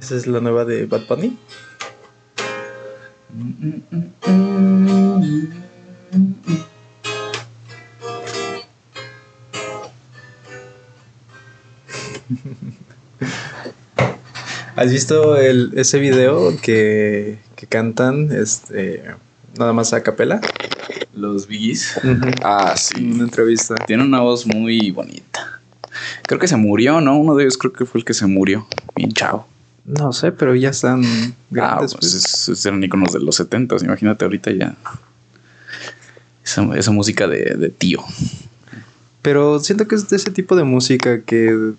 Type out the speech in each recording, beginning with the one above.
Esa es la nueva de Bad Bunny. ¿Has visto el, ese video que, que cantan este, nada más a capela? Los Biggies. Ah, sí. Una entrevista. Tiene una voz muy bonita. Creo que se murió, ¿no? Uno de ellos creo que fue el que se murió. Bien chao. No sé, pero ya están Ah, grandes. pues es- es- eran íconos de los 70 Imagínate ahorita ya. Esa, esa música de, de tío. Pero siento que es de ese tipo de música que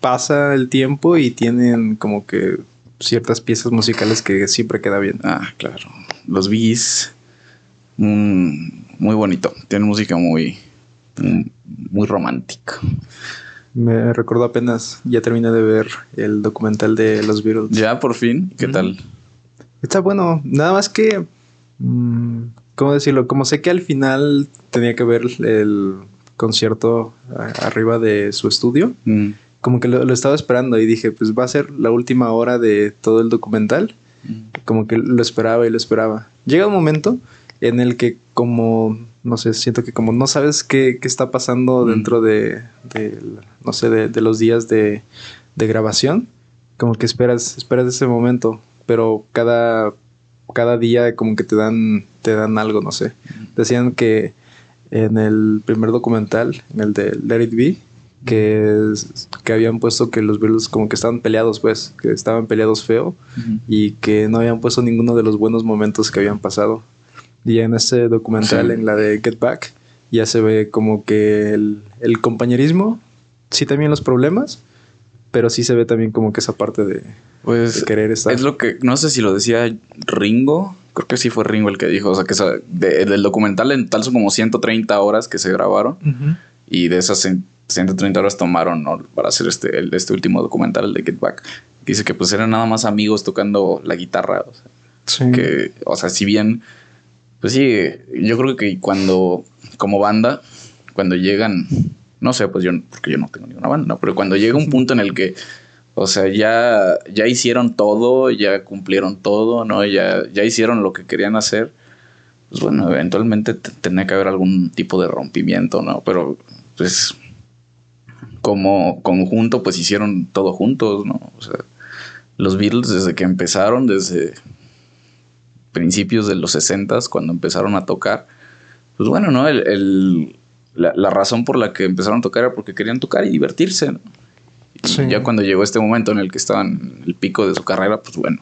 pasa el tiempo y tienen como que ciertas piezas musicales que siempre queda bien. Ah, claro. Los mm, muy bonito. Tienen música muy. Muy romántica. Me recordó apenas, ya terminé de ver el documental de los Beatles. Ya por fin. ¿Qué tal? Está bueno, nada más que, mm, ¿cómo decirlo? Como sé que al final tenía que ver el concierto a- arriba de su estudio, Mm, como que lo, lo estaba esperando y dije, pues va a ser la última hora de todo el documental. mm. como que lo esperaba y lo esperaba. Llega un momento en el que como, no sé, siento que como no sabes qué, qué está pasando Mm. dentro de, de, no sé, de, de los días de, de grabación, como que esperas, esperas ese momento, pero cada, cada día como que te dan, te dan algo, no sé. Decían que en el primer documental, en el de Let It Be, que, que habían puesto que los Beatles como que estaban peleados, pues, que estaban peleados feo y que no habían puesto ninguno de los buenos momentos que habían pasado. Y ya en ese documental, Sí. en la de Get Back, ya se ve como que el, el compañerismo, sí también los problemas, pero sí se ve también como que esa parte de, Pues de querer estar. es lo que. No sé si lo decía Ringo. Creo que sí fue Ringo el que dijo. O sea, que esa- de- del documental en tal son como 130 horas que se grabaron. Ujú. Y de esas cien- 130 horas tomaron ¿no? para hacer este, el- este último documental, el de Get Back. Dice que pues eran nada más amigos tocando la guitarra. O sea, Sí. que, o sea, si bien, pues sí, yo creo que cuando, como banda, cuando llegan, no sé, pues yo, porque yo no tengo ninguna banda, ¿no? pero cuando llega un punto en el que, o sea, ya, ya hicieron todo, ya cumplieron todo, ¿no? Ya, ya hicieron lo que querían hacer, pues bueno, eventualmente tenía que haber algún tipo de rompimiento, ¿no? Pero, pues, como conjunto, pues hicieron todo juntos, ¿no? O sea, los Beatles desde que empezaron, desde principios de los 60 cuando empezaron a tocar, pues bueno, ¿no? El, el- la, la razón por la que empezaron a tocar era porque querían tocar y divertirse, ¿no? Y Sí. ya cuando llegó este momento en el que estaban en el pico de su carrera, pues bueno,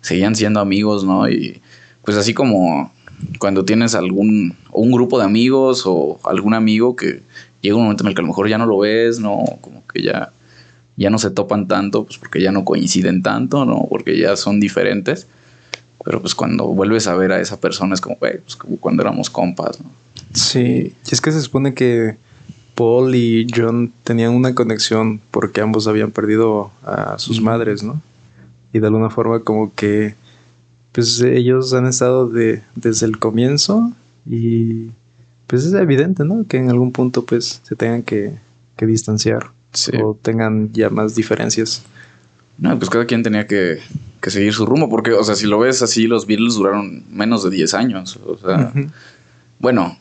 seguían siendo amigos, ¿no? Y pues así como cuando tienes algún, un grupo de amigos o algún amigo que llega un momento en el que a lo mejor ya no lo ves, ¿no? Como que ya, ya no se topan tanto, pues porque ya no coinciden tanto, ¿no? Porque ya son diferentes. Pero pues cuando vuelves a ver a esa persona es como, güey, pues como cuando éramos compas, ¿no? Sí, y es que se supone que Paul y John tenían una conexión porque ambos habían perdido a sus madres, ¿no? Y de alguna forma como que pues ellos han estado de, desde el comienzo y pues es evidente, ¿no? Que en algún punto pues se tengan que, que distanciar Sí. o tengan ya más diferencias. No, pues cada quien tenía que, que seguir su rumbo, porque, o sea, si lo ves así, los Beatles duraron menos de 10 años. O sea, bueno,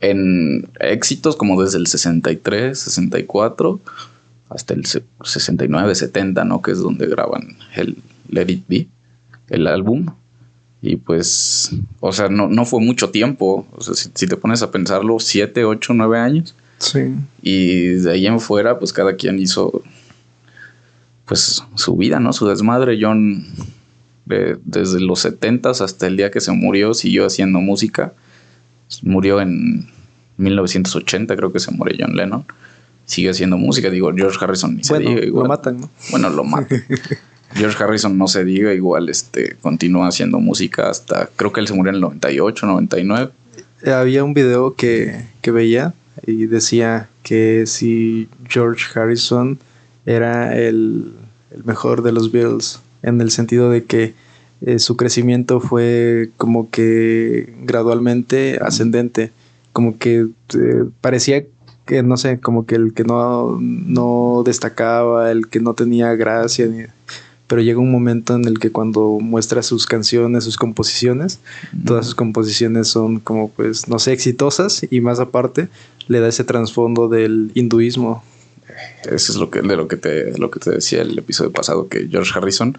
en éxitos como desde el 63, 64 hasta el se- 69, 70, ¿no? Que es donde graban el Let It Be, el álbum. Y pues, o sea, no, no fue mucho tiempo. O sea, si, si te pones a pensarlo, 7, 8, 9 años. Sí. Y de ahí en fuera, pues cada quien hizo pues su vida, ¿no? Su desmadre. John, de- desde los 70 hasta el día que se murió, siguió haciendo música. Murió en 1980, creo que se murió John Lennon. Sigue haciendo música. Digo, George Harrison ni se diga lo igual. matan, ¿no? Bueno, lo mata. George Harrison no se diga, igual este continúa haciendo música hasta creo que él se murió en el 98, 99. Había un video que, que veía y decía que si George Harrison era el, el mejor de los Beatles, en el sentido de que eh, su crecimiento fue como que gradualmente ascendente, como que eh, parecía que no sé, como que el que no, no destacaba, el que no tenía gracia, pero llega un momento en el que cuando muestra sus canciones, sus composiciones, todas sus composiciones son como pues, no sé, exitosas y más aparte le da ese trasfondo del hinduismo. Eso es lo que, de lo que te, lo que te decía el episodio pasado, que George Harrison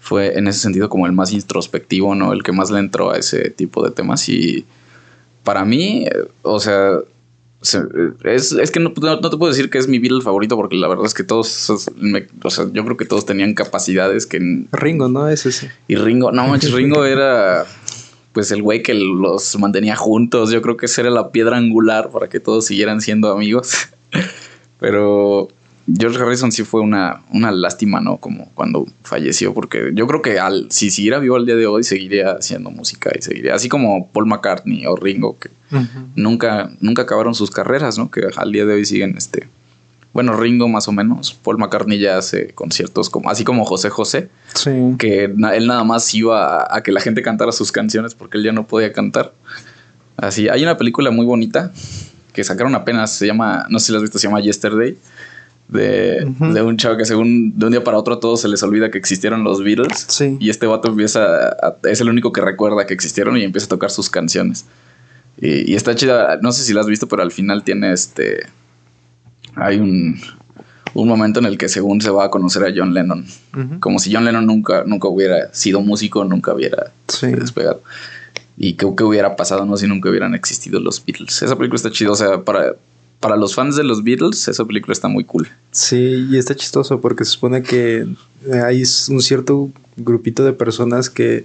fue en ese sentido como el más introspectivo, ¿no? El que más le entró a ese tipo de temas y para mí, o sea, es, es que no, no, te puedo decir que es mi Beatle favorito porque la verdad es que todos, o sea, yo creo que todos tenían capacidades que... Ringo, ¿no? Ese sí. Y Ringo, no manches, Ringo era pues el güey que los mantenía juntos. Yo creo que esa era la piedra angular para que todos siguieran siendo amigos. Pero George Harrison sí fue una, una lástima, ¿no? Como cuando falleció, porque yo creo que al, si siguiera vivo al día de hoy, seguiría haciendo música y seguiría, así como Paul McCartney o Ringo, que nunca, nunca acabaron sus carreras, ¿no? Que al día de hoy siguen este. Bueno, Ringo más o menos. Paul McCartney ya hace conciertos como, así como José José. Sí. Que él nada más iba a, a que la gente cantara sus canciones porque él ya no podía cantar. Así, hay una película muy bonita que sacaron apenas, se llama, no sé si la has visto, se llama Yesterday de, un chavo que según de un día para otro a todos se les olvida que existieron los Beatles. Y este vato empieza, es el único que recuerda que existieron y empieza a tocar sus canciones. Y, está chida, no sé si la has visto, pero al final tiene este... Hay un, un momento en el que según se va a conocer a John Lennon. Como si John Lennon nunca, nunca hubiera sido músico, nunca hubiera despegado. Y qué, qué hubiera pasado, ¿no? Si nunca hubieran existido los Beatles. Esa película está chida, o sea, para para los fans de los Beatles, esa película está muy cool. Sí, y está chistoso porque se supone que hay un cierto grupito de personas que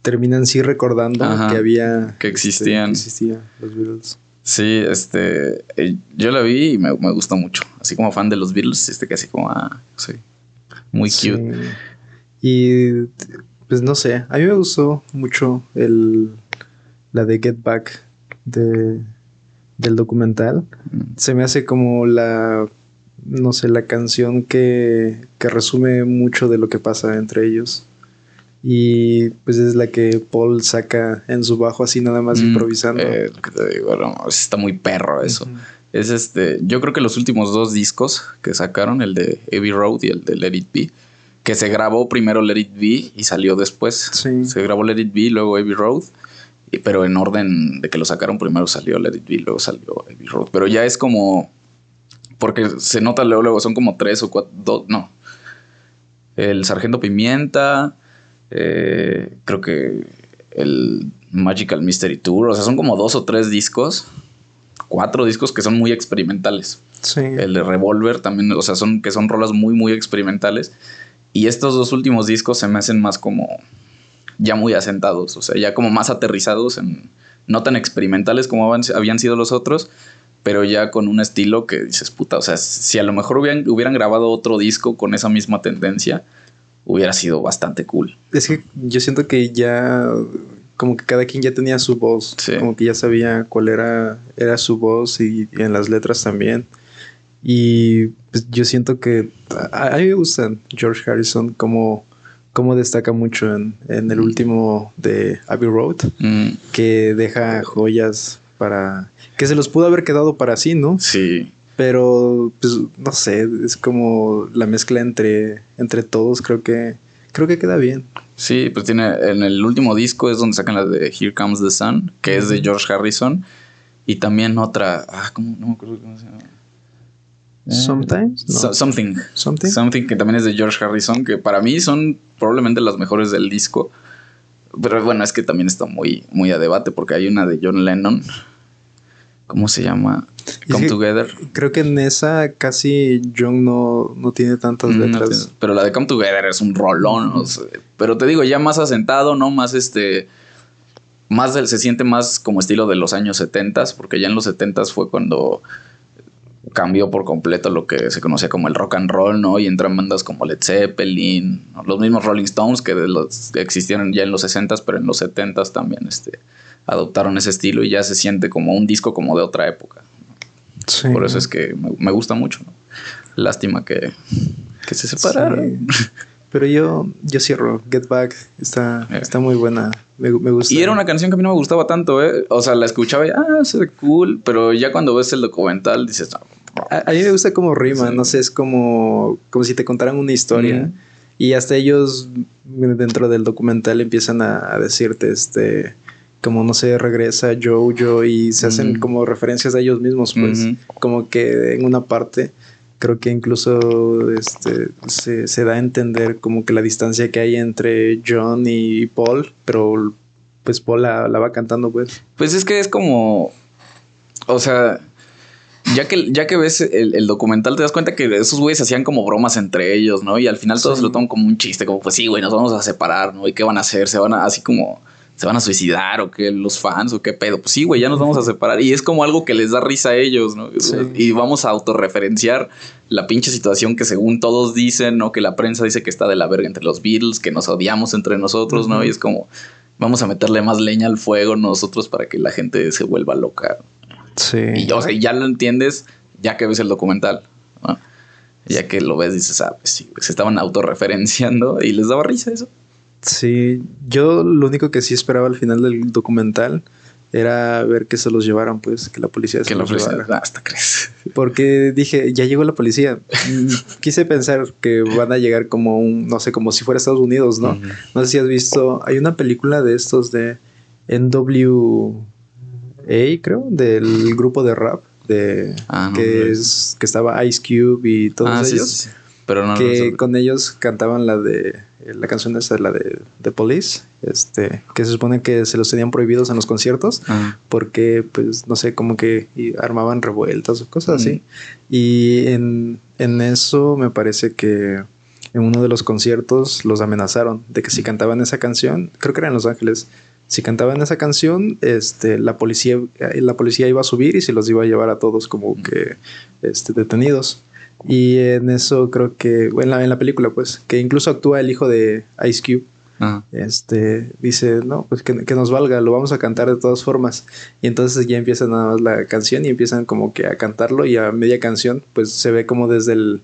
terminan sí recordando que había... Que existían. existían los Beatles. Sí, este, eh, yo la vi y me, me, gustó mucho. Así como fan de los Beatles, este que así como, ah, sí, muy cute. Y pues no sé, a mí me gustó mucho el, la de Get Back de del documental. Se me hace como la, no sé, la canción que, que resume mucho de lo que pasa entre ellos. Y pues es la que Paul saca en su bajo así nada más improvisando. Eh, está muy perro eso. Es este, yo creo que los últimos dos discos que sacaron, el de Heavy Road y el de Let It Be, que se grabó primero Let It Be y salió después. Se grabó Let It Be, luego Heavy Road pero en orden de que lo sacaron, primero salió Let It Be, luego salió Heavy Road. Pero ya es como. Porque se nota luego, luego son como tres o cuatro. Dos, no. El Sargento Pimienta. Eh, creo que el Magical Mystery Tour. O sea, son como dos o tres discos. Cuatro discos que son muy experimentales. Sí. El de Revolver también, o sea, son que son rolas muy, muy experimentales. Y estos dos últimos discos se me hacen más como ya muy asentados, o sea, ya como más aterrizados, en, no tan experimentales como habían sido los otros, pero ya con un estilo que dices, puta, o sea, si a lo mejor hubieran, hubieran grabado otro disco con esa misma tendencia, hubiera sido bastante cool. Es que yo siento que ya, como que cada quien ya tenía su voz, como que ya sabía cuál era, era su voz y, en las letras también. Y pues yo siento que a, a mí me gustan George Harrison como como destaca mucho en, el último de Abbey Road, mm. que deja joyas para... que se los pudo haber quedado para sí, ¿no? Sí. Pero, pues, no sé, es como la mezcla entre, entre todos, creo que, creo que queda bien. Sí, pues tiene, en el último disco es donde sacan la de Here Comes the Sun, que es de George Harrison, y también otra, ah, ¿cómo? No me acuerdo cómo se llama. Sometimes. something. Something. Something que también es de George Harrison, que para mí son probablemente las mejores del disco. Pero bueno, es que también está muy, muy a debate porque hay una de John Lennon. ¿Cómo se llama? Come Together. Creo que en esa casi John no, no tiene tantas mm, letras. pero la de Come Together es un rolón. pero te digo, ya más asentado, ¿no? Más este. Más se siente más como estilo de los años 70 porque ya en los 70 fue cuando cambió por completo lo que se conocía como el rock and roll, ¿no? Y entran bandas como Led Zeppelin, los mismos Rolling Stones que los, existieron ya en los 60s, pero en los 70s también este, adoptaron ese estilo y ya se siente como un disco como de otra época. Por eso es que me, gusta mucho, ¿no? Lástima que, que se separaron. Pero yo, yo cierro. Get Back está, está muy buena. Me, me gusta. Y era una canción que a mí no me gustaba tanto, ¿eh? O sea, la escuchaba y, ah, se cool. Pero ya cuando ves el documental dices, no. A, a mí me gusta como rima, Sí. no sé, es como, como si te contaran una historia. Y hasta ellos dentro del documental empiezan a, a decirte, este, como no sé, regresa Jojo y se hacen Ujú. como referencias a ellos mismos, pues, como que en una parte creo que incluso este, se, se da a entender como que la distancia que hay entre John y Paul, pero pues Paul la, la va cantando, pues. Pues es que es como. O sea. Ya que, ya que ves el, el documental, te das cuenta que esos güeyes hacían como bromas entre ellos, ¿no? Y al final todos Sí. lo toman como un chiste, como pues sí, güey, nos vamos a separar, ¿no? ¿Y qué van a hacer? Se van a, así como, se van a suicidar o qué, los fans o qué pedo. Pues sí, güey, ya nos vamos a separar. Y es como algo que les da risa a ellos, ¿no? Sí. Y vamos a autorreferenciar la pinche situación que según todos dicen, ¿no? Que la prensa dice que está de la verga entre los Beatles, que nos odiamos entre nosotros, ¿no? Y es como, vamos a meterle más leña al fuego nosotros para que la gente se vuelva loca. Sí. Y o sea, ya lo entiendes ya que ves el documental. ¿no? Ya que lo ves, dices, ah, pues sí, se estaban autorreferenciando y les daba risa eso. Sí, yo lo único que sí esperaba al final del documental era ver que se los llevaran, pues, que la policía se Que los llevara. ah, hasta crees. Porque dije, ya llegó la policía. Mm, Quise pensar que van a llegar como un, no sé, como si fuera Estados Unidos, ¿no? No sé si has visto, hay una película de estos de NWA, creo, del grupo de rap, de Ah, no, que no. es que estaba Ice Cube y todos Ah, ellos. sí, sí. Pero no, que con ellos cantaban la de la canción esa la de The Police este que se supone que se los tenían prohibidos en los conciertos Ah, porque pues no sé como que armaban revueltas o cosas así. Mm. y en, en eso me parece que en uno de los conciertos los amenazaron de que si cantaban esa canción creo que era en Los Ángeles si cantaban esa canción este la policía eh, la policía iba a subir y se los iba a llevar a todos como que este detenidos y en eso creo que, en la, en la película, pues, que incluso actúa el hijo de Ice Cube. Este dice, no, pues que, que nos valga, lo vamos a cantar de todas formas. Y entonces ya empieza nada más la canción y empiezan como que a cantarlo. Y a media canción, pues se ve como desde el,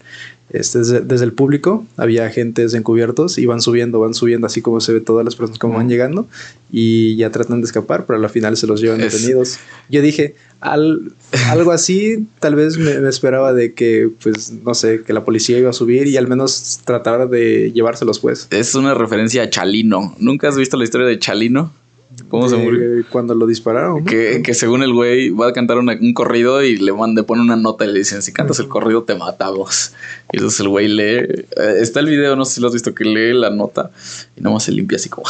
este, desde, desde el público había agentes encubiertos y van subiendo, van subiendo, así como se ve todas las personas como van llegando. Y ya tratan de escapar, pero al final se los llevan Es- detenidos. Yo dije, al, algo así, tal vez me, me esperaba de que, pues, no sé, que la policía iba a subir y al menos tratar de llevárselos, pues. Es una referencia a Chalino. ¿Nunca has visto la historia de Chalino? ¿Cómo se murió? Cuando lo dispararon. Que, que según el güey va a cantar una- un corrido y le manda, pone una nota y le dicen, si cantas el corrido te matamos. Y entonces el güey lee, eh, está el video, no sé si lo has visto, que lee la nota y nomás se limpia así como...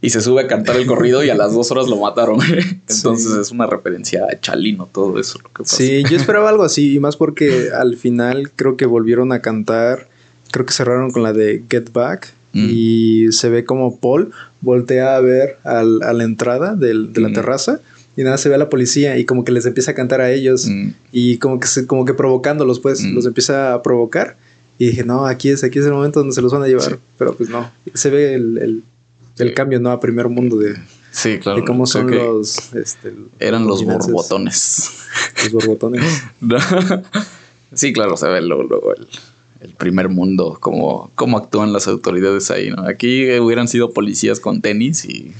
Y se sube a cantar el corrido y a las dos horas lo mataron. Entonces Sí. es una referencia a Chalino, todo eso lo que pasa. Sí, yo esperaba algo así, y más porque al final creo que volvieron a cantar, creo que cerraron con la de Get Back, Mm. y se ve como Paul voltea a ver al- a la entrada del- de la Mm. terraza, y nada, se ve a la policía, y como que les empieza a cantar a ellos, Mm. y como que, se- como que provocándolos, pues, Mm. los empieza a provocar, y dije, no, aquí es, aquí es el momento donde se los van a llevar, Sí. pero pues no, se ve el, el- el Sí. cambio, ¿no? A primer mundo de, Sí, claro. de cómo son los... Este, Eran los borbotones. Los borbotones. sí, claro, se ve luego, luego el, el primer mundo, cómo, cómo actúan las autoridades ahí, ¿no? Aquí hubieran sido policías con tenis y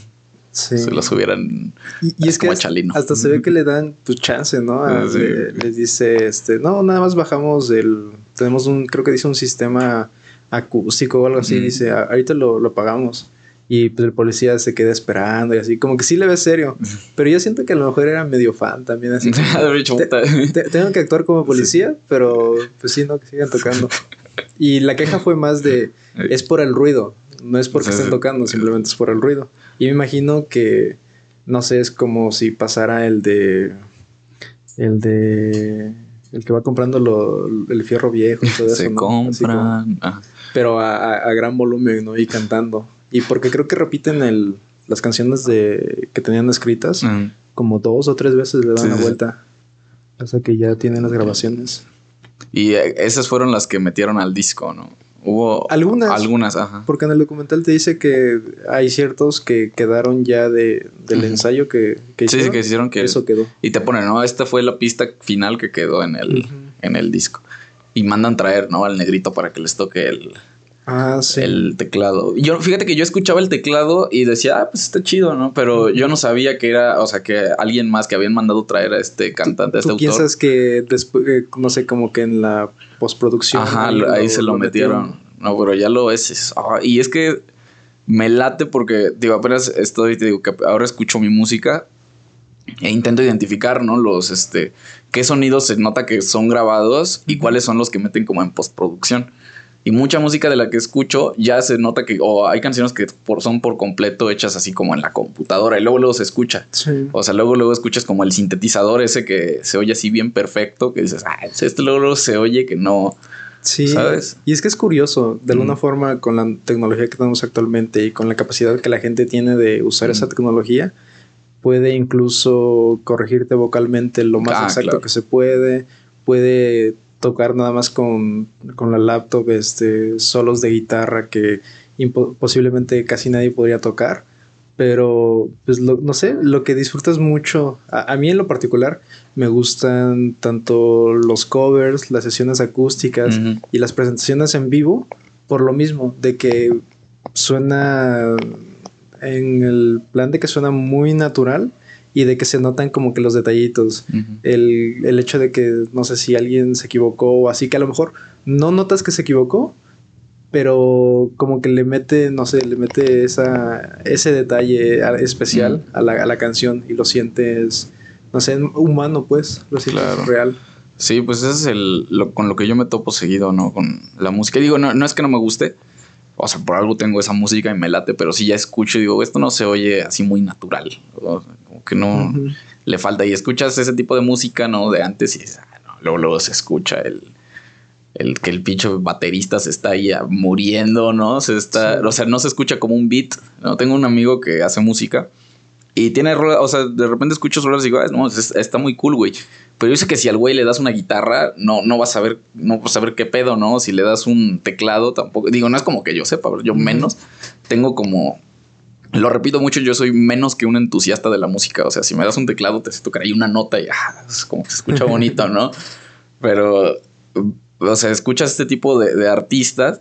Sí. se los hubieran... Y, y es que como hasta, hasta se ve que le dan pues chance, ¿no? A- sí. le- les dice, este, no, nada más bajamos el, tenemos un, creo que dice un sistema acústico o algo así, dice, "A- ahorita lo, lo pagamos. Y pues el policía se queda esperando y así, como que sí le ve serio. Pero yo siento que a lo mejor era medio fan también, así. como, te- te- tengo que actuar como policía, pero pues sí, no, que sigan tocando. Y la queja fue más de, es por el ruido, no es porque estén tocando, simplemente es por el ruido. Y me imagino que, no sé, es como si pasara el de, el de, el que va comprando lo- el fierro viejo y todo eso. se como- compran. Ah, pero a, a- a gran volumen, ¿no? Y cantando. Y porque creo que repiten el, las canciones de, que tenían escritas, mm. como dos o tres veces le dan Sí, la sí. vuelta. Hasta que ya tienen las grabaciones. Y eh, esas fueron las que metieron al disco, ¿no? Hubo Algunas. Algunas, ajá. Porque en el documental te dice que hay ciertos que quedaron ya de, del ensayo que, que Sí, sí, hicieron. que hicieron que... Eso quedó. Y te ponen, ¿no? Esta fue la pista final que quedó en el, en el disco. Y mandan traer, ¿no? Al negrito para que les toque el, Ah, sí. El teclado. Yo, fíjate que yo escuchaba el teclado y decía, ah, pues está chido, ¿no? Pero yo no sabía que era, o sea, que alguien más que habían mandado traer a este cantante, a este ¿Tú autor. piensas que después, eh, no sé, como que en la postproducción? Ajá, ahí lo- ahí se lo, metieron. No, pero ya lo es. ah, y es que me late porque, digo, apenas estoy, te digo, que ahora escucho mi música e intento identificar, ¿no? Los, este, qué sonidos se nota que son grabados y cuáles son los que meten como en postproducción. Y mucha música de la que escucho ya se nota que, o hay canciones que por, son por completo hechas así como en la computadora y luego luego se escucha. Sí. O sea, luego luego escuchas como el sintetizador ese que se oye así bien perfecto, que dices, ah, este luego, luego se oye que no. Sí, ¿Sabes? y es que es curioso, de alguna Ujú. forma, con la tecnología que tenemos actualmente y con la capacidad que la gente tiene de usar esa Ujú. tecnología, puede incluso corregirte vocalmente lo más Ah, exacto claro. que se puede, puede tocar nada más con, con la laptop este, solos de guitarra que posiblemente casi nadie podría tocar. Pero, pues, lo- no sé, lo que disfrutas mucho, a, a mí en lo particular, me gustan tanto los covers, las sesiones acústicas y las presentaciones en vivo, por lo mismo, de que suena en el plan de que suena muy natural y de que se notan como que los detallitos. El, el hecho de que no sé si alguien se equivocó o así, que a lo mejor no notas que se equivocó, pero como que le mete, no sé, le mete esa, ese detalle especial a, la, a la canción y lo sientes, no sé, humano, pues, lo sientes Claro. real. Sí, pues ese es el, lo, con lo que yo me topo seguido, ¿no? Con la música. Y digo, no, no es que no me guste. O sea, por algo tengo esa música y me late, pero sí ya escucho y digo, esto no se oye así muy natural. O sea, como que no le falta. Y escuchas ese tipo de música, ¿no? De antes y dices, ah, no. Luego, luego se escucha el, el que el pinche baterista se está ya muriendo, ¿no? Se está, Sí. o sea, no se escucha como un beat, ¿no? Tengo un amigo que hace música y tiene rolas, o sea, de repente escucho rolas y digo, ah, no, es- está muy cool, güey. Pero yo sé que si al güey le das una guitarra, no, no vas a ver, no vas a ver qué pedo, ¿no? Si le das un teclado, tampoco. Digo, no es como que yo sepa, yo menos. Tengo como. Lo repito mucho, yo soy menos que un entusiasta de la música. O sea, si me das un teclado, te sé tocar ahí una nota y ah, es como que se escucha bonito, ¿no? Pero, o sea, escuchas este tipo de, de artistas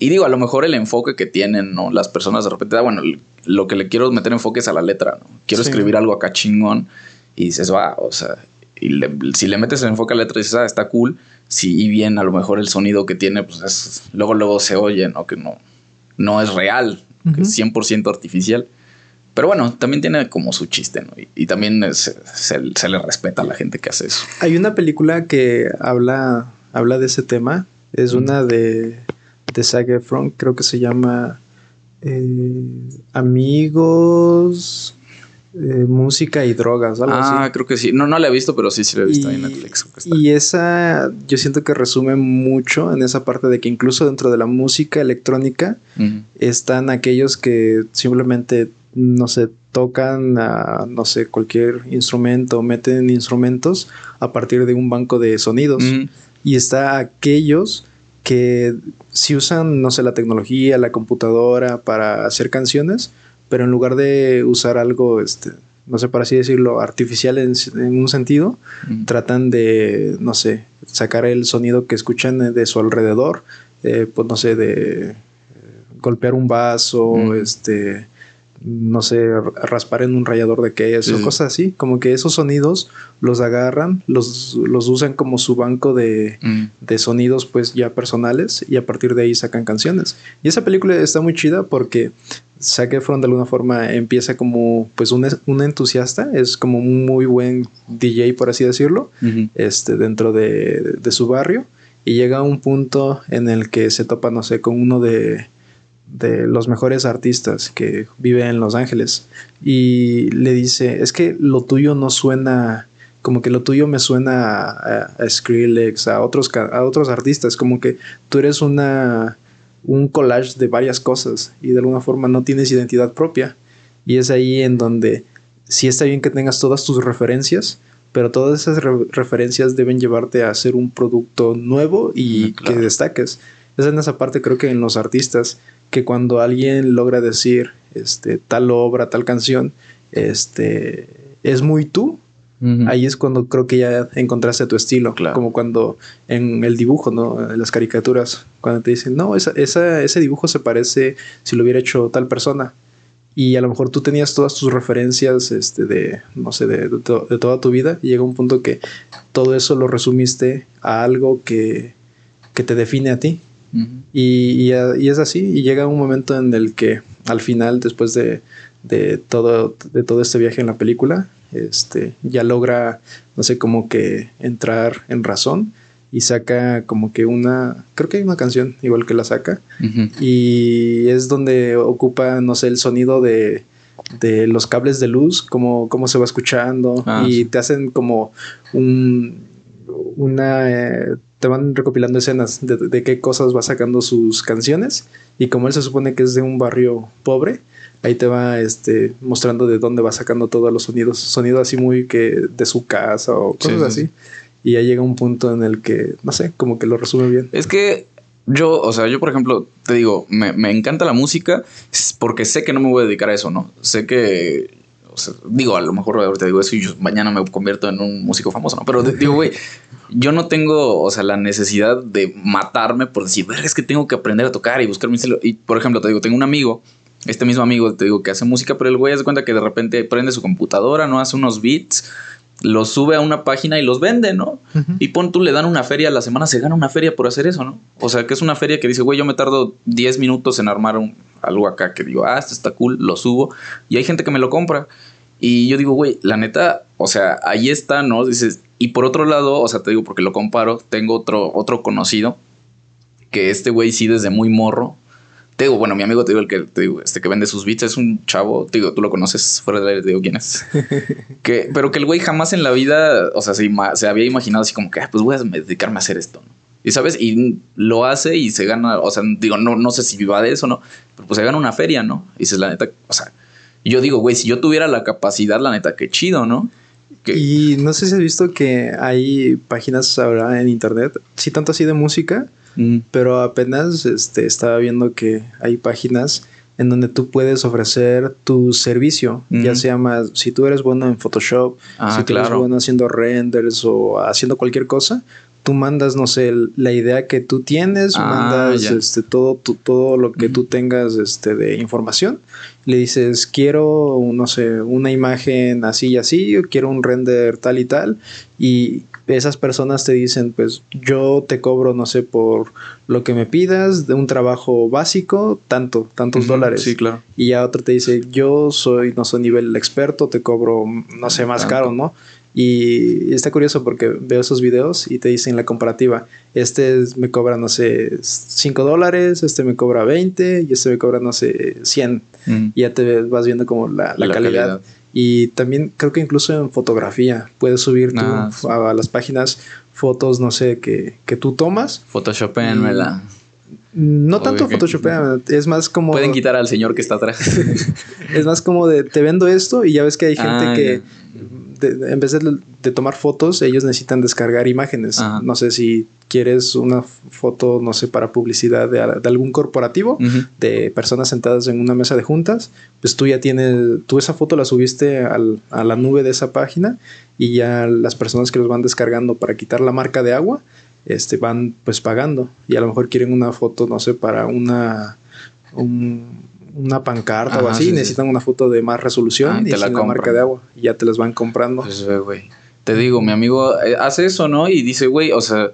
y digo, a lo mejor el enfoque que tienen, ¿no? Las personas de repente, ah, bueno, lo que le quiero meter enfoque es a la letra, ¿no? Quiero Sí. escribir algo acá chingón y dices, va, o sea, y le- si le metes el enfoque a la letra dices, ah, está cool. Sí, y bien, a lo mejor el sonido que tiene, pues es, luego, luego se oye, ¿no? Que no, no es real, que es 100% artificial. Pero bueno, también tiene como su chiste, ¿no? Y, y también es- se, se le respeta a la gente que hace eso. Hay una película que habla, habla de ese tema. Es una de, de Zac Efron, creo que se llama eh, Amigos, eh, Música y Drogas, algo Ah, así. creo que sí. No, no la he visto, pero sí, sí la he visto ahí en Y- Netflix. Y esa, yo siento que resume mucho en esa parte de que incluso dentro de la música electrónica están aquellos que simplemente, no sé, tocan, a, no sé, cualquier instrumento, meten instrumentos a partir de un banco de sonidos. Y está aquellos que sí usan, no sé, la tecnología, la computadora para hacer canciones, pero en lugar de usar algo, este, no sé, por así decirlo, artificial en, en un sentido, tratan de, no sé, sacar el sonido que escuchan de su alrededor, eh, pues no sé, de eh, golpear un vaso, Mm. este, no sé, raspar en un rallador de queso, sí. cosas así, como que esos sonidos los agarran, los, los usan como su banco de, Ujú. de sonidos pues ya personales y a partir de ahí sacan canciones. Y esa película está muy chida porque Zac Efron de alguna forma empieza como pues un, un entusiasta, es como un muy buen DJ por así decirlo, este, dentro de, de su barrio y llega a un punto en el que se topa, no sé, con uno de, de los mejores artistas que vive en Los Ángeles y le dice, es que lo tuyo no suena, como que lo tuyo me suena a, a Skrillex, a otros, a otros artistas, como que tú eres una, un collage de varias cosas y de alguna forma no tienes identidad propia. Y es ahí en donde sí está bien que tengas todas tus referencias, pero todas esas re- referencias deben llevarte a hacer un producto nuevo y Mm, claro. que destaques. Es en esa parte creo que en los artistas que cuando alguien logra decir este tal obra, tal canción, este es muy tú, Ahí es cuando creo que ya encontraste tu estilo. Como cuando en el dibujo, ¿no? En las caricaturas, cuando te dicen, no, esa, esa, ese dibujo se parece si lo hubiera hecho tal persona. Y a lo mejor tú tenías todas tus referencias este, de, no sé, de, de, toda tu vida. Y llega un punto que todo eso lo resumiste a algo que, que te define a ti. Y, y, es así. Y llega un momento en el que al final, después de, de, todo, de todo este viaje en la película, este, ya logra, no sé, como que entrar en razón y saca como que una, creo que hay una canción igual que la saca y es donde ocupa, no sé, el sonido de, de los cables de luz, como cómo se va escuchando ah, y te hacen como un, una... Eh, te van recopilando escenas de, de, qué cosas va sacando sus canciones y como él se supone que es de un barrio pobre, ahí te va este mostrando de dónde va sacando todos los sonidos, sonidos así muy que de su casa o cosas así. Y ya llega un punto en el que, no sé, como que lo resume bien. Es que yo, o sea, yo por ejemplo, te digo, me, me encanta la música porque sé que no me voy a dedicar a eso, ¿no? Sé que sea, digo, a lo mejor ahorita digo eso y yo mañana me convierto en un músico famoso, ¿no? Pero digo, güey, yo no tengo, o sea, la necesidad de matarme por decir, es que tengo que aprender a tocar y buscar mi estilo. Y, por ejemplo, te digo, tengo un amigo este mismo amigo, te digo, que hace música, pero el güey hace cuenta que de repente prende su computadora, ¿no? Hace unos beats, los sube a una página y los vende, ¿no? Y pon tú, le dan una feria a la semana, se gana una feria por hacer eso, ¿no? O sea, que es una feria que dice, güey, yo me tardo 10 minutos en armar un, algo acá que digo, ah, esto está cool, lo subo. Y hay gente que me lo compra. Y yo digo, güey, la neta, o sea, ahí está, ¿no? Dices, y por otro lado, o sea, te digo, porque lo comparo, tengo otro, otro conocido que este güey sí desde muy morro te digo, bueno, mi amigo te digo, el que te digo, este que vende sus beats es un chavo, te digo, tú lo conoces fuera de te digo quién es. que, pero que el güey jamás en la vida, o sea, se, se había imaginado así como que, ah, pues voy a dedicarme a hacer esto, ¿no? Y sabes, y lo hace y se gana, o sea, digo, no, no sé si viva de eso, ¿no? Pero pues se gana una feria, ¿no? Y dices, la neta, o sea, yo digo, güey, si yo tuviera la capacidad, la neta, qué chido, ¿no? Y no sé si has visto que hay páginas ahora en internet, sí, tanto así de música, Mm. Pero apenas este, estaba viendo que hay páginas en donde tú puedes ofrecer tu servicio, ya sea más, si tú eres bueno en Photoshop, ah, si tú eres bueno haciendo renders o haciendo cualquier cosa, tú mandas, no sé, la idea que tú tienes, ah, mandas este, todo, todo lo que tú tengas este, de información, le dices, quiero, no sé, una imagen así y así, o quiero un render tal y tal, y esas personas te dicen, pues yo te cobro, no sé, por lo que me pidas de un trabajo básico, tanto, tantos dólares. Sí, claro. Y ya otro te dice, yo soy, no soy nivel experto, te cobro, no sé, más caro, ¿no? Y está curioso porque veo esos videos y te dicen la comparativa. Este me cobra, no sé, 5 dólares, este me cobra 20 y este me cobra, no sé, 100. Y ya te vas viendo como la, calidad. Y también creo que incluso en fotografía puedes subir ah, a, las páginas fotos, no sé, que, que tú tomas. ¿verdad? No tanto Photoshop, es más como. Pueden quitar al señor que está atrás. es más como de te vendo esto y ya ves que hay gente ah, que en vez de, tomar fotos, ellos necesitan descargar imágenes. No sé si quieres una foto, no sé, para publicidad de, algún corporativo, de personas sentadas en una mesa de juntas, pues tú ya tienes, tú esa foto la subiste a la nube de esa página y ya las personas que los van descargando para quitar la marca de agua, este, van pues pagando. Y a lo mejor quieren una foto, no sé, para una... Un, una pancarta o así, necesitan una foto de más resolución ah, y te la, marca de agua y ya te las van comprando. Pues, te digo, mi amigo eh, hace eso, ¿no? Y dice, güey, o sea,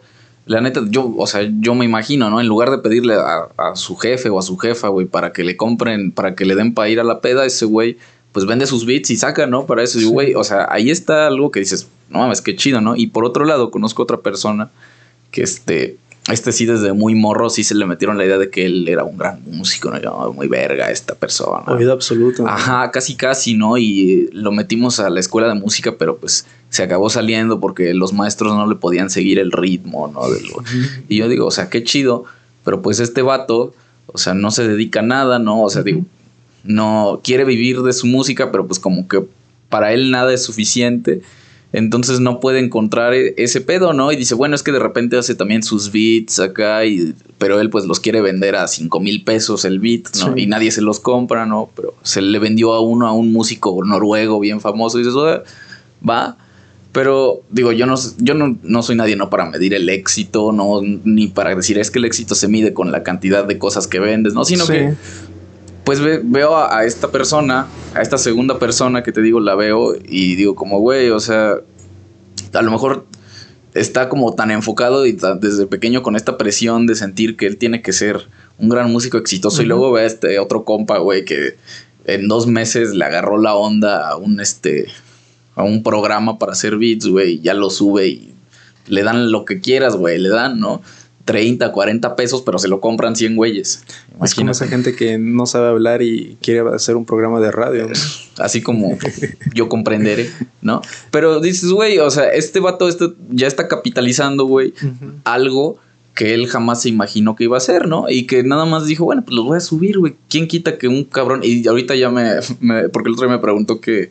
la neta, yo, o sea, yo me imagino, ¿no? En lugar de pedirle a, su jefe o a su jefa, güey, para que le compren, para que le den para ir a la peda, ese güey, pues vende sus bits y saca, ¿no? Para eso, güey, o sea, ahí está algo que dices, no mames, qué chido, ¿no? Y por otro lado, conozco otra persona que, este, este sí desde muy morro sí se le metieron la idea de que él era un gran músico, ¿no? muy verga esta persona. Oído absoluto. Ajá, casi casi, ¿no? Y lo metimos a la escuela de música, pero pues se acabó saliendo porque los maestros no le podían seguir el ritmo, ¿no? Y yo digo, o sea, qué chido, pero pues este vato, o sea, no se dedica a nada, ¿no? O sea, digo, no quiere vivir de su música, pero pues como que para él nada es suficiente entonces no puede encontrar e-, ese pedo, ¿no? Y dice, bueno, es que de repente hace también sus beats acá, y, pero él pues los quiere vender a 5 mil pesos el beat, ¿no? Y nadie se los compra, ¿no? Pero se le vendió a uno, a un músico noruego bien famoso, y dices, va. Pero digo, yo no, yo no, no, soy nadie no para medir el éxito, no, ni para decir es que el éxito se mide con la cantidad de cosas que vendes, ¿no? Sino que pues veo a, esta persona, a esta segunda persona que te digo, la veo y digo como, güey, o sea, a lo mejor está como tan enfocado y desde pequeño con esta presión de sentir que él tiene que ser un gran músico exitoso y luego ve a este otro compa, güey, que en dos meses le agarró la onda a un este a un programa para hacer beats, güey, ya lo sube y le dan lo que quieras, güey, le dan, ¿no? 30, 40 pesos, pero se lo compran 100 güeyes. Es como esa gente que no sabe hablar y quiere hacer un programa de radio. Así como yo comprenderé, ¿no? Pero dices, güey, o sea, este vato este ya está capitalizando, güey, algo que él jamás se imaginó que iba a hacer, ¿no? Y que nada más dijo, bueno, pues los voy a subir, güey. ¿Quién quita que un cabrón... Y ahorita ya me... porque el otro día me preguntó qué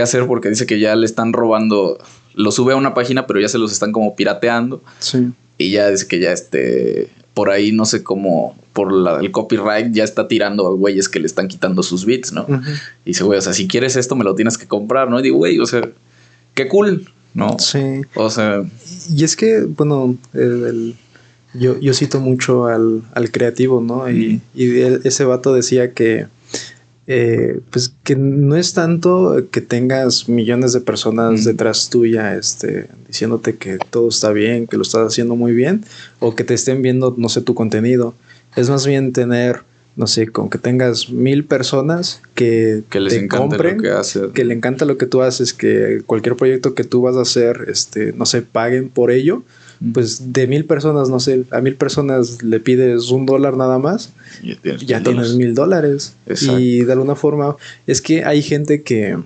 hacer porque dice que ya le están robando... Lo sube a una página, pero ya se los están como pirateando. Sí. Y ya es que ya este, por ahí no sé cómo, por la, el copyright ya está tirando a güeyes que le están quitando sus bits, ¿no? Y dice, güey, o sea, si quieres esto me lo tienes que comprar, ¿no? Y digo, güey, o sea, qué cool, ¿no? Sí. O sea... Y es que, bueno, yo, yo cito mucho al, al creativo, ¿no? Y, y ese vato decía que eh, pues que no es tanto que tengas millones de personas detrás tuya este, diciéndote que todo está bien, que lo estás haciendo muy bien, o que te estén viendo, no sé, tu contenido. Es más bien tener, no sé, con que tengas mil personas que, que les te compren, que, que, le encanta lo que tú haces, que cualquier proyecto que tú vas a hacer, este, no sé, paguen por ello pues de mil personas, no sé, a mil personas le pides un dólar nada más, ya tienes, mil dólares. Y de alguna forma es que hay gente que,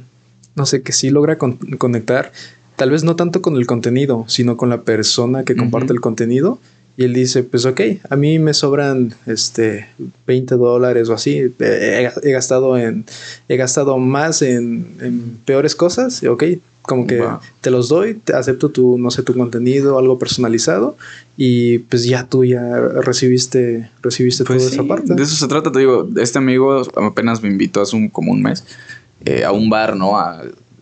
no sé, que sí logra conectar, tal vez no tanto con el contenido, sino con la persona que comparte el contenido. Y él dice, pues ok, a mí me sobran este 20 dólares o así. He, gastado en. He gastado más en, en peores cosas. Ok, como que te los doy, te acepto tu, no sé, tu contenido, algo personalizado y pues ya tú ya recibiste, recibiste pues toda esa parte. De eso se trata, te digo, este amigo apenas me invitó hace un, como un mes eh, a un bar, ¿no?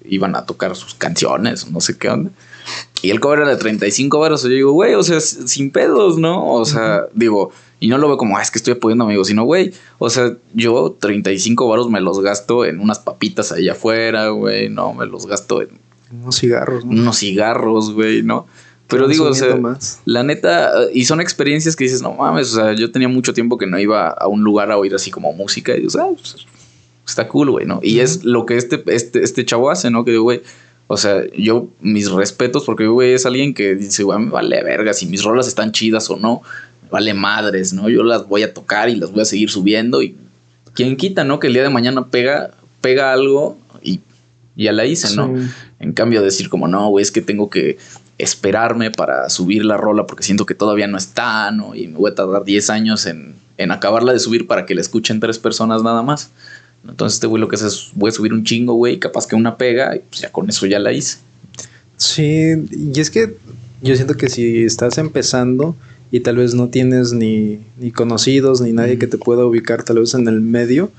iban a tocar sus canciones, no sé qué onda. Y el cover era de 35 baros. Yo digo, güey, o sea, sin pedos, ¿no? O sea, digo, y no lo veo como, ah, es que estoy apoyando amigos, sino, güey, o sea, yo 35 baros me los gasto en unas papitas allá afuera, güey, no, me los gasto en unos cigarros, ¿no? Unos cigarros, güey, ¿no? Pero digo, o sea, la neta, y son experiencias que dices, no mames, o sea, yo tenía mucho tiempo que no iba a un lugar a oír así como música y dices, ah, pues, está cool, güey, ¿no? Y es lo que este, este, este chavo hace, ¿no? Que digo, güey, o sea, yo, mis respetos, porque, güey, es alguien que dice, güey, me vale verga si mis rolas están chidas o no, me vale madres, ¿no? Yo las voy a tocar y las voy a seguir subiendo y quien quita, ¿no? Que el día de mañana pega, pega algo y ya la hice, ¿no? En cambio, decir como, no, güey, es que tengo que esperarme para subir la rola porque siento que todavía no está, ¿no? Y me voy a tardar 10 años en, en acabarla de subir para que la escuchen tres personas nada más. Entonces, este güey lo que hace es, voy a subir un chingo, güey, capaz que una pega, y pues ya con eso ya la hice. Sí, y es que yo siento que si estás empezando y tal vez no tienes ni, ni conocidos ni nadie que te pueda ubicar tal vez en el medio,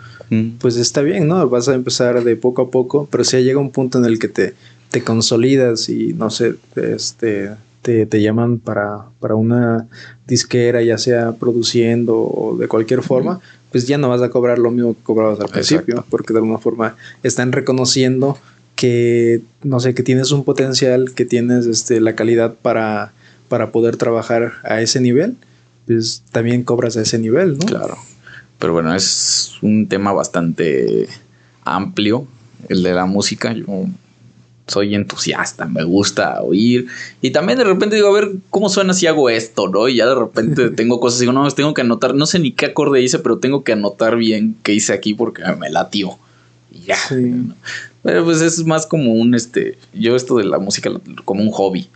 pues está bien, ¿no? Vas a empezar de poco a poco, pero si llega un punto en el que te, te consolidas y no sé, este, te, te llaman para, para una disquera, ya sea produciendo o de cualquier forma, pues ya no vas a cobrar lo mismo que cobrabas al principio, porque de alguna forma están reconociendo que, no sé, que tienes un potencial, que tienes este, la calidad para, para poder trabajar a ese nivel, pues también cobras a ese nivel, ¿no? Claro. Pero bueno, es un tema bastante amplio, el de la música. Yo soy entusiasta, me gusta oír. Y también de repente digo, a ver cómo suena si hago esto, ¿no? Y ya de repente tengo cosas, digo, no, tengo que anotar, no sé ni qué acorde hice, pero tengo que anotar bien qué hice aquí porque me latió. Y ya. Pero pues es más como un, este, yo esto de la música como un hobby.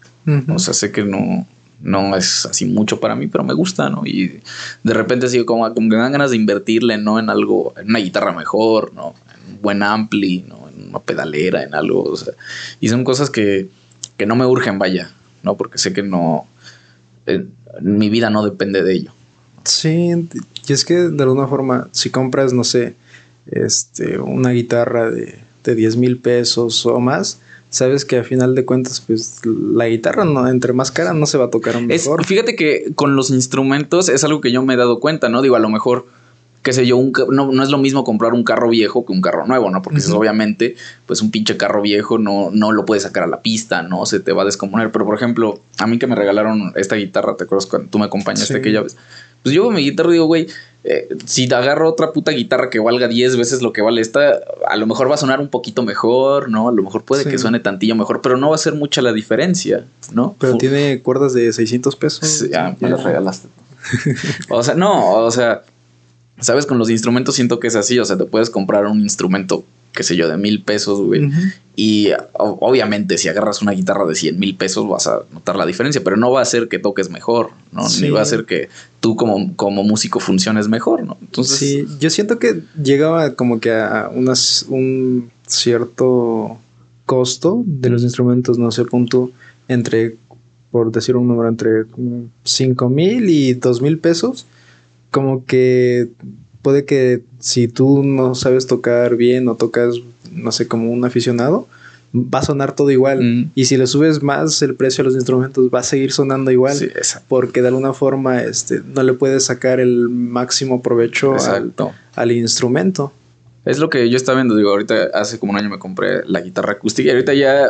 O sea, sé que no, no es así mucho para mí, pero me gusta, ¿no? Y de repente sigo como, como que me dan ganas de invertirle, ¿no? En algo, en una guitarra mejor, ¿no? En un buen ampli, ¿no? Una pedalera, en algo, o sea, y son cosas que, que no me urgen, vaya, ¿no? Porque sé que no, eh, mi vida no depende de ello. Sí, y es que de alguna forma, si compras, no sé, este, una guitarra de, de 10 mil pesos o más, sabes que a final de cuentas, pues la guitarra, no, entre más cara, no se va a tocar mejor. fíjate que con los instrumentos es algo que yo me he dado cuenta, ¿no? Digo, a lo mejor qué sé yo, no, no, es lo mismo comprar un carro viejo que un carro nuevo, ¿no? Porque obviamente, pues un pinche carro viejo no, no lo puedes sacar a la pista, ¿no? Se te va a descomponer. Pero, por ejemplo, a mí que me regalaron esta guitarra, ¿te acuerdas cuando tú me acompañaste aquella vez? Pues yo con mi guitarra digo, güey, eh, si te agarro otra puta guitarra que valga 10 veces lo que vale esta, a lo mejor va a sonar un poquito mejor, ¿no? A lo mejor puede que suene tantillo mejor, pero no va a ser mucha la diferencia, ¿no? Pero tiene cuerdas de 600 pesos. ya, me las regalaste. o sea, no, o sea, ¿Sabes? Con los instrumentos siento que es así. O sea, te puedes comprar un instrumento, qué sé yo, de mil pesos, güey. Y obviamente, si agarras una guitarra de cien mil pesos, vas a notar la diferencia, pero no va a hacer que toques mejor, ¿no? Ni va a hacer que tú como, como músico funciones mejor, ¿no? Entonces. Sí, yo siento que llegaba como que a unas, un cierto costo de los instrumentos, no sé, punto entre, por decir un número, entre cinco mil y dos mil pesos como que puede que si tú no sabes tocar bien o tocas, no sé, como un aficionado, va a sonar todo igual. Mm. Y si le subes más el precio a los instrumentos, va a seguir sonando igual. porque de alguna forma este, no le puedes sacar el máximo provecho al, instrumento. Es lo que yo estaba viendo, digo, ahorita hace como un año me compré la guitarra acústica y ahorita ya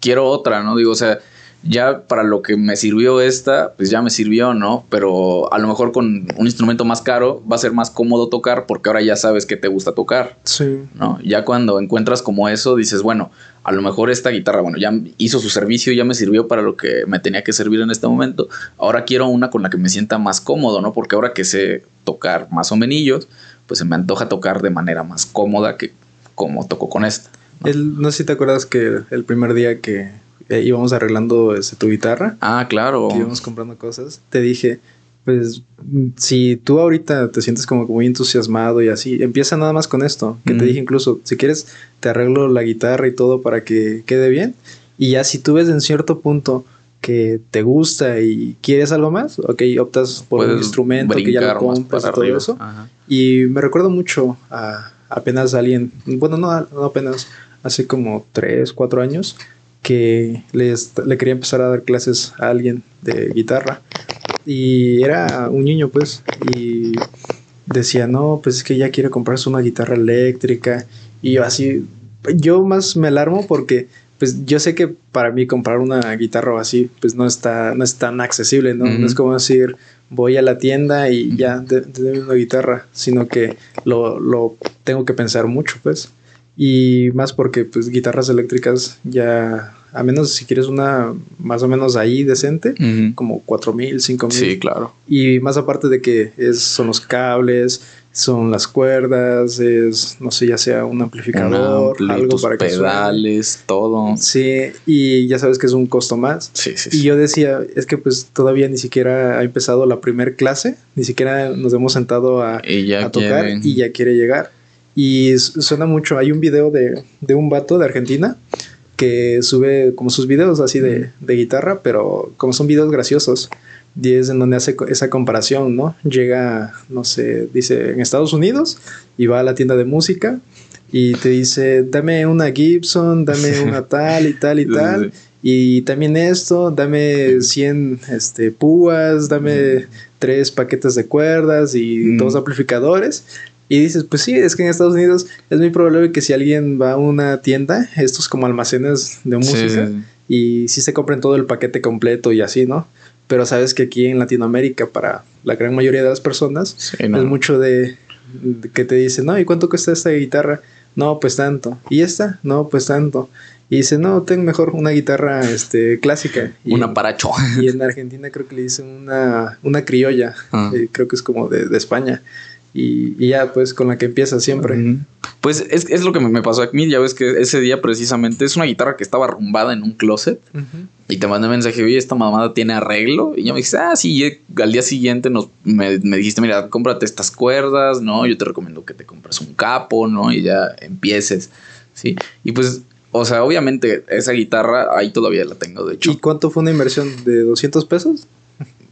quiero otra, ¿no? Digo, o sea, ya para lo que me sirvió esta, pues ya me sirvió, ¿no? Pero a lo mejor con un instrumento más caro va a ser más cómodo tocar porque ahora ya sabes que te gusta tocar. Sí. ¿No? Ya cuando encuentras como eso, dices, bueno, a lo mejor esta guitarra, bueno, ya hizo su servicio, ya me sirvió para lo que me tenía que servir en este momento. Ahora quiero una con la que me sienta más cómodo, ¿no? Porque ahora que sé tocar más o menos, pues se me antoja tocar de manera más cómoda que como toco con esta. El, no sé si te acuerdas que el primer día que eh, íbamos arreglando este, tu guitarra. Ah, claro. íbamos comprando cosas. Te dije, pues si tú ahorita te sientes como muy entusiasmado y así, empieza nada más con esto. Que te dije incluso, si quieres, te arreglo la guitarra y todo para que quede bien. Y ya si tú ves en cierto punto que te gusta y quieres algo más, ok, optas por un instrumento que ya lo compras y todo eso. Y me recuerdo mucho a apenas alguien, bueno, no, no apenas, hace como tres, cuatro años, que les, le quería empezar a dar clases a alguien de guitarra. Y era un niño, pues, y decía, no, pues es que ya quiere comprarse una guitarra eléctrica. Y yo así, yo más me alarmo porque, pues yo sé que para mí comprar una guitarra así, pues no está, no es tan accesible, ¿no? No es como decir, voy a la tienda y ya, de, una guitarra, sino que lo, lo tengo que pensar mucho, pues. Y más porque pues guitarras eléctricas ya, a menos si quieres una más o menos ahí decente, como cuatro mil, cinco mil. Sí, claro. Y más aparte de que es, son los cables, son las cuerdas, es, no sé, ya sea un amplificador, algo para que pedales, todo. Sí, y ya sabes que es un costo más. Sí, sí, Y yo decía, es que pues todavía ni siquiera ha empezado la primer clase, ni siquiera nos hemos sentado a, a tocar y ya quiere llegar. Y suena mucho. Hay un video de, de un vato de Argentina que sube como sus videos así de, de, guitarra, pero como son videos graciosos. Y es en donde hace esa comparación, ¿no? Llega, no sé, dice en Estados Unidos y va a la tienda de música y te dice, dame una Gibson, dame una tal y tal y tal. Y también esto, dame 100 este, púas, dame tres paquetes de cuerdas y dos amplificadores. Y dices, pues sí, es que en Estados Unidos es muy probable que si alguien va a una tienda, estos como almacenes de música, y sí se compren todo el paquete completo y así, ¿no? Pero sabes que aquí en Latinoamérica, para la gran mayoría de las personas, es mucho de, que te dicen, no, ¿y cuánto cuesta esta guitarra? No, pues tanto. ¿Y esta? No, pues tanto. Y dice, no, tengo mejor una guitarra este, clásica. Y un aparacho. Y en Argentina creo que le dicen una, una criolla. Ah. Eh, creo que es como de, de España. Y, ya, pues, con la que empieza siempre. Pues es, lo que me pasó a mí. Ya ves que ese día precisamente es una guitarra que estaba arrumbada en un closet. Y te mandé un mensaje, oye, esta mamada tiene arreglo. Y yo me dije, ah, sí. al día siguiente nos, me, dijiste, mira, cómprate estas cuerdas, ¿no? Yo te recomiendo que te compres un capo, ¿no? Y ya empieces, ¿sí? Y pues o sea, obviamente esa guitarra ahí todavía la tengo, de hecho. ¿Y cuánto fue una inversión? ¿De 200 pesos?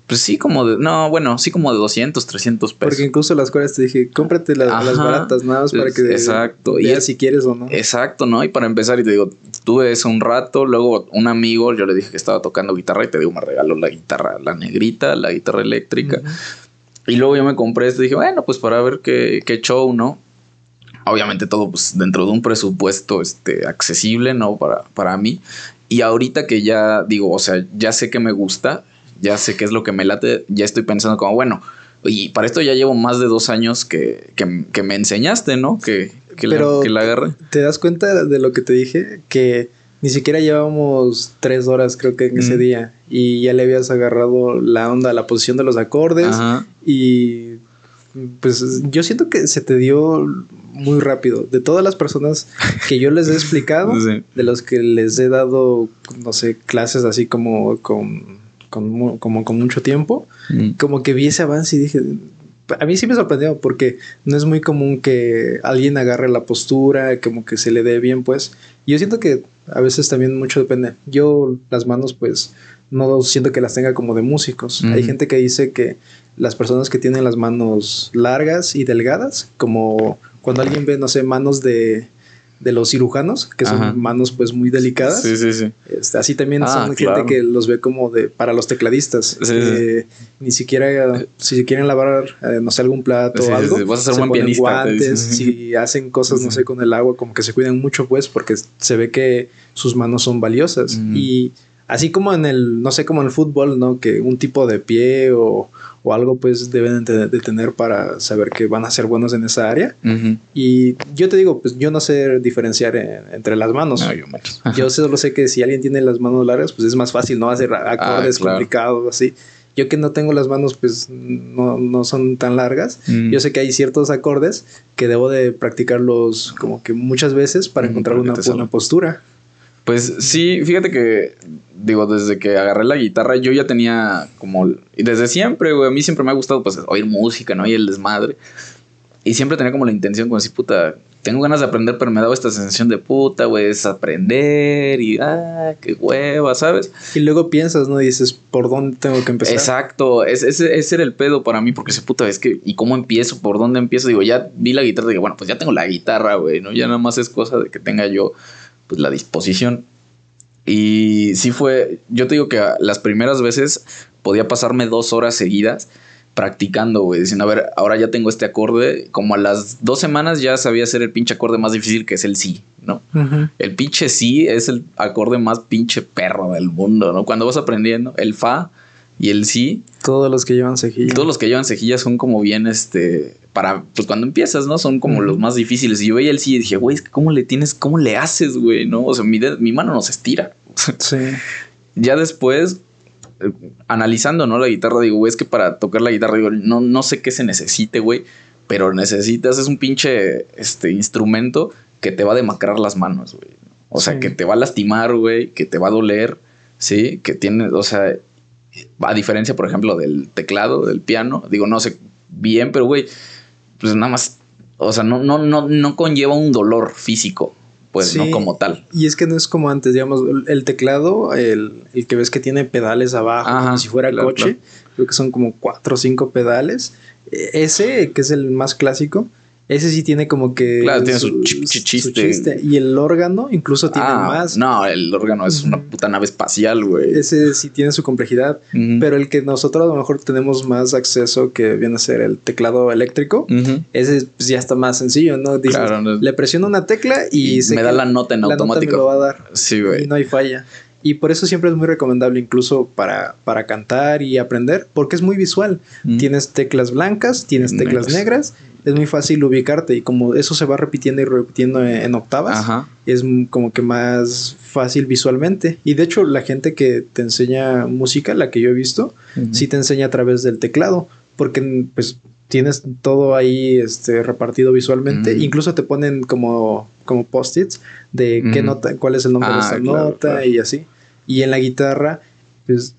Pues sí, como de. No, bueno, sí, como de 200, 300 pesos. Porque incluso las cuales te dije, cómprate las baratas nada más para que. Exacto. y si quieres o no. Exacto, ¿no? Y para empezar, y te digo, tuve eso un rato. Luego un amigo, yo le dije que estaba tocando guitarra y te digo, me regaló la guitarra, la negrita, la guitarra eléctrica. Y luego yo me compré esto y dije, bueno, pues para ver qué, qué show, ¿no? Obviamente todo pues dentro de un presupuesto este, accesible, ¿no? Para, para mí. Y ahorita que ya digo, o sea, ya sé que me gusta, ya sé qué es lo que me late, ya estoy pensando como, bueno, y para esto ya llevo más de dos años que, que, me enseñaste, ¿no? Que, que, la, que la agarre. ¿Te das cuenta de lo que te dije? Que ni siquiera llevábamos tres horas, creo que en ese día. Y ya le habías agarrado la onda, la posición de los acordes. Y pues yo siento que se te dio muy rápido. De todas las personas que yo les he explicado, de los que les he dado, no sé, clases así como con con, como con mucho tiempo, mm. como que vi ese avance y dije, a mí sí me sorprendió porque no es muy común que alguien agarre la postura, como que se le dé bien, pues. Yo siento que a veces también mucho depende. Yo las manos, pues, no siento que las tenga como de músicos. Hay gente que dice que las personas que tienen las manos largas y delgadas, como cuando alguien ve, no sé, manos de de los cirujanos, que son manos pues muy delicadas. Sí, sí, sí. Este, así también ah, son gente que los ve como de para los tecladistas. Ni siquiera si quieren lavar, eh, no sé, algún plato o algo. Vas a ser se buen pianista. Guantes, si hacen cosas, no sé, con el agua, como que se cuidan mucho, pues, porque se ve que sus manos son valiosas. Y así como en el, no sé, como en el fútbol, ¿no? Que un tipo de pie o o algo pues deben de, tener para saber que van a ser buenos en esa área. Y yo te digo, pues yo no sé diferenciar entre las manos. yo, solo sé que si alguien tiene las manos largas, pues es más fácil, ¿no? Hacer acordes ah, complicados, así. Yo que no tengo las manos, pues no, no son tan largas. Yo sé que hay ciertos acordes que debo de practicarlos como que muchas veces para encontrar una buena postura. Pues sí, fíjate que, digo, desde que agarré la guitarra, yo ya tenía como, y desde siempre, güey, a mí siempre me ha gustado, pues, oír música, ¿no? Y el desmadre. Y siempre tenía como la intención, como si, puta, tengo ganas de aprender, pero me daba esta sensación de puta, güey, es aprender y, ah, qué hueva, ¿sabes? Y luego piensas, ¿no? dices, ¿por dónde tengo que empezar? Exacto, ese, ese era el pedo para mí, porque ese puta, es que, ¿y cómo empiezo? ¿Por dónde empiezo? Digo, ya vi la guitarra, digo, bueno, pues ya tengo la guitarra, güey, ¿no? Ya nada más es cosa de que tenga yo pues la disposición. Y sí fue, yo te digo que las primeras veces podía pasarme dos horas seguidas practicando, güey, diciendo, a ver, ahora ya tengo este acorde, como a las dos semanas ya sabía hacer el pinche acorde más difícil que es el sí, ¿no? El pinche sí es el acorde más pinche perro del mundo, ¿no? Cuando vas aprendiendo, el fa y el sí. Todos los que llevan cejillas. Todos los que llevan cejillas son como bien, este, para, pues cuando empiezas, ¿no? Son como los más difíciles. Y yo veía el sí y dije, güey, ¿cómo le tienes, cómo le haces, güey? ¿No? O sea, mi, mi mano no se estira. Sí. ya después, eh, analizando, ¿no? La guitarra, digo, güey, es que para tocar la guitarra, digo, no, no sé qué se necesite, güey, pero necesitas, es un pinche, este, instrumento que te va a demacrar las manos, güey. O sea, que te va a lastimar, güey, que te va a doler, ¿sí? Que tiene, o sea, a diferencia, por ejemplo, del teclado, del piano, digo, no sé bien, pero, güey, pues nada más, o sea, no, no, no, no conlleva un dolor físico, pues, no como tal. Y es que no es como antes, digamos, el teclado, el, el que ves que tiene pedales abajo, como si fuera coche, creo que son como cuatro o cinco pedales. E, ese, que es el más clásico, ese sí tiene como que. Claro, tiene su, chiste. Y el órgano incluso tiene ah, más. No, el órgano es una puta nave espacial, güey. Ese sí tiene su complejidad. Pero el que nosotros a lo mejor tenemos más acceso, que viene a ser el teclado eléctrico, ese pues, ya está más sencillo, ¿no? claro, Le presiono una tecla y, me da la nota en automático. me lo va a dar. Sí, güey. Y no hay falla. Y por eso siempre es muy recomendable incluso para, para cantar y aprender, porque es muy visual. Tienes teclas blancas, tienes teclas negras es muy fácil ubicarte y como eso se va repitiendo y repitiendo en, octavas, es como que más fácil visualmente. Y de hecho la gente que te enseña música, la que yo he visto, sí te enseña a través del teclado, porque pues tienes todo ahí este, repartido visualmente. Incluso te ponen como, como post-its de qué nota, cuál es el nombre de ah, esta nota y así. Y en la guitarra, pues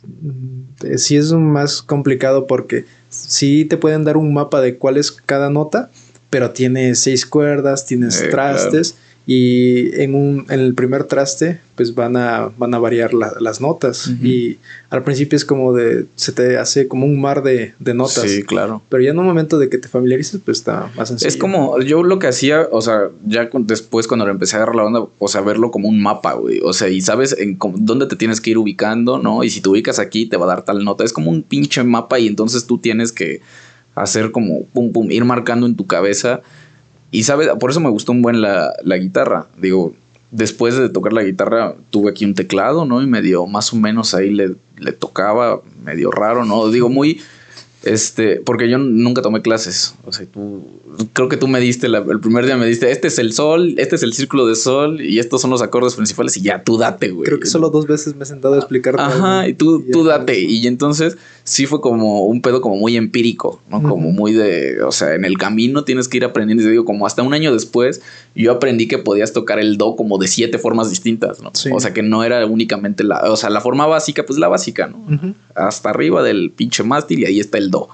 sí es más complicado porque sí te pueden dar un mapa de cuál es cada nota, pero tiene seis cuerdas, tienes trastes y en, un, en el primer traste pues van a, van a variar las notas y al principio es como de, se te hace como un mar de, de, notas. Sí, claro. Pero ya en un momento de que te familiarices pues está más sencillo. Es como, yo lo que hacía, o sea, ya después cuando le empecé a agarrar la onda, o sea, verlo como un mapa, güey, o sea, y sabes en dónde te tienes que ir ubicando, ¿no? Y si te ubicas aquí te va a dar tal nota, es como un pinche mapa y entonces tú tienes que hacer como, pum, pum, ir marcando en tu cabeza y sabes, por eso me gustó un buen la, la guitarra. Digo, después de tocar la guitarra tuve aquí un teclado, ¿no? Y medio más o menos ahí le, le tocaba, medio raro, ¿no? Digo, muy este, porque yo nunca tomé clases. O sea, tú, creo que tú me diste, el primer día me diste, este es el sol, este es el círculo de sol y estos son los acordes principales y ya tú date, güey. Creo que solo dos veces me he sentado a explicarte. Ajá, y tú, tú date. Y entonces sí fue como un pedo como muy empírico, ¿no? Como muy de, o sea, en el camino tienes que ir aprendiendo. Y te digo, como hasta un año después, yo aprendí que podías tocar el do como de siete formas distintas, ¿no? O sea, que no era únicamente la, o sea, la forma básica, pues la básica, ¿no? Hasta arriba del pinche mástil y ahí está el do.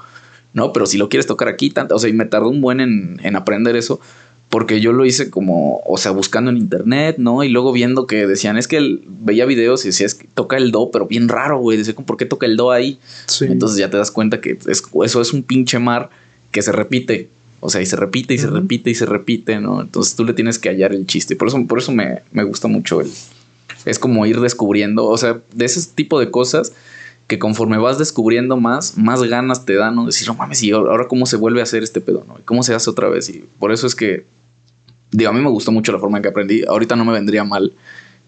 ¿no? Pero si lo quieres tocar aquí, tanto, o sea, y me tardó un buen en, aprender eso, porque yo lo hice como, o sea, buscando en internet, ¿no? Y luego viendo que decían, es que veía videos y decía, es que toca el do, pero bien raro, güey, decía, ¿por qué toca el do ahí? Entonces ya te das cuenta que eso es un pinche mar que se repite. O sea, y se repite y se repite y se repite, ¿no? Entonces tú le tienes que hallar el chiste. Por eso, por eso me, me gusta mucho el. Es como ir descubriendo, o sea, de ese tipo de cosas que conforme vas descubriendo más, más ganas te dan, ¿no? Decir, no mames, y ahora cómo se vuelve a hacer este pedo, ¿no? ¿Cómo se hace otra vez? Y por eso es que, digo, a mí me gustó mucho la forma en que aprendí. Ahorita no me vendría mal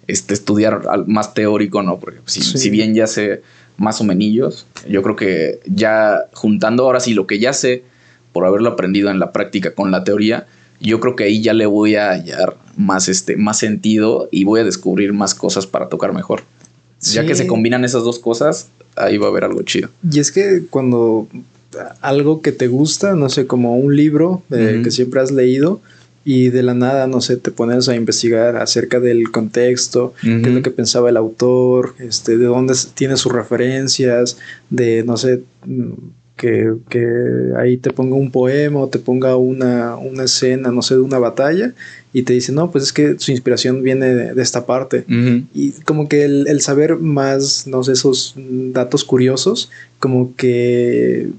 este, estudiar más teórico, ¿no? Porque si, si bien ya sé más o menos, yo creo que ya juntando ahora sí lo que ya sé, por haberlo aprendido en la práctica con la teoría, yo creo que ahí ya le voy a hallar más, este, más sentido y voy a descubrir más cosas para tocar mejor. Ya que se combinan esas dos cosas, ahí va a haber algo chido. Y es que cuando algo que te gusta, no sé, como un libro eh, que siempre has leído y de la nada, no sé, te pones a investigar acerca del contexto, qué es lo que pensaba el autor, este, de dónde tiene sus referencias, de, no sé, que, que, ahí te ponga un poema o te ponga una, una, escena, no sé, de una batalla y te dice, no, pues es que su inspiración viene de, esta parte. Y como que el, el, saber más, no sé, esos datos curiosos, como que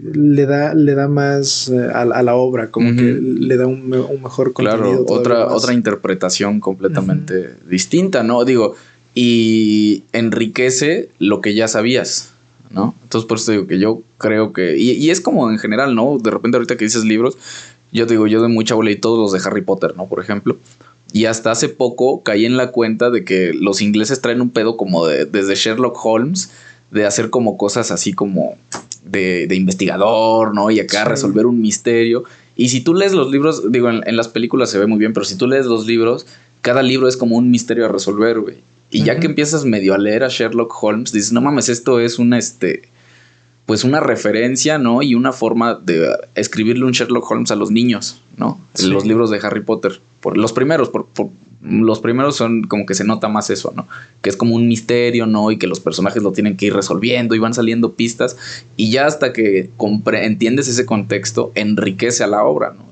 le da, le da más eh, a, la obra, como que le da un, un mejor contenido. Claro, otra, otra interpretación completamente distinta, ¿no? Digo, y enriquece lo que ya sabías. ¿no? Entonces por eso digo que yo creo que, y, es como en general, ¿no? De repente ahorita que dices libros, yo te digo, yo de mucha bola y todos los de Harry Potter, ¿no? Por ejemplo. Y hasta hace poco caí en la cuenta de que los ingleses traen un pedo como de, desde Sherlock Holmes, de hacer como cosas así como de, investigador, ¿no? Y acá resolver un misterio. Y si tú lees los libros, digo, en, en, las películas se ve muy bien, pero si tú lees los libros, cada libro es como un misterio a resolver, güey. Y ya que empiezas medio a leer a Sherlock Holmes, dices, no mames, esto es una, este, pues una referencia, ¿no? Y una forma de escribirle un Sherlock Holmes a los niños, ¿no? En los libros de Harry Potter. Por, los primeros, por, los primeros son como que se nota más eso, ¿no? Que es como un misterio, ¿no? Y que los personajes lo tienen que ir resolviendo y van saliendo pistas. Y ya hasta que entiendes ese contexto, enriquece a la obra, ¿no?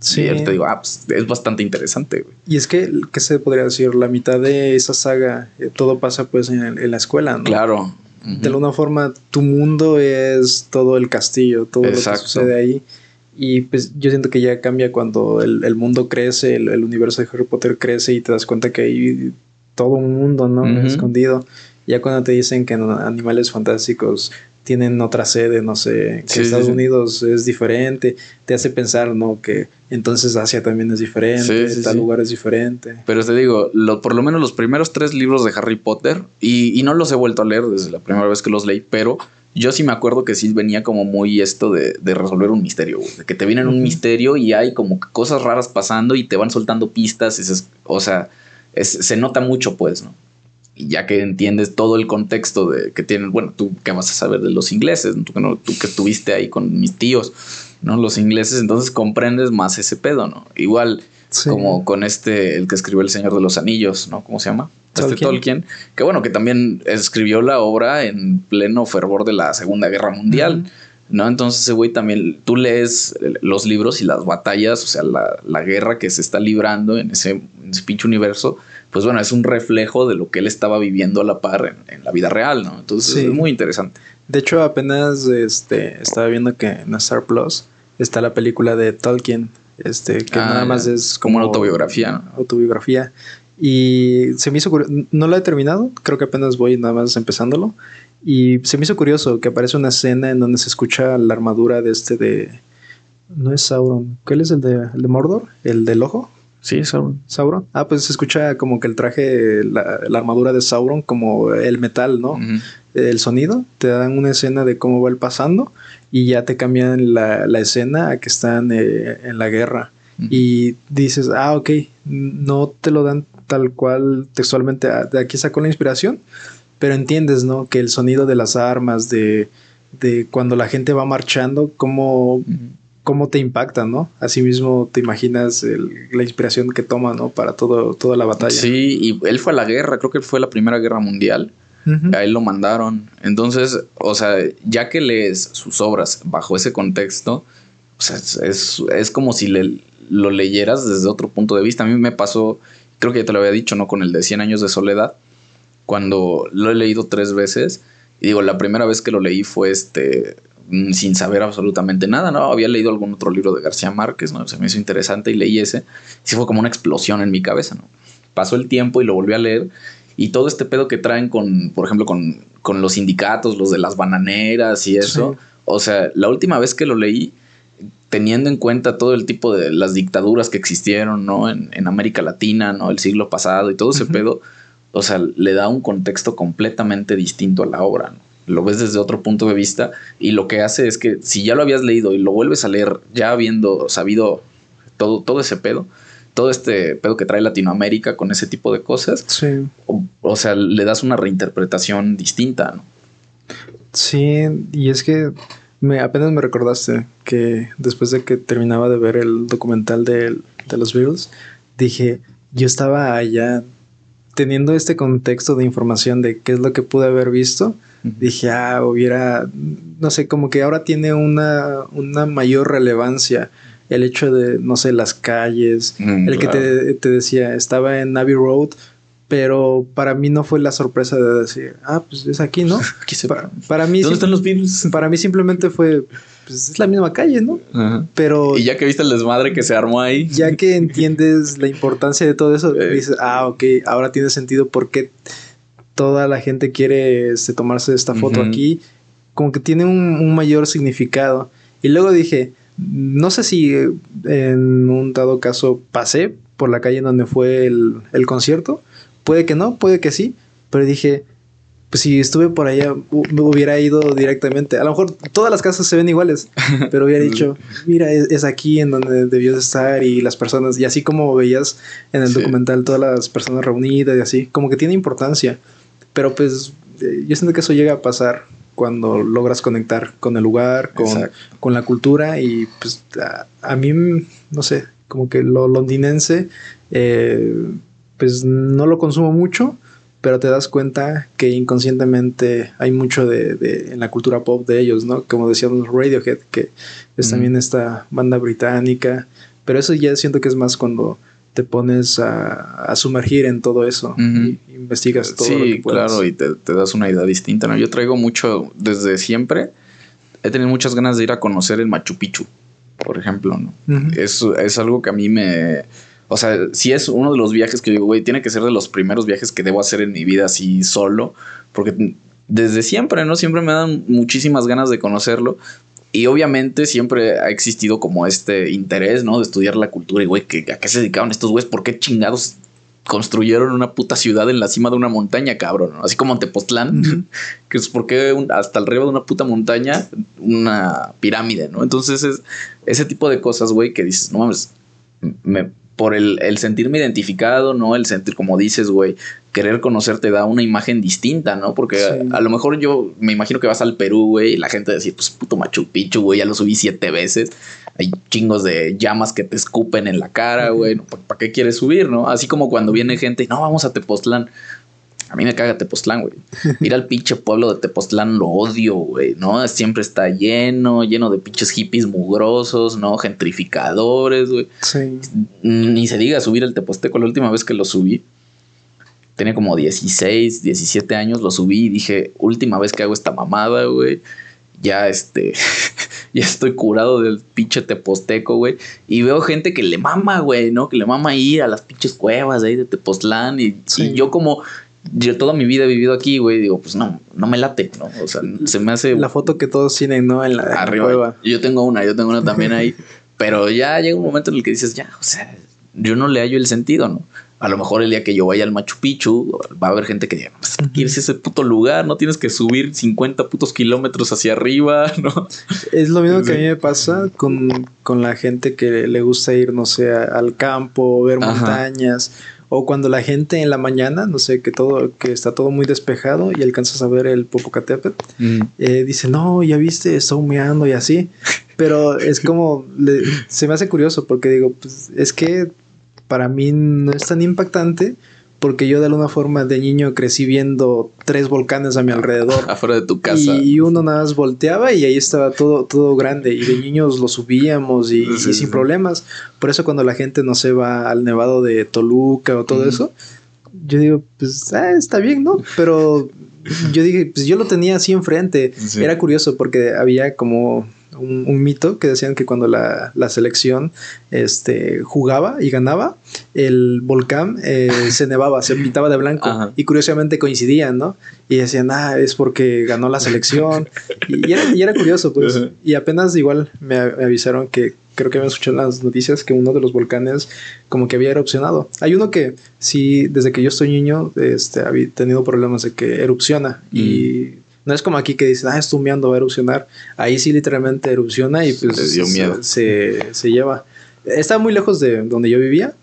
Sí. Y te digo, ah, pues, es bastante interesante, güey. Y es que, ¿qué se podría decir? La mitad de esa saga, eh, todo pasa pues en, la escuela, ¿no? Claro. De alguna forma, tu mundo es todo el castillo, todo lo que sucede ahí. Y pues yo siento que ya cambia cuando el, mundo crece, el, universo de Harry Potter crece y te das cuenta que hay todo un mundo, ¿no? Escondido. Ya cuando te dicen que Animales Fantásticos tienen otra sede, no sé, que Estados Unidos es diferente, te hace pensar, ¿no? Que entonces Asia también es diferente, tal lugar es diferente. Pero te digo, lo, por lo menos los primeros tres libros de Harry Potter, y, no los he vuelto a leer desde la primera vez que los leí, pero yo sí me acuerdo que sí venía como muy esto de, resolver un misterio, de que te vienen un misterio y hay como cosas raras pasando y te van soltando pistas, y o sea, se nota mucho pues, ¿no? ya que entiendes todo el contexto de que tienen, bueno, tú qué vas a saber de los ingleses, tú no, tú que estuviste ahí con mis tíos, ¿no? Los ingleses, entonces comprendes más ese pedo, ¿no? Igual como con este, el que escribió El Señor de los Anillos, ¿no? ¿Cómo se llama? Este Tolkien. Este Tolkien, que bueno, que también escribió la obra en pleno fervor de la Segunda Guerra Mundial. ¿no? Entonces ese güey también, tú lees los libros y las batallas, o sea, la, guerra que se está librando en ese, en ese, pinche universo, pues bueno, es un reflejo de lo que él estaba viviendo a la par en, la vida real, ¿no? Entonces es muy interesante. De hecho, apenas este, estaba viendo que en Star Plus está la película de Tolkien, este, que ah, nada más es como, una autobiografía. Autobiografía. Y se me hizo curioso, no lo he terminado, creo que apenas voy nada más empezándolo. Y se me hizo curioso que aparece una escena en donde se escucha la armadura de este de... No es Sauron. ¿Cuál es el de, el de Mordor? ¿El del ojo? Sí, Sauron. Sauron. Ah, pues se escucha como que el traje, la, armadura de Sauron, como el metal, ¿no? El sonido. Te dan una escena de cómo va el pasando y ya te cambian la, escena a que están eh, en la guerra. Y dices, ah, ok, no te lo dan tal cual textualmente, ah, de aquí sacó la inspiración, pero entiendes, ¿no? Que el sonido de las armas, de, de cuando la gente va marchando, cómo, cómo te impacta, ¿no? Asimismo te imaginas la inspiración que toma, ¿no? Para todo, toda la batalla. Sí, y él fue a la guerra, creo que fue la Primera Guerra Mundial. A él lo mandaron. Entonces, o sea, ya que lees sus obras bajo ese contexto, o sea, es, es como si le, lo leyeras desde otro punto de vista. A mí me pasó, creo que ya te lo había dicho, ¿no? Con el de 100 años de soledad, cuando lo he leído tres veces. Y digo, la primera vez que lo leí fue este Mm, sin saber absolutamente nada, ¿no? Había leído algún otro libro de García Márquez, ¿no? Se me hizo interesante y leí ese. Sí fue como una explosión en mi cabeza, ¿no? Pasó el tiempo y lo volví a leer. Y todo este pedo que traen con, por ejemplo, con, con los sindicatos, los de las bananeras y eso. O sea, la última vez que lo leí, teniendo en cuenta todo el tipo de las dictaduras que existieron, ¿no? En, en América Latina, ¿no? El siglo pasado y todo ese pedo, o sea, le da un contexto completamente distinto a la obra, ¿no? lo ves desde otro punto de vista y lo que hace es que si ya lo habías leído y lo vuelves a leer ya habiendo sabido todo, todo ese pedo, todo este pedo que trae Latinoamérica con ese tipo de cosas, o, sea, le das una reinterpretación distinta, ¿no? Sí, y es que me, apenas me recordaste que después de que terminaba de ver el documental de, de los Beatles, dije, yo estaba allá teniendo este contexto de información de qué es lo que pude haber visto. Dije, ah, hubiera, no sé, como que ahora tiene una, una mayor relevancia el hecho de, no sé, las calles, mm, el que te, decía, estaba en Abbey Road, pero para mí no fue la sorpresa de decir, ah, pues es aquí, ¿no? para, mí... ¿Dónde están los Beatles? Para mí simplemente fue, pues es la misma calle, ¿no? Pero... Y ya que viste el desmadre que se armó ahí. Ya que entiendes la importancia de todo eso, eh. dices, ah, ok, ahora tiene sentido porque toda la gente quiere este, tomarse esta foto aquí, como que tiene un, mayor significado. Y luego dije, no sé si eh, en un dado caso pasé por la calle en donde fue el, concierto, puede que no, puede que sí, pero dije, pues si estuve por allá, me hubiera ido directamente. A lo mejor todas las casas se ven iguales, pero hubiera dicho, mira, es, aquí en donde debió estar y las personas, y así como veías en el documental todas las personas reunidas y así, como que tiene importancia. Pero pues eh, yo siento que eso llega a pasar cuando logras conectar con el lugar, con, la cultura y pues a, mí, no sé, como que lo londinense, eh, pues no lo consumo mucho, pero te das cuenta que inconscientemente hay mucho de, en la cultura pop de ellos, ¿no? Como decíamos Radiohead, que es también esta banda británica, pero eso ya siento que es más cuando te pones a, sumergir en todo eso y investigas todo. Sí, claro, y te, das una idea distinta. ¿no? Yo traigo mucho, desde siempre, he tenido muchas ganas de ir a conocer el Machu Picchu, por ejemplo. ¿no? es, es algo que a mí me... O sea, si es uno de los viajes que digo, güey, tiene que ser de los primeros viajes que debo hacer en mi vida así solo, porque desde siempre, ¿no? Siempre me dan muchísimas ganas de conocerlo. Y obviamente siempre ha existido como este interés, ¿no? De estudiar la cultura y, güey, ¿a qué se dedicaban estos güeyes? ¿Por qué chingados construyeron una puta ciudad en la cima de una montaña, cabrón? Así como Antepoztlán, que es porque hasta arriba de una puta montaña, una pirámide, ¿no? Entonces es ese tipo de cosas, güey, que dices, no mames, me, por el, el, sentirme identificado, ¿no? El sentir, como dices, güey, querer conocerte da una imagen distinta, ¿no? Porque a, lo mejor yo me imagino que vas al Perú, güey, y la gente decir, pues puto Machu Picchu, güey, ya lo subí siete veces. Hay chingos de llamas que te escupen en la cara, güey. ¿Para qué quieres subir, no? Así como cuando viene gente, no, vamos a Tepoztlán. A mí me caga Tepoztlán, güey. Ir al pinche pueblo de Tepoztlán lo odio, güey, ¿no? Siempre está lleno, lleno de pinches hippies mugrosos, ¿no? Gentrificadores, güey. Sí. Ni se diga subir el Teposteco. La última vez que lo subí, tenía como 16, 17 años, lo subí y dije, última vez que hago esta mamada, güey. Ya este, ya estoy curado del pinche Teposteco, güey. Y veo gente que le mama, güey, ¿no? Que le mama ir a las pinches cuevas de ahí de Tepoztlán. Y, y yo como, yo toda mi vida he vivido aquí, güey, digo, pues no, no me late, ¿no? O sea, se me hace... La foto que todos tienen, ¿no? En la, arriba. Yo tengo una, yo tengo una también ahí. pero ya llega un momento en el que dices, ya, o sea, yo no le hallo el sentido, ¿no? A lo mejor el día que yo vaya al Machu Picchu, va a haber gente que diga, pues, ¿quieres ese puto lugar? No tienes que subir 50 putos kilómetros hacia arriba, ¿no? Es lo mismo que a mí me pasa con, con, la gente que le gusta ir, no sé, al campo, ver montañas o cuando la gente en la mañana, no sé, que todo, que está todo muy despejado y alcanzas a ver el Popocatépetl, mm. eh, dice, no, ya viste, está humeando y así. Pero es como, se me hace curioso porque digo, pues es que para mí no es tan impactante porque yo de alguna forma de niño crecí viendo tres volcanes a mi alrededor. Afuera de tu casa. Y uno nada más volteaba y ahí estaba todo, todo grande. Y de niños lo subíamos y, sin problemas. Por eso cuando la gente, no se va al nevado de Toluca o todo eso, yo digo, pues ah, está bien, ¿no? Pero yo dije, pues yo lo tenía así enfrente. Era curioso porque había como un, mito que decían que cuando la, selección este, jugaba y ganaba, el volcán eh, se nevaba, se pintaba de blanco y curiosamente coincidían, ¿no? Y decían, ah, es porque ganó la selección. y, era, curioso, pues. Y apenas igual me, avisaron que creo que me escuchado en las noticias que uno de los volcanes como que había erupcionado. Hay uno que sí, desde que yo estoy niño, este, había tenido problemas de que erupciona y mm. No es como aquí que dicen, ah, humeando, va a erupcionar. Ahí sí literalmente erupciona y pues Se, se, lleva. Está muy lejos de donde yo vivía,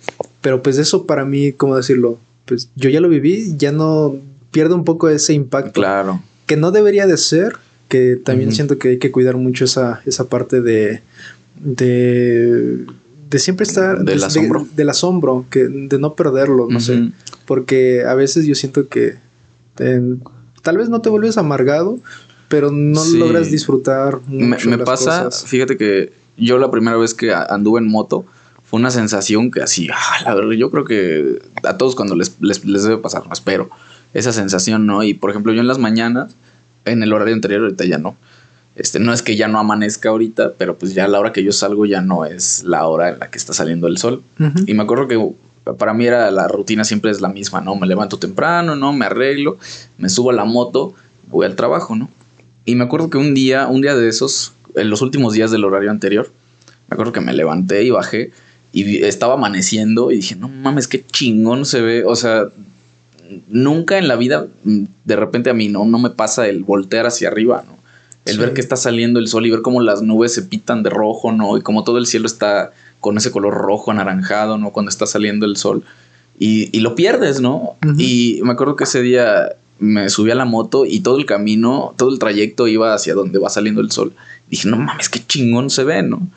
pero pues eso para mí, ¿cómo decirlo? Pues yo ya lo viví, ya no pierdo un poco ese impacto. Claro. Que no debería de ser, que también siento que hay que cuidar mucho esa, esa parte de, de, de siempre estar... Del asombro. del asombro, que, de no perderlo, no sé. Porque a veces yo siento que tal vez no te vuelves amargado, pero no logras disfrutar. Mucho me, pasa, fíjate que yo la primera vez que anduve en moto fue una sensación que así, ah, la verdad, yo creo que a todos cuando les, les, debe pasar, no espero, esa sensación, ¿no? Y por ejemplo, yo en las mañanas, en el horario anterior, ahorita ya no. Este, no es que ya no amanezca ahorita, pero pues ya la hora que yo salgo ya no es la hora en la que está saliendo el sol. Y me acuerdo que para mí era la rutina siempre es la misma, ¿no? Me levanto temprano, ¿no? Me arreglo, me subo a la moto, voy al trabajo, ¿no? Y me acuerdo que un día, un día de esos, en los últimos días del horario anterior, me acuerdo que me levanté y bajé y estaba amaneciendo y dije, no mames, qué chingón se ve. O sea, nunca en la vida, de repente a mí no, no me pasa el voltear hacia arriba, ¿no? El ver que está saliendo el sol y ver cómo las nubes se pitan de rojo, ¿no? Y cómo todo el cielo está con ese color rojo, anaranjado, ¿no? Cuando está saliendo el sol. Y, lo pierdes, ¿no? Y me acuerdo que ese día me subí a la moto y todo el camino, todo el trayecto iba hacia donde va saliendo el sol. Dije, no mames, qué chingón se ve, ¿no?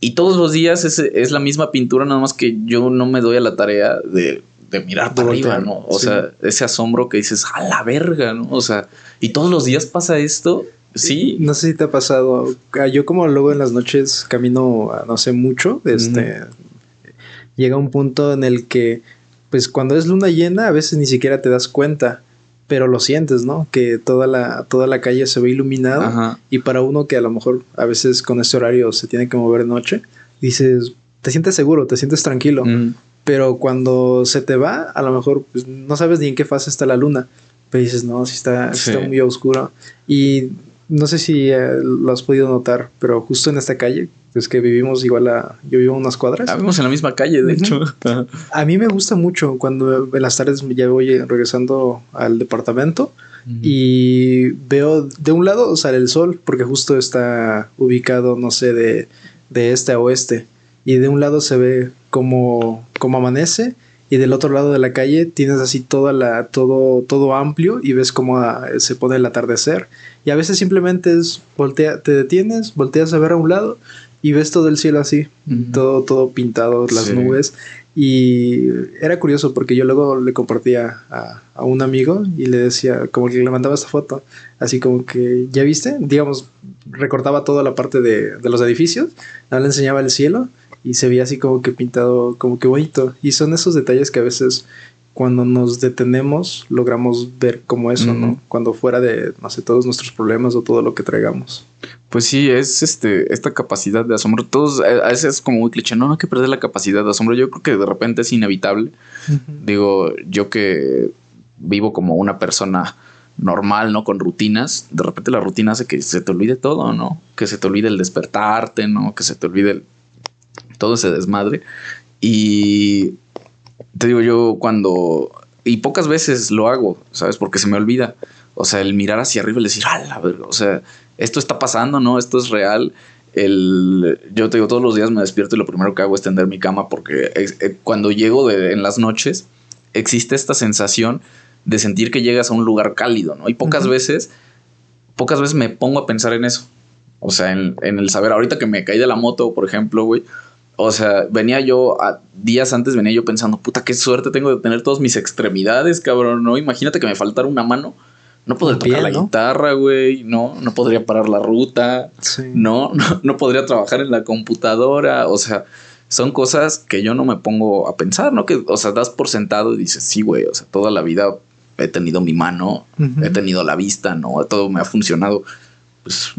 Y todos los días es, es, la misma pintura, nada más que yo no me doy a la tarea de, mirar para arriba, ¿no? O sea, ese asombro que dices, a la verga, ¿no? O sea, y todos los días pasa esto Sí. No sé si te ha pasado. Ah, yo como luego en las noches camino, no sé, mucho, este, llega un punto en el que, pues cuando es luna llena, a veces ni siquiera te das cuenta, pero lo sientes, ¿no? Que toda la, toda la calle se ve iluminada y para uno que a lo mejor a veces con este horario se tiene que mover de noche, dices, te sientes seguro, te sientes tranquilo. Pero cuando se te va, a lo mejor pues, no sabes ni en qué fase está la luna. Pero dices, no, si está, está muy oscuro. Y no sé si eh, lo has podido notar, pero justo en esta calle, es que vivimos igual a. Yo vivo unas cuadras. Ah, vivimos en la misma calle, de hecho. a mí me gusta mucho cuando en las tardes ya voy regresando al departamento y veo de un lado sale el sol, porque justo está ubicado, no sé, de, de este a oeste. Y de un lado se ve como, como amanece y del otro lado de la calle tienes así toda la, todo, todo amplio y ves cómo ah, se pone el atardecer y a veces simplemente es voltea, te detienes, volteas a ver a un lado y ves todo el cielo así, todo, todo pintado, las nubes. Y era curioso porque yo luego le compartía a, a, un amigo y le decía, como que le mandaba esta foto, así como que, ¿ya viste? Digamos, recortaba toda la parte de, de los edificios, le enseñaba el cielo y se veía así como que pintado, como que bonito. Y son esos detalles que a veces cuando nos detenemos logramos ver como eso, ¿no? Cuando fuera de, no sé, todos nuestros problemas o todo lo que traigamos. Pues sí, es este, esta capacidad de asombro. Todos, a veces es como muy cliché, no, no hay que perder la capacidad de asombro. Yo creo que de repente es inevitable. Digo, yo que vivo como una persona normal, ¿no? Con rutinas, de repente la rutina hace que se te olvide todo, ¿no? Que se te olvide el despertarte, ¿no? Que se te olvide todo ese desmadre. Y te digo yo cuando... Y pocas veces lo hago, ¿sabes? Porque se me olvida. O sea, el mirar hacia arriba y decir, ¡ah, O sea, esto está pasando, ¿no? Esto es real. El, yo te digo, todos los días me despierto y lo primero que hago es tender mi cama porque eh, cuando llego de, en las noches existe esta sensación de sentir que llegas a un lugar cálido, ¿no? Y pocas veces, pocas veces me pongo a pensar en eso. O sea, en, en, el saber, ahorita que me caí de la moto, por ejemplo, güey, o sea, venía yo, a, días antes venía yo pensando, puta, qué suerte tengo de tener todas mis extremidades, cabrón, ¿no? Imagínate que me faltara una mano. No podría tocar la guitarra, güey, no, no podría parar la ruta, no, no, no podría trabajar en la computadora, o sea, son cosas que yo no me pongo a pensar, ¿no? Que, o sea, das por sentado y dices, sí, güey, o sea, toda la vida he tenido mi mano, he tenido la vista, ¿no? Todo me ha funcionado, pues,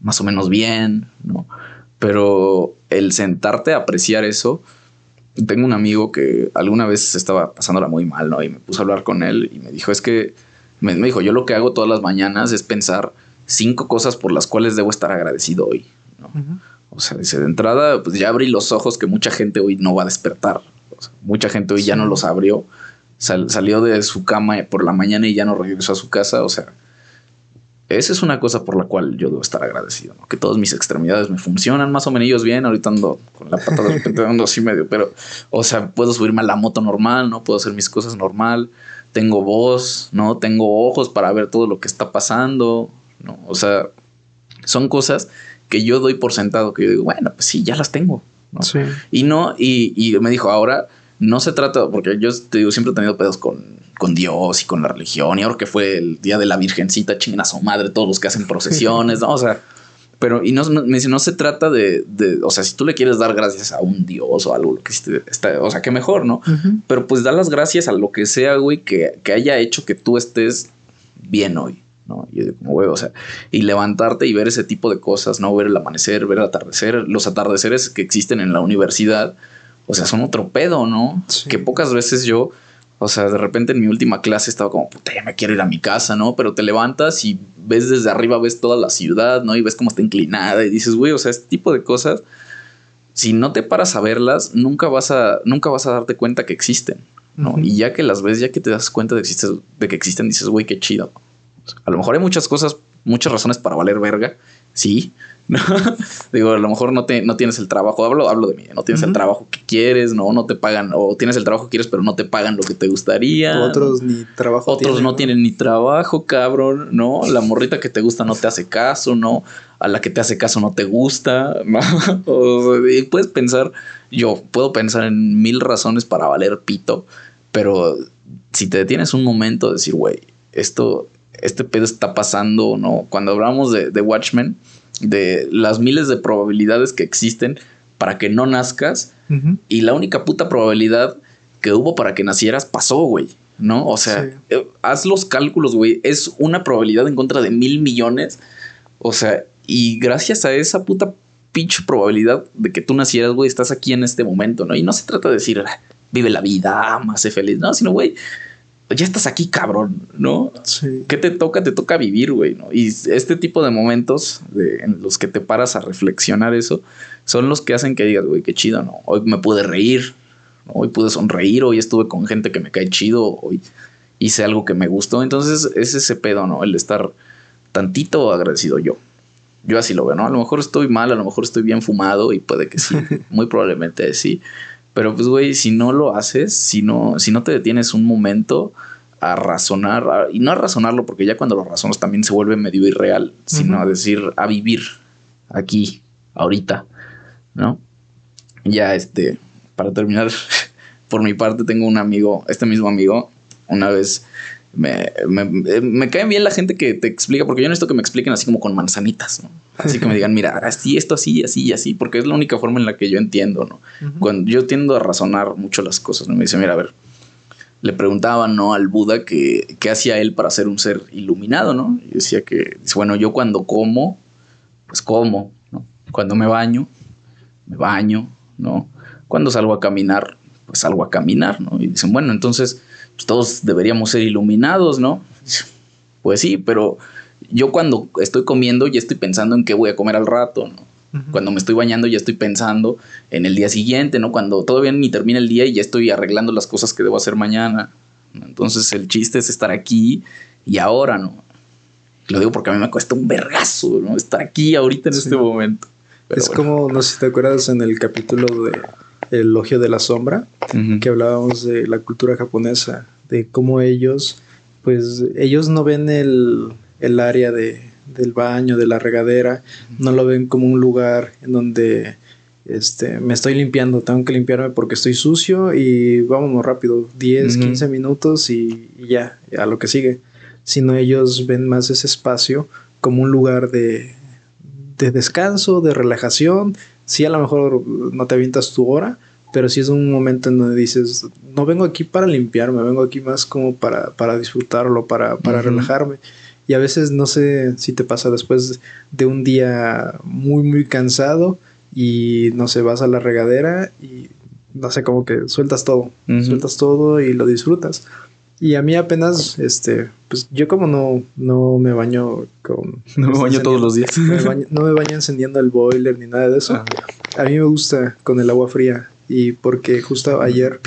más o menos bien, ¿no? Pero el sentarte a apreciar eso, tengo un amigo que alguna vez estaba pasándola muy mal, ¿no? Y me puse a hablar con él y me dijo, es que, me, dijo, yo lo que hago todas las mañanas es pensar cinco cosas por las cuales debo estar agradecido hoy, ¿no? O sea, dice, de entrada, pues ya abrí los ojos que mucha gente hoy no va a despertar. mucha gente hoy ya no los abrió. salió de su cama por la mañana y ya no regresó a su casa. O sea, esa es una cosa por la cual yo debo estar agradecido, que todas mis extremidades me funcionan más o menos bien. Ahorita ando con la pata de repente ando así medio, pero, o sea, puedo subirme a la moto normal, ¿no? Puedo hacer mis cosas normal. Tengo voz, ¿no? Tengo ojos para ver todo lo que está pasando, ¿no? O sea, son cosas que yo doy por sentado, que yo digo, bueno, pues sí, ya las tengo, ¿no? Sí. Y no, y, y me dijo, ahora no se trata, porque yo te digo, siempre he tenido pedos con con Dios y con la religión. Y ahora que fue el día de la Virgencita, chingan a su madre, todos los que hacen procesiones, ¿no? O sea, pero, y no, me dice, no se trata de, de, o sea, si tú le quieres dar gracias a un Dios o algo, que está, o sea, que mejor, ¿no? Pero pues da las gracias a lo que sea, güey, que, que haya hecho que tú estés bien hoy. ¿no? Y como, güey, o sea, y levantarte y ver ese tipo de cosas, ¿no? Ver el amanecer, ver el atardecer, los atardeceres que existen en la universidad, o sea, son otro pedo, ¿no? Que pocas veces yo, o sea, de repente en mi última clase estaba como, puta, ya me quiero ir a mi casa, ¿no? Pero te levantas y ves desde arriba, ves toda la ciudad, ¿no? Y ves cómo está inclinada y dices, güey, o sea, este tipo de cosas, si no te paras a verlas, nunca vas a, nunca vas a darte cuenta que existen, ¿no? Y ya que las ves, ya que te das cuenta de, de que existen, dices, güey, qué chido. a lo mejor hay muchas cosas, muchas razones para valer verga, sí, Digo, a lo mejor no, te, no tienes el trabajo, hablo, hablo de mí, no tienes el trabajo que quieres, no, no te pagan, o tienes el trabajo que quieres, pero no te pagan lo que te gustaría. Otros ni trabajo. Otros no tienen ni trabajo, cabrón, ¿no? La morrita que te gusta no te hace caso, ¿no? A la que te hace caso no te gusta, ¿no? y puedes pensar, yo puedo pensar en mil razones para valer pito, pero si te detienes un momento, decir, güey, esto, este pedo está pasando, ¿no? Cuando hablamos de, de Watchmen, de las miles de probabilidades que existen para que no nazcas y la única puta probabilidad que hubo para que nacieras pasó, güey. ¿No? O sea, eh, haz los cálculos, güey. Es una probabilidad en contra de mil millones. O sea, y gracias a esa puta pinche probabilidad de que tú nacieras, güey, estás aquí en este momento, ¿no? Y no se trata de decir, vive la vida, ama, sé feliz, no, sino, güey, ya estás aquí, cabrón, ¿no? Sí. ¿Qué te toca? Te toca vivir, güey, ¿no? Y este tipo de momentos en los que te paras a reflexionar eso son los que hacen que digas, güey, qué chido, ¿no? Hoy me pude reír, hoy pude sonreír, hoy estuve con gente que me cae chido, hoy hice algo que me gustó. Entonces es ese pedo, ¿no? El estar tantito agradecido yo. Yo así lo veo, ¿no? A lo mejor estoy mal, a lo mejor estoy bien fumado y puede que sí, muy probablemente sí. Pero pues, güey, si no lo haces, si no, si no te detienes un momento a razonar, y no a razonarlo, porque ya cuando lo razonas también se vuelve medio irreal, sino a decir, a vivir aquí, ahorita, ¿no? Ya, este, para terminar, por mi parte tengo un amigo, este mismo amigo, una vez me, me, me cae bien la gente que te explica, porque yo necesito que me expliquen así como con manzanitas, ¿no? Así que me digan, mira, así, esto así, así y así, porque es la única forma en la que yo entiendo, ¿no? Cuando yo tiendo a razonar mucho las cosas, ¿no? Me dice, mira, a ver, le preguntaban, ¿no? Al Buda que qué hacía él para ser un ser iluminado, ¿no? Y decía que, bueno, yo cuando como, pues como, ¿no? Cuando me baño, me baño, ¿no? Cuando salgo a caminar, pues salgo a caminar, ¿no? Y dicen, bueno, entonces pues todos deberíamos ser iluminados, ¿no? Pues sí, pero yo cuando estoy comiendo ya estoy pensando en qué voy a comer al rato, ¿no? Cuando me estoy bañando ya estoy pensando en el día siguiente, ¿no? Cuando todavía ni termina el día y ya estoy arreglando las cosas que debo hacer mañana. Entonces el chiste es estar aquí y ahora, ¿no? Lo digo porque a mí me cuesta un vergazo, ¿no? Estar aquí ahorita en este momento. es como, no sé si te acuerdas en el capítulo de El elogio de la sombra, que hablábamos de la cultura japonesa, de cómo ellos, pues ellos no ven el, el área de, del baño, de la regadera, no lo ven como un lugar en donde este, me estoy limpiando, tengo que limpiarme porque estoy sucio y vámonos rápido, 10, 15 minutos y, ya, a lo que sigue. Sino ellos ven más ese espacio como un lugar de, de descanso, de relajación. Sí, a lo mejor no te avientas tu hora, pero sí es un momento en donde dices, no vengo aquí para limpiarme, vengo aquí más como para, para disfrutarlo, para, para relajarme. Y a veces no sé si te pasa después de un día muy, muy cansado y no sé, vas a la regadera y no sé, como que sueltas todo, sueltas todo y lo disfrutas. Y a mí apenas, este, pues yo como no, no me baño con... No me baño todos los días. no me baño encendiendo el boiler ni nada de eso. A mí me gusta con el agua fría y porque justo ayer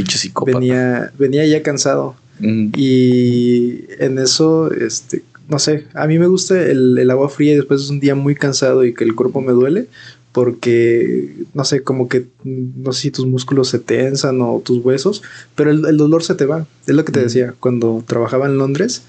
venía, venía ya cansado. Y en eso, este, no sé, a mí me gusta el, agua fría y después es un día muy cansado y que el cuerpo me duele porque, no sé, como que, no sé si tus músculos se tensan o tus huesos, pero el, dolor se te va. Es lo que te decía, cuando trabajaba en Londres,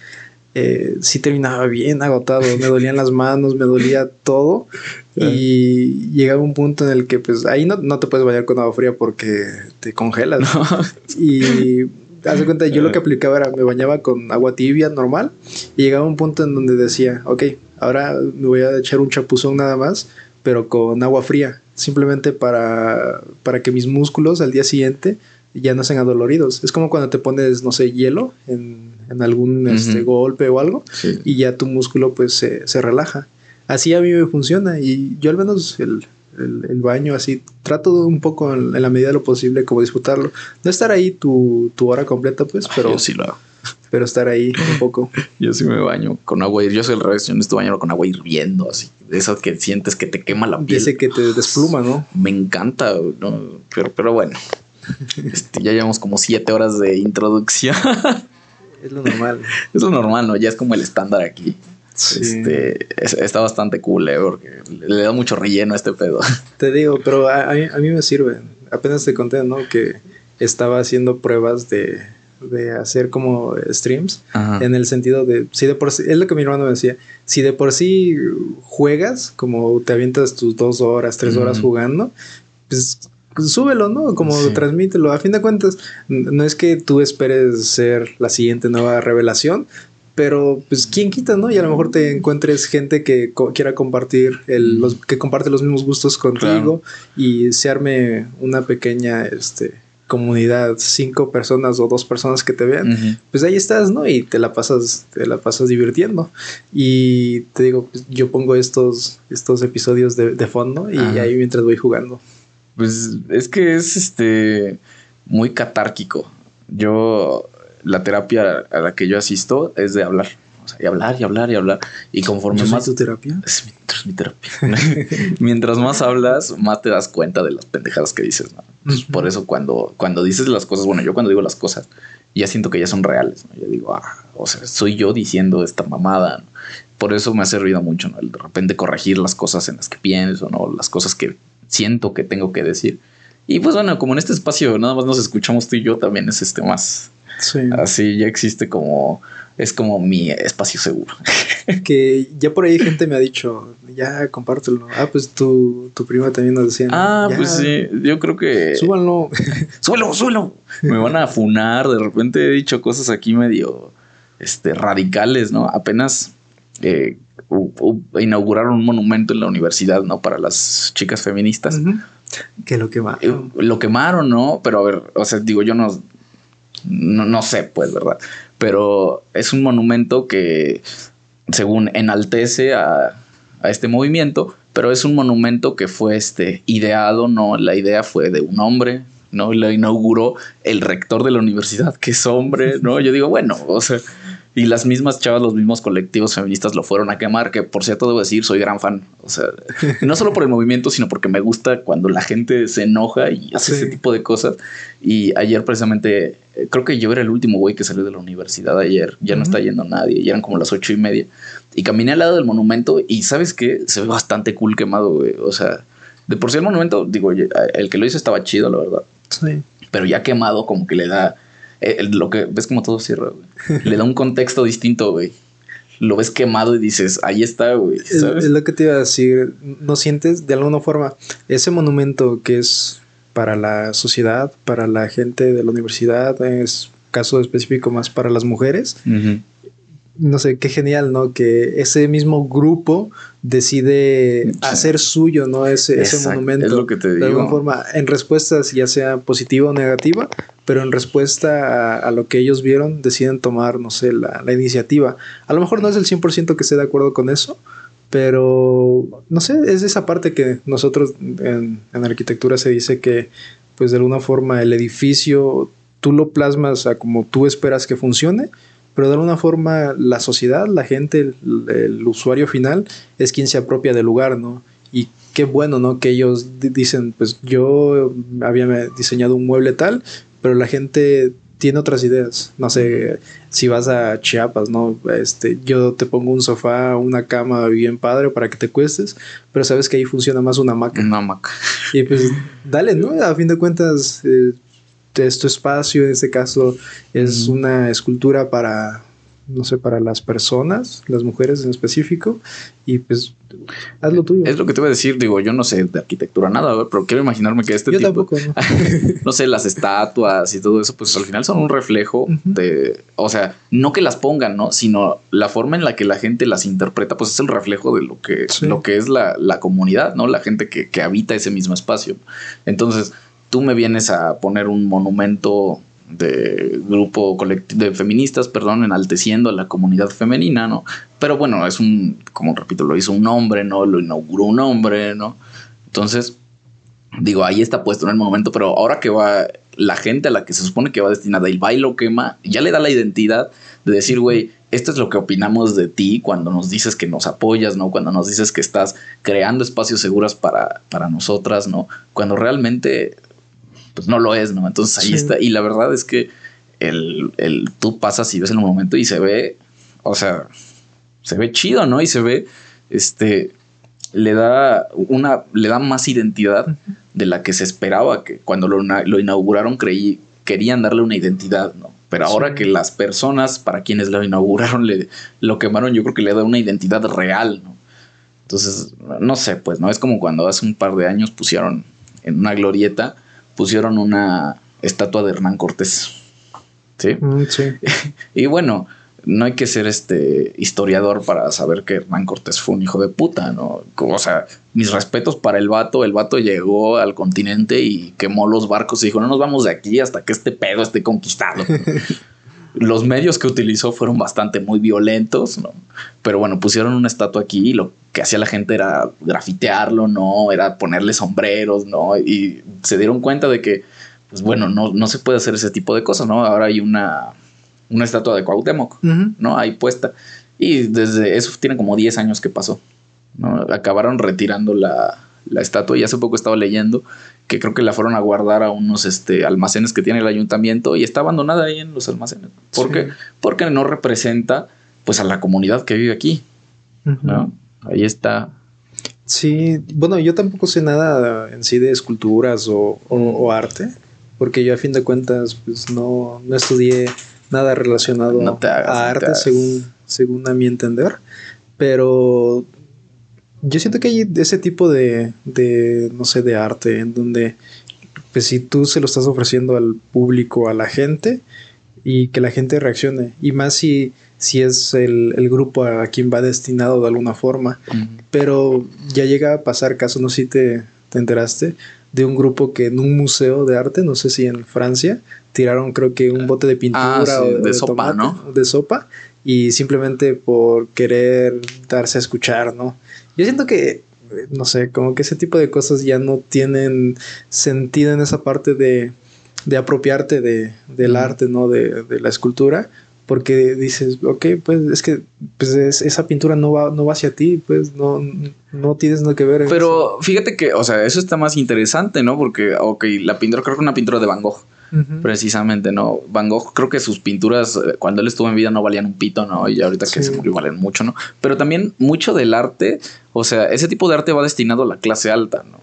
eh, sí terminaba bien agotado, me dolían las manos, me dolía todo y llegaba un punto en el que pues ahí no, no te puedes bañar con agua fría porque te congelas. Y haz cuenta, yo lo que aplicaba era me bañaba con agua tibia normal y llegaba un punto en donde decía, ok, ahora me voy a echar un chapuzón nada más, pero con agua fría, simplemente para, para que mis músculos al día siguiente ya no sean adoloridos. Es como cuando te pones, no sé, hielo en, en algún este, golpe o algo y ya tu músculo pues se, se relaja. Así a mí me funciona y yo al menos el, el, baño, así. Trato un poco en, la medida de lo posible como disfrutarlo. No estar ahí tu, tu hora completa, pues, pero... Yo sí lo hago. Pero estar ahí un poco. yo sí me baño con agua Yo soy el revés, yo necesito bañarlo con agua hirviendo, así. De eso que sientes que te quema la piel. Ese que te despluma, ¿no? Me encanta, ¿no? Pero, pero bueno. Este, ya llevamos como siete horas de introducción. es lo normal. Es lo normal, ¿no? Ya es como el estándar aquí. Este, está bastante cool, eh, porque le da mucho relleno a este pedo. Te digo, pero a, mí me sirve. Apenas te conté, ¿no? Que estaba haciendo pruebas de, de hacer como streams en el sentido de si de por sí es lo que mi hermano me decía si de por sí juegas como te avientas tus dos horas tres horas jugando pues súbelo no como transmítelo. A fin de cuentas no es que tú esperes ser la siguiente nueva revelación pero pues quién quita, ¿no? Y a lo mejor te encuentres gente que quiera compartir el, los que comparte los mismos gustos contigo y se arme una pequeña este comunidad, cinco personas o dos personas que te vean, pues ahí estás, ¿no? Y te la pasas, te la pasas divirtiendo. Y te digo, pues, yo pongo estos, estos episodios de, fondo y ahí mientras voy jugando. Pues es que es este muy catárquico. Yo la terapia a la que yo asisto es de hablar. O sea, y hablar y hablar y hablar. Y conforme más. tu terapia? Es mi, terapia. Mientras más hablas, más te das cuenta de las pendejadas que dices. Pues, por eso, cuando, cuando dices las cosas, bueno, yo cuando digo las cosas, ya siento que ya son reales. ¿no? Yo digo, ah, o sea, soy yo diciendo esta mamada. Por eso me ha servido mucho, ¿no? El de repente corregir las cosas en las que pienso, ¿no? Las cosas que siento que tengo que decir. Y pues bueno, como en este espacio nada más nos escuchamos tú y yo, también es este más Así ya existe como es como mi espacio seguro. que ya por ahí gente me ha dicho, ya compártelo. Ah, pues tu, tu prima también nos decía. Ah, pues sí, yo creo que. Súbanlo. súbelo, súbelo. Me van a funar. De repente he dicho cosas aquí medio este, radicales, ¿no? Apenas eh, inauguraron un monumento en la universidad, ¿no? Para las chicas feministas. Que lo quemaron. Lo quemaron, ¿no? Pero a ver, o sea, digo, yo no, no, no sé, pues, ¿verdad? Pero es un monumento que, según enaltece a, este movimiento, pero es un monumento que fue este, ideado, ¿no? La idea fue de un hombre, ¿no? Lo inauguró el rector de la universidad, que es hombre, ¿no? Yo digo, bueno, o sea, y las mismas chavas, los mismos colectivos feministas lo fueron a quemar, que por cierto debo decir, soy gran fan. O sea, no solo por el movimiento, sino porque me gusta cuando la gente se enoja y hace ese tipo de cosas. Y ayer precisamente, eh, creo que yo era el último güey que salió de la universidad ayer. Ya no está yendo nadie, ya eran como las ocho y media. Y caminé al lado del monumento y ¿sabes qué? Se ve bastante cool quemado, güey. O sea, de por sí el monumento, digo, el que lo hizo estaba chido, la verdad. Sí. Pero ya quemado como que le da eh, lo que ves como todo cierra, güey. Le da un contexto distinto, güey. Lo ves quemado y dices, ahí está, güey. Es, lo que te iba a decir. ¿No sientes de alguna forma ese monumento que es para la sociedad, para la gente de la universidad, es caso específico más para las mujeres? no sé, qué genial, ¿no? Que ese mismo grupo decide hacer suyo, ¿no? Ese, ese monumento. Es lo que te digo. De alguna forma, en respuesta, ya sea positiva o negativa, pero en respuesta a, lo que ellos vieron, deciden tomar, no sé, la, iniciativa. A lo mejor no es el 100% que esté de acuerdo con eso, pero no sé, es esa parte que nosotros en, en arquitectura se dice que, pues de alguna forma, el edificio tú lo plasmas a como tú esperas que funcione pero de alguna forma la sociedad, la gente, el, usuario final es quien se apropia del lugar, ¿no? Y qué bueno, ¿no? Que ellos dicen, pues yo había diseñado un mueble tal, pero la gente tiene otras ideas. No sé, si vas a Chiapas, ¿no? Este, yo te pongo un sofá, una cama bien padre para que te cuestes, pero sabes que ahí funciona más una hamaca. Una hamaca. Y pues dale, ¿no? A fin de cuentas, eh, este espacio, en este caso, es una escultura para, no sé, para las personas, las mujeres en específico, y pues haz lo tuyo. Es lo que te voy a decir, digo, yo no sé de arquitectura nada, pero quiero imaginarme que este yo tipo... Tampoco, ¿no? sé, las estatuas y todo eso, pues al final son un reflejo de, o sea, no que las pongan, ¿no? Sino la forma en la que la gente las interpreta, pues es el reflejo de lo que, lo que es la, la comunidad, ¿no? La gente que, que habita ese mismo espacio. Entonces, tú me vienes a poner un monumento de grupo de feministas, perdón, enalteciendo a la comunidad femenina, ¿no? Pero bueno, es un, como repito, lo hizo un hombre, ¿no? Lo inauguró un hombre, ¿no? Entonces, digo, ahí está puesto en el monumento, pero ahora que va la gente a la que se supone que va destinada y va y lo quema, ya le da la identidad de decir, güey, esto es lo que opinamos de ti cuando nos dices que nos apoyas, ¿no? Cuando nos dices que estás creando espacios seguros para, para nosotras, ¿no? Cuando realmente pues no lo es, ¿no? Entonces ahí está. Y la verdad es que el, el, tú pasas y ves el momento y se ve, o sea, se ve chido, ¿no? Y se ve, este, le da una, le da más identidad de la que se esperaba, que cuando lo, lo inauguraron creí, querían darle una identidad, ¿no? Pero ahora que las personas para quienes lo inauguraron le, lo quemaron, yo creo que le da una identidad real, ¿no? Entonces, no sé, pues, ¿no? Es como cuando hace un par de años pusieron en una glorieta pusieron una estatua de Hernán Cortés. ¿Sí? Mm, sí. y bueno, no hay que ser este historiador para saber que Hernán Cortés fue un hijo de puta, ¿no? O sea, mis respetos para el vato. El vato llegó al continente y quemó los barcos y dijo, no nos vamos de aquí hasta que este pedo esté conquistado. los medios que utilizó fueron bastante muy violentos, ¿no? Pero bueno, pusieron una estatua aquí y lo que hacía la gente era grafitearlo, ¿no? Era ponerle sombreros, ¿no? Y se dieron cuenta de que, pues bueno, no, no se puede hacer ese tipo de cosas, ¿no? Ahora hay una, una estatua de Cuauhtémoc, ¿no? Ahí puesta. Y desde eso tiene como 10 años que pasó, ¿no? Acabaron retirando la, la estatua y hace poco estaba leyendo que creo que la fueron a guardar a unos este, almacenes que tiene el ayuntamiento y está abandonada ahí en los almacenes. ¿Por qué? Porque no representa pues a la comunidad que vive aquí. Ahí está. Sí, bueno, yo tampoco sé nada en sí de esculturas o, arte, porque yo a fin de cuentas pues no, no estudié nada relacionado No hagas, a no te arte, según, según a mi entender. Pero yo siento que hay ese tipo de, de, no sé, de arte en donde, pues si tú se lo estás ofreciendo al público, a la gente, y que la gente reaccione. Y más si, si es el, el grupo a quien va destinado de alguna forma. Pero ya llega a pasar caso, no sé si te, te enteraste, de un grupo que en un museo de arte, no sé si en Francia, tiraron creo que un bote de pintura Ah, sí, o de sopa, ¿no? De sopa, y simplemente por querer darse a escuchar, ¿no? Yo siento que, eh, no sé, como que ese tipo de cosas ya no tienen sentido en esa parte de, de apropiarte de, del arte, ¿no? De, de la escultura. Porque dices, ok, pues es que pues es- esa pintura no va, no va hacia ti, pues no, no tienes nada que ver. en eso. Pero fíjate que, o sea, eso está más interesante, ¿no? Porque, ok, la pintura, creo que una pintura de Van Gogh, Precisamente, ¿no? Van Gogh, creo que sus pinturas, eh, cuando él estuvo en vida, no valían un pito, ¿no? Y ahorita que se murió, valen mucho, ¿no? Pero también mucho del arte, o sea, ese tipo de arte va destinado a la clase alta, ¿no?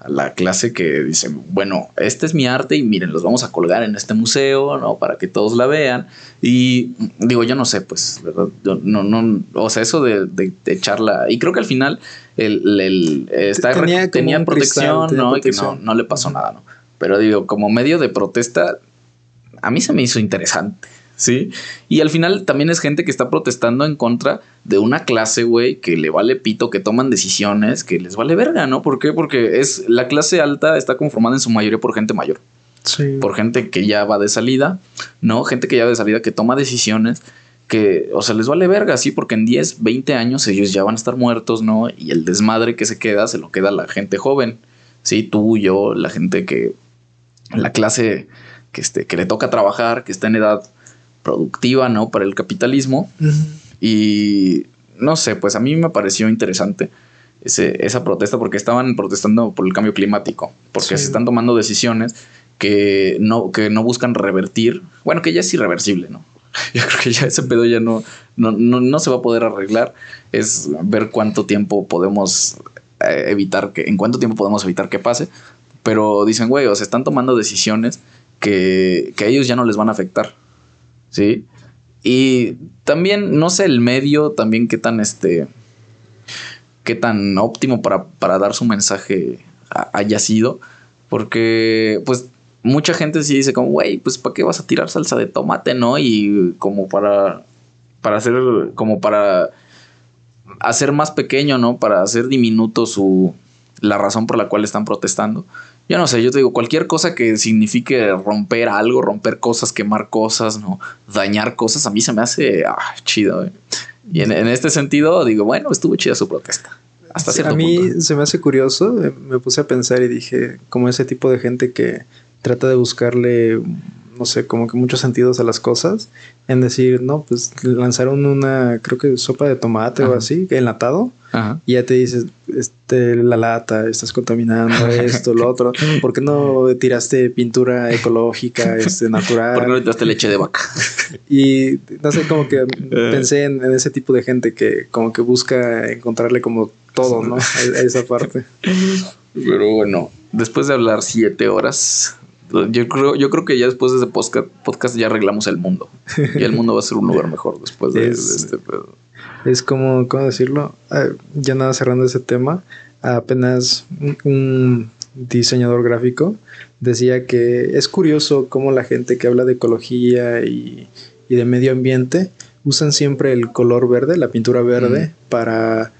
A la clase que dice, bueno, este es mi arte y miren, los vamos a colgar en este museo, ¿no? Para que todos la vean. Y digo, yo no sé, pues, ¿verdad? Yo no, no, o sea, eso de, de, de echarla. Y creo que al final el, el- está, Tenía protección, cristal, tenía ¿no? Y que no, no le pasó nada, ¿no? Pero digo, como medio de protesta, a mí se me hizo interesante, ¿sí? Y al final también es gente que está protestando en contra de una clase, güey, que le vale pito, que toman decisiones, que les vale verga, ¿no? ¿Por qué? Porque es la clase alta está conformada en su mayoría por gente mayor Sí. por gente que ya va de salida, ¿no? Gente que ya va de salida, que toma decisiones, que, o sea, les vale verga, sí, porque en 10, 20 años ellos ya van a estar muertos, ¿no? Y el desmadre que se queda, se lo queda la gente joven, ¿sí? Tú, yo, la gente que, la clase que, este, que le toca trabajar, que está en edad productiva, ¿no? Para el capitalismo. Y no sé, pues a mí me pareció interesante ese- esa protesta porque estaban protestando por el cambio climático, porque Sí. se están tomando decisiones que no, que no buscan revertir, bueno, que ya es irreversible, ¿no? Yo creo que ya ese pedo ya no, no, no, no se va a poder arreglar, es ver cuánto tiempo podemos eh, evitar que, en cuánto tiempo podemos evitar que pase, pero dicen, güey, o sea, están tomando decisiones que, que a ellos ya no les van a afectar, ¿sí? Y también, no sé, el medio, también qué tan este. qué tan óptimo para, para dar su mensaje ha- haya sido. Porque, pues, mucha gente sí dice como, güey, pues, ¿para qué vas a tirar salsa de tomate, no? Y como para. para hacer. como para. hacer más pequeño, ¿no? Para hacer diminuto su. la razón por la cual están protestando. Yo no sé, yo te digo, cualquier cosa que signifique romper algo, romper cosas, quemar cosas, ¿no? Dañar cosas, a mí se me hace ah, chido. ¿eh? Y en, en este sentido, digo, bueno, estuvo chida su protesta. Hasta cierto a mí punto. se me hace curioso, eh, me puse a pensar y dije, como ese tipo de gente que trata de buscarle, no sé, como que muchos sentidos a las cosas, en decir, no, pues lanzaron una, creo que sopa de tomate o así, enlatado, Ajá. y ya te dices, este, la lata, estás contaminando esto, lo otro, ¿por qué no tiraste pintura ecológica, este, natural? ¿Por qué no le tiraste leche de vaca? Y no sé, como que pensé en, en ese tipo de gente que como que busca encontrarle como todo, ¿no? A, a esa parte. Pero bueno, después de hablar siete horas, yo creo, yo creo que ya después de ese podcast, podcast ya arreglamos el mundo. Y el mundo va a ser un lugar mejor después de, Es- de este pedo. Es como, ¿cómo decirlo? Ah, ya nada cerrando ese tema, apenas un, un diseñador gráfico decía que es curioso cómo la gente que habla de ecología y, y de medio ambiente usan siempre el color verde, la pintura verde, Mm. para,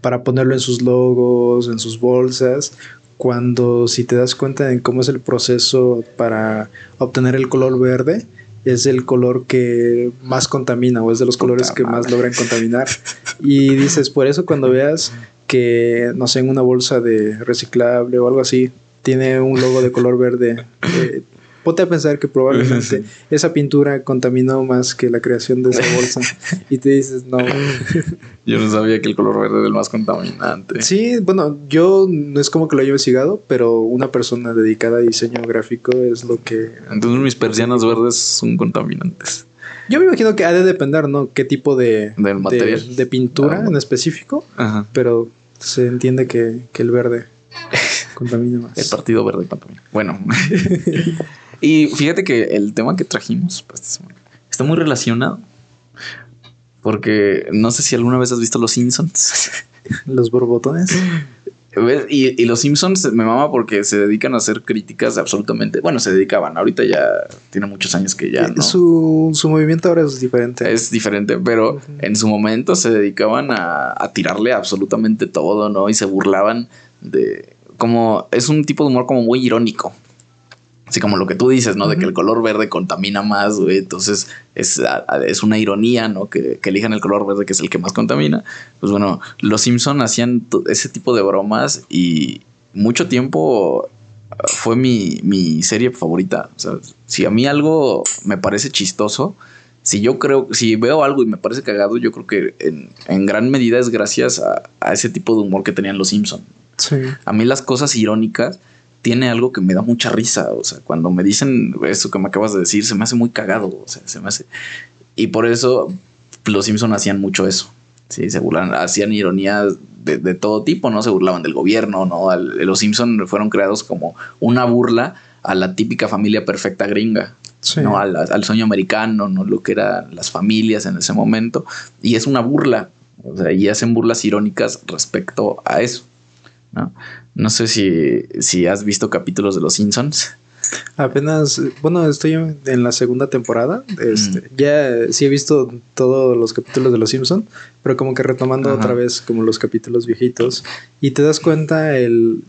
para ponerlo en sus logos, en sus bolsas, cuando si te das cuenta en cómo es el proceso para obtener el color verde, es el color que más contamina o es de los Puta colores que más logran contaminar. Y dices, por eso cuando veas que, no sé, en una bolsa de reciclable o algo así, tiene un logo de color verde, eh, ponte a pensar que probablemente esa pintura contaminó más que la creación de esa bolsa. Y te dices, no. Yo no sabía que el color verde era el más contaminante. Sí, bueno, yo no es como que lo haya investigado, pero una persona dedicada a diseño gráfico es lo que... Entonces mis persianas verdes son contaminantes. Yo me imagino que ha de depender, ¿no? ¿Qué tipo de, Del de, material. de pintura Ah, en específico? Ajá. Pero se entiende que, que el verde contamina El más. partido verde contamina. Bueno. Y fíjate que el tema que trajimos pues, está muy relacionado. Porque no sé si alguna vez has visto Los Simpsons. Los borbotones. Y, y, los Simpsons me mama porque se dedican a hacer críticas absolutamente. Bueno, se dedicaban. Ahorita ya tiene muchos años que ya. No. Su, su movimiento ahora es diferente. Es diferente, pero en su momento se dedicaban a, a, tirarle absolutamente todo, ¿no? Y se burlaban de. Como. Es un tipo de humor como muy irónico. Así como lo que tú dices, ¿no? De que el color verde contamina más, güey. Entonces es, es una ironía, ¿no? Que, que, elijan el color verde, que es el que más contamina. Pues bueno, los Simpson hacían ese tipo de bromas y mucho tiempo uh, fue mi, mi serie favorita. O sea, si a mí algo me parece chistoso, si yo creo, si veo algo y me parece cagado, yo creo que en, en gran medida es gracias a, a, ese tipo de humor que tenían los Simpson. Sí. A mí las cosas irónicas tiene algo que me da mucha risa. O sea, cuando me dicen eso que me acabas de decir, se me hace muy cagado. O sea, se me hace. Y por eso los Simpson hacían mucho eso. Sí, se burlan, hacían ironías de, de, todo tipo, ¿no? Se burlaban del gobierno, ¿no? Al, los Simpson fueron creados como una burla a la típica familia perfecta gringa. Sí. ¿no? Al, al, sueño americano, ¿no? Lo que eran las familias en ese momento. Y es una burla. O sea, y hacen burlas irónicas respecto a eso. ¿no? No sé si, si has visto capítulos de Los Simpsons. Apenas, bueno, estoy en la segunda temporada. Este, mm. Ya sí he visto todos los capítulos de Los Simpsons, pero como que retomando Ajá. otra vez como los capítulos viejitos. Y te das cuenta el...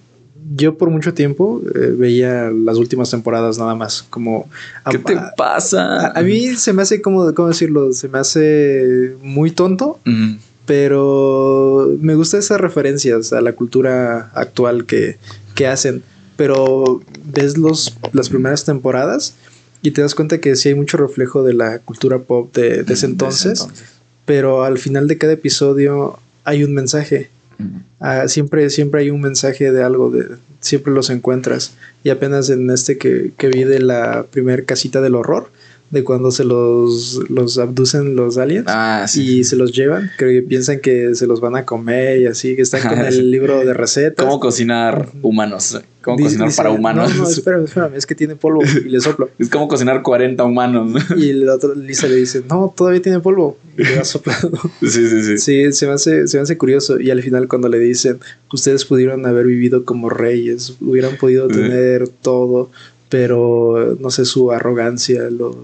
Yo por mucho tiempo eh, veía las últimas temporadas nada más, como... ¿Qué te pasa? A, a, mí se me hace como, ¿cómo decirlo? Se me hace muy tonto. Mm pero me gustan esas referencias a la cultura actual que, que hacen. Pero ves los, las primeras temporadas y te das cuenta que sí hay mucho reflejo de la cultura pop de, de, ese, entonces, ese, entonces, pero al final de cada episodio hay un mensaje. Uh, ah, siempre, siempre hay un mensaje de algo, de, siempre los encuentras. Y apenas en este que, que vi de la primer casita del horror, de cuando se los, los abducen los aliens ah, sí, y se los llevan, creo que piensan que se los van a comer y así, que están con el libro de recetas. ¿Cómo cocinar humanos? ¿Cómo dice, cocinar para humanos? No, no, espérame, espérame, es que tiene polvo y le soplo. es como cocinar 40 humanos. y el otro, Lisa le dice, no, todavía tiene polvo y le va soplando. sí, sí, sí. Sí, se me, hace, se me hace curioso y al final cuando le dicen, ustedes pudieron haber vivido como reyes, hubieran podido tener todo, pero no sé, su arrogancia lo,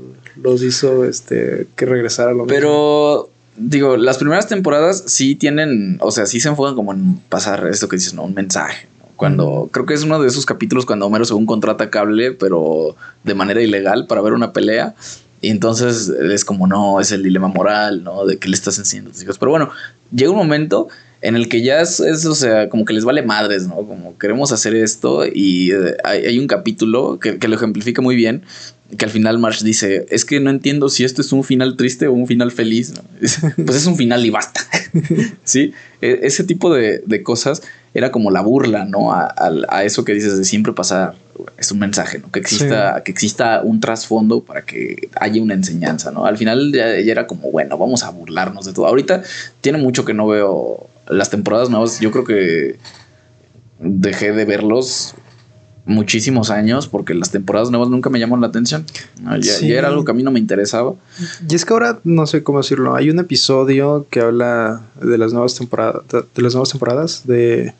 los hizo este que regresara a lo Pero mismo. digo, las primeras temporadas sí tienen, o sea, sí se enfocan como en pasar esto que dices, ¿no? Un mensaje. ¿no? Cuando mm. creo que es uno de esos capítulos cuando Homero según contrata cable, pero de manera ilegal para ver una pelea. Y entonces es como, no, es el dilema moral, ¿no? De qué le estás enseñando a tus hijos. Pero bueno, llega un momento en el que ya es, es, o sea, como que les vale madres, ¿no? Como queremos hacer esto y eh, hay, hay, un capítulo que, que, lo ejemplifica muy bien, que al final Marsh dice, es que no entiendo si esto es un final triste o un final feliz, ¿no? pues es un final y basta, ¿sí? E, ese tipo de, de, cosas era como la burla, ¿no? A, a, a, eso que dices de siempre pasar, es un mensaje, ¿no? Que exista, sí. que exista un trasfondo para que haya una enseñanza, ¿no? Al final ya, ya era como, bueno, vamos a burlarnos de todo. Ahorita tiene mucho que no veo las temporadas nuevas, yo creo que dejé de verlos muchísimos años porque las temporadas nuevas nunca me llamaron la atención. Ya, sí. ya, era algo que a mí no me interesaba. Y es que ahora no sé cómo decirlo. Hay un episodio que habla de las nuevas temporadas, de las nuevas temporadas de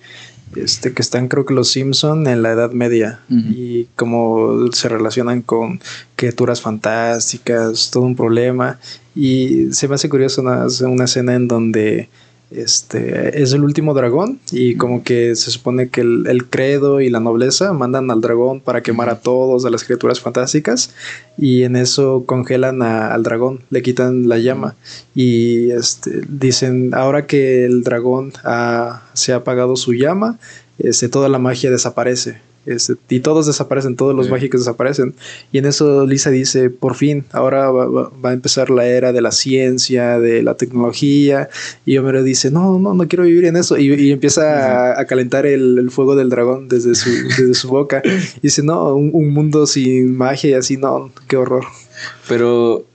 este que están creo que los Simpson en la Edad Media uh -huh. y cómo se relacionan con criaturas fantásticas, todo un problema y se me hace curioso una, una escena en donde este es el último dragón y como que se supone que el, el, credo y la nobleza mandan al dragón para quemar a todos a las criaturas fantásticas y en eso congelan a, al dragón le quitan la llama y este, dicen ahora que el dragón ha, se ha apagado su llama este, toda la magia desaparece este, y todos desaparecen, todos los sí. mágicos desaparecen. Y en eso Lisa dice, por fin, ahora va, va, va, a empezar la era de la ciencia, de la tecnología. Y Homero dice, no, no, no quiero vivir en eso. Y, y empieza a, a, calentar el, el, fuego del dragón desde su, desde su boca. Y dice, no, un, un, mundo sin magia y así, no, qué horror. Pero,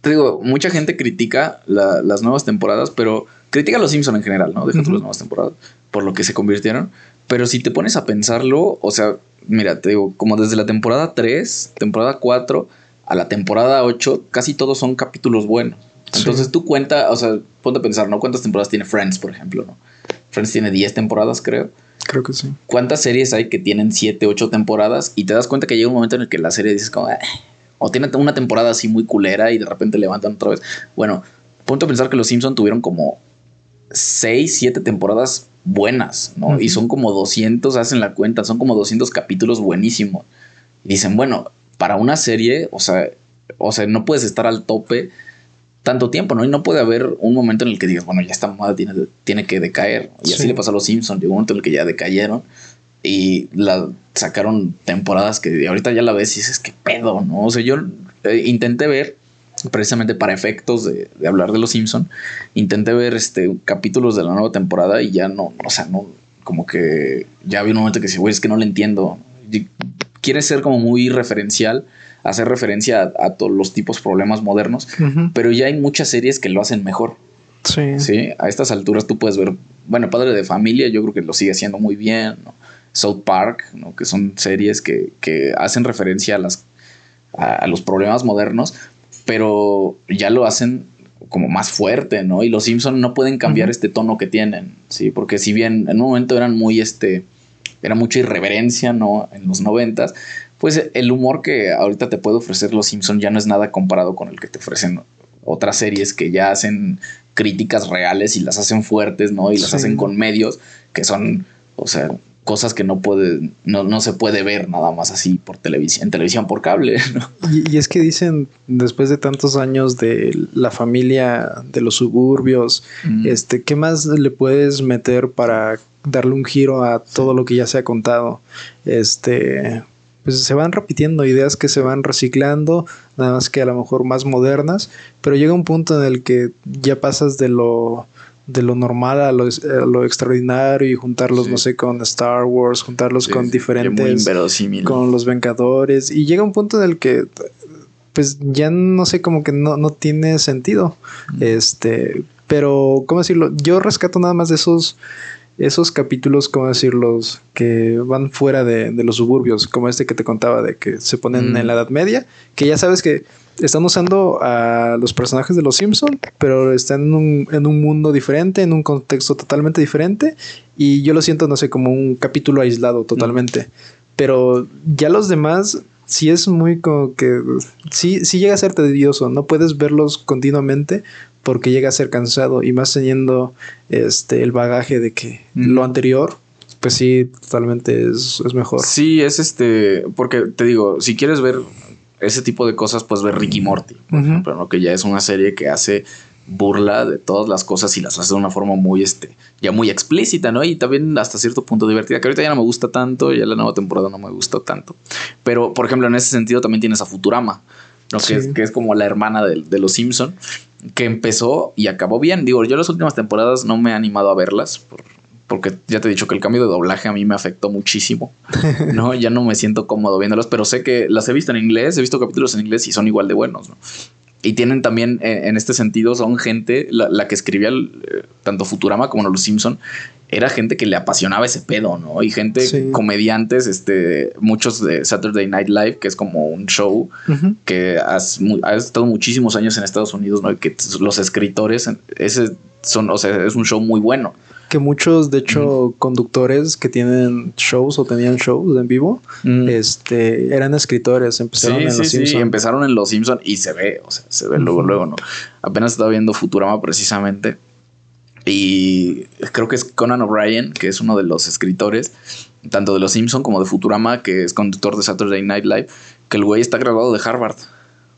te digo, mucha gente critica la, las nuevas temporadas, pero critica a los Simpson en general, ¿no? Deja uh -huh. las nuevas temporadas, por lo que se convirtieron pero si te pones a pensarlo, o sea, mira, te digo, como desde la temporada 3, temporada 4 a la temporada 8, casi todos son capítulos buenos. Entonces tú cuenta, o sea, ponte a pensar, ¿no? ¿Cuántas temporadas tiene Friends, por ejemplo, no? Friends tiene 10 temporadas, creo. Creo que sí. ¿Cuántas series hay que tienen 7, 8 temporadas? Y te das cuenta que llega un momento en el que la serie dices como, o tiene una temporada así muy culera y de repente levantan otra vez. Bueno, ponte a pensar que los Simpsons tuvieron como 6, 7 temporadas buenas, ¿no? Y son como 200, hacen la cuenta, son como 200 capítulos buenísimos. Y dicen, bueno, para una serie, o sea, o sea, no puedes estar al tope tanto tiempo, ¿no? Y no puede haber un momento en el que digas, bueno, ya esta moda tiene, tiene que decaer. Y así le pasó a los Simpsons, llegó un momento en el que ya decayeron y la sacaron temporadas que ahorita ya la ves y dices, qué pedo, ¿no? O sea, yo eh, intenté ver, precisamente para efectos de, hablar de los Simpsons, intenté ver este capítulos de la nueva temporada y ya no, o sea, no, como que ya había un momento que decía, güey, es que no le entiendo. quiere ser como muy referencial hacer referencia a, todos los tipos de problemas modernos, pero ya hay muchas series que lo hacen mejor. Sí. Sí, a estas alturas tú puedes ver, bueno, Padre de Familia, yo creo que lo sigue haciendo muy bien, South Park, ¿no? que son series que, que hacen referencia a, las, a, los problemas modernos, pero ya lo hacen como más fuerte, ¿no? Y los Simpson no pueden cambiar este tono que tienen, ¿sí? Porque si bien en un momento eran muy, este, era mucha irreverencia, ¿no? En los noventas, pues el humor que ahorita te puede ofrecer Los Simpson ya no es nada comparado con el que te ofrecen otras series que ya hacen críticas reales y las hacen fuertes, ¿no? Y las hacen con medios que son, o sea, cosas que no puede, no, no, se puede ver nada más así por televisión, en televisión por cable, ¿no? Y, es que dicen, después de tantos años de la familia de los suburbios, este, ¿qué más le puedes meter para darle un giro a todo lo que ya se ha contado? Este, pues se van repitiendo ideas que se van reciclando, nada más que a lo mejor más modernas, pero llega un punto en el que ya pasas de lo de lo normal a lo, lo extraordinario y juntarlos, no sé, con Star Wars, juntarlos con diferentes, con los Vengadores, y llega un punto en el que pues ya no sé, como que no, no tiene sentido. Este, pero, ¿cómo decirlo? Yo rescato nada más de esos esos capítulos, ¿cómo decirlos? Que van fuera de, los suburbios, como este que te contaba, de que se ponen en la Edad Media, que ya sabes que están usando a los personajes de los Simpson, pero están en un, en un mundo diferente, en un contexto totalmente diferente, y yo lo siento, no sé, como un capítulo aislado totalmente. Pero ya los demás sí es muy como que sí, sí llega a ser tedioso, no puedes verlos continuamente porque llega a ser cansado y más teniendo este el bagaje de que lo anterior pues sí totalmente es, mejor. Sí es este porque te digo si quieres ver ese tipo de cosas pues ver Ricky Morty por ejemplo ¿no? que ya es una serie que hace burla de todas las cosas y las hace de una forma muy este ya muy explícita no y también hasta cierto punto divertida que ahorita ya no me gusta tanto ya la nueva temporada no me gustó tanto pero por ejemplo en ese sentido también tienes a Futurama ¿no? Que, es, que, es, como la hermana de, de los Simpson que empezó y acabó bien. Digo, yo las últimas temporadas no me he animado a verlas porque ya te he dicho que el cambio de doblaje a mí me afectó muchísimo. No, ya no me siento cómodo viéndolas, pero sé que las he visto en inglés, he visto capítulos en inglés y son igual de buenos, ¿no? Y tienen también, eh, en este sentido, son gente, la, que escribía eh, tanto Futurama como Los Simpson, era gente que le apasionaba ese pedo, ¿no? Y gente, comediantes, este, muchos de Saturday Night Live, que es como un show que ha estado muchísimos años en Estados Unidos, ¿no? Y que los escritores, ese son, o sea, es un show muy bueno que muchos, de hecho, conductores que tienen shows o tenían shows en vivo, este, eran escritores, empezaron en Los Sí, empezaron en Los Simpsons y se ve, o sea, se ve luego, luego, ¿no? Apenas estaba viendo Futurama precisamente y creo que es Conan O'Brien, que es uno de los escritores, tanto de Los Simpsons como de Futurama, que es conductor de Saturday Night Live, que el güey está graduado de Harvard.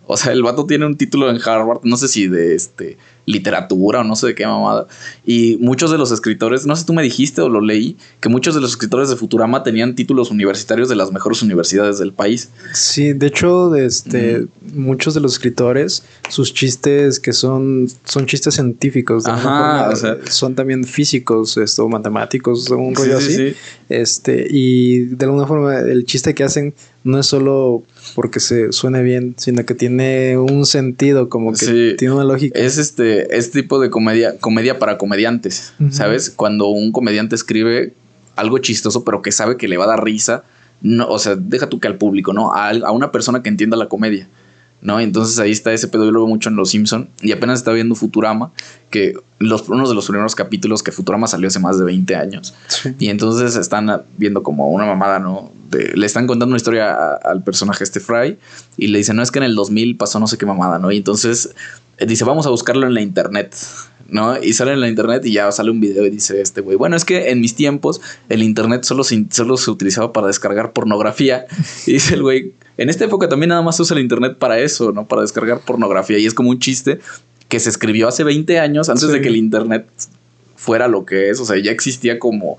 O sea, el vato tiene un título en Harvard, no sé si de este literatura o no sé de qué mamada. Y muchos de los escritores, no sé, tú me dijiste o lo leí, que muchos de los escritores de Futurama tenían títulos universitarios de las mejores universidades del país. Sí, de hecho, este, muchos de los escritores, sus chistes que son, son chistes científicos, son también físicos, esto, matemáticos, un rollo así. Este, y de alguna forma el chiste que hacen no es solo porque se suene bien, sino que tiene un sentido, como que tiene una lógica. Es este, este tipo de comedia, comedia para comediantes, ¿sabes? Cuando un comediante escribe algo chistoso, pero que sabe que le va a dar risa, no, o sea, deja tú que al público, ¿no? A, a una persona que entienda la comedia. ¿No? Entonces ahí está ese pedo, yo lo veo mucho en Los Simpson y apenas está viendo Futurama, que los, uno de los primeros capítulos que Futurama salió hace más de 20 años. Y entonces están viendo como una mamada, ¿no? le están contando una historia al personaje este Fry y le dicen, no es que en el 2000 pasó no sé qué mamada, ¿no? Y entonces eh, dice, vamos a buscarlo en la internet. ¿No? Y sale en la internet y ya sale un video y dice este güey, bueno, es que en mis tiempos el internet solo se, solo se utilizaba para descargar pornografía. Y dice el güey, en esta época también nada más se usa el internet para eso, ¿no? Para descargar pornografía. Y es como un chiste que se escribió hace 20 años antes de que el internet fuera lo que es. O sea, ya existía como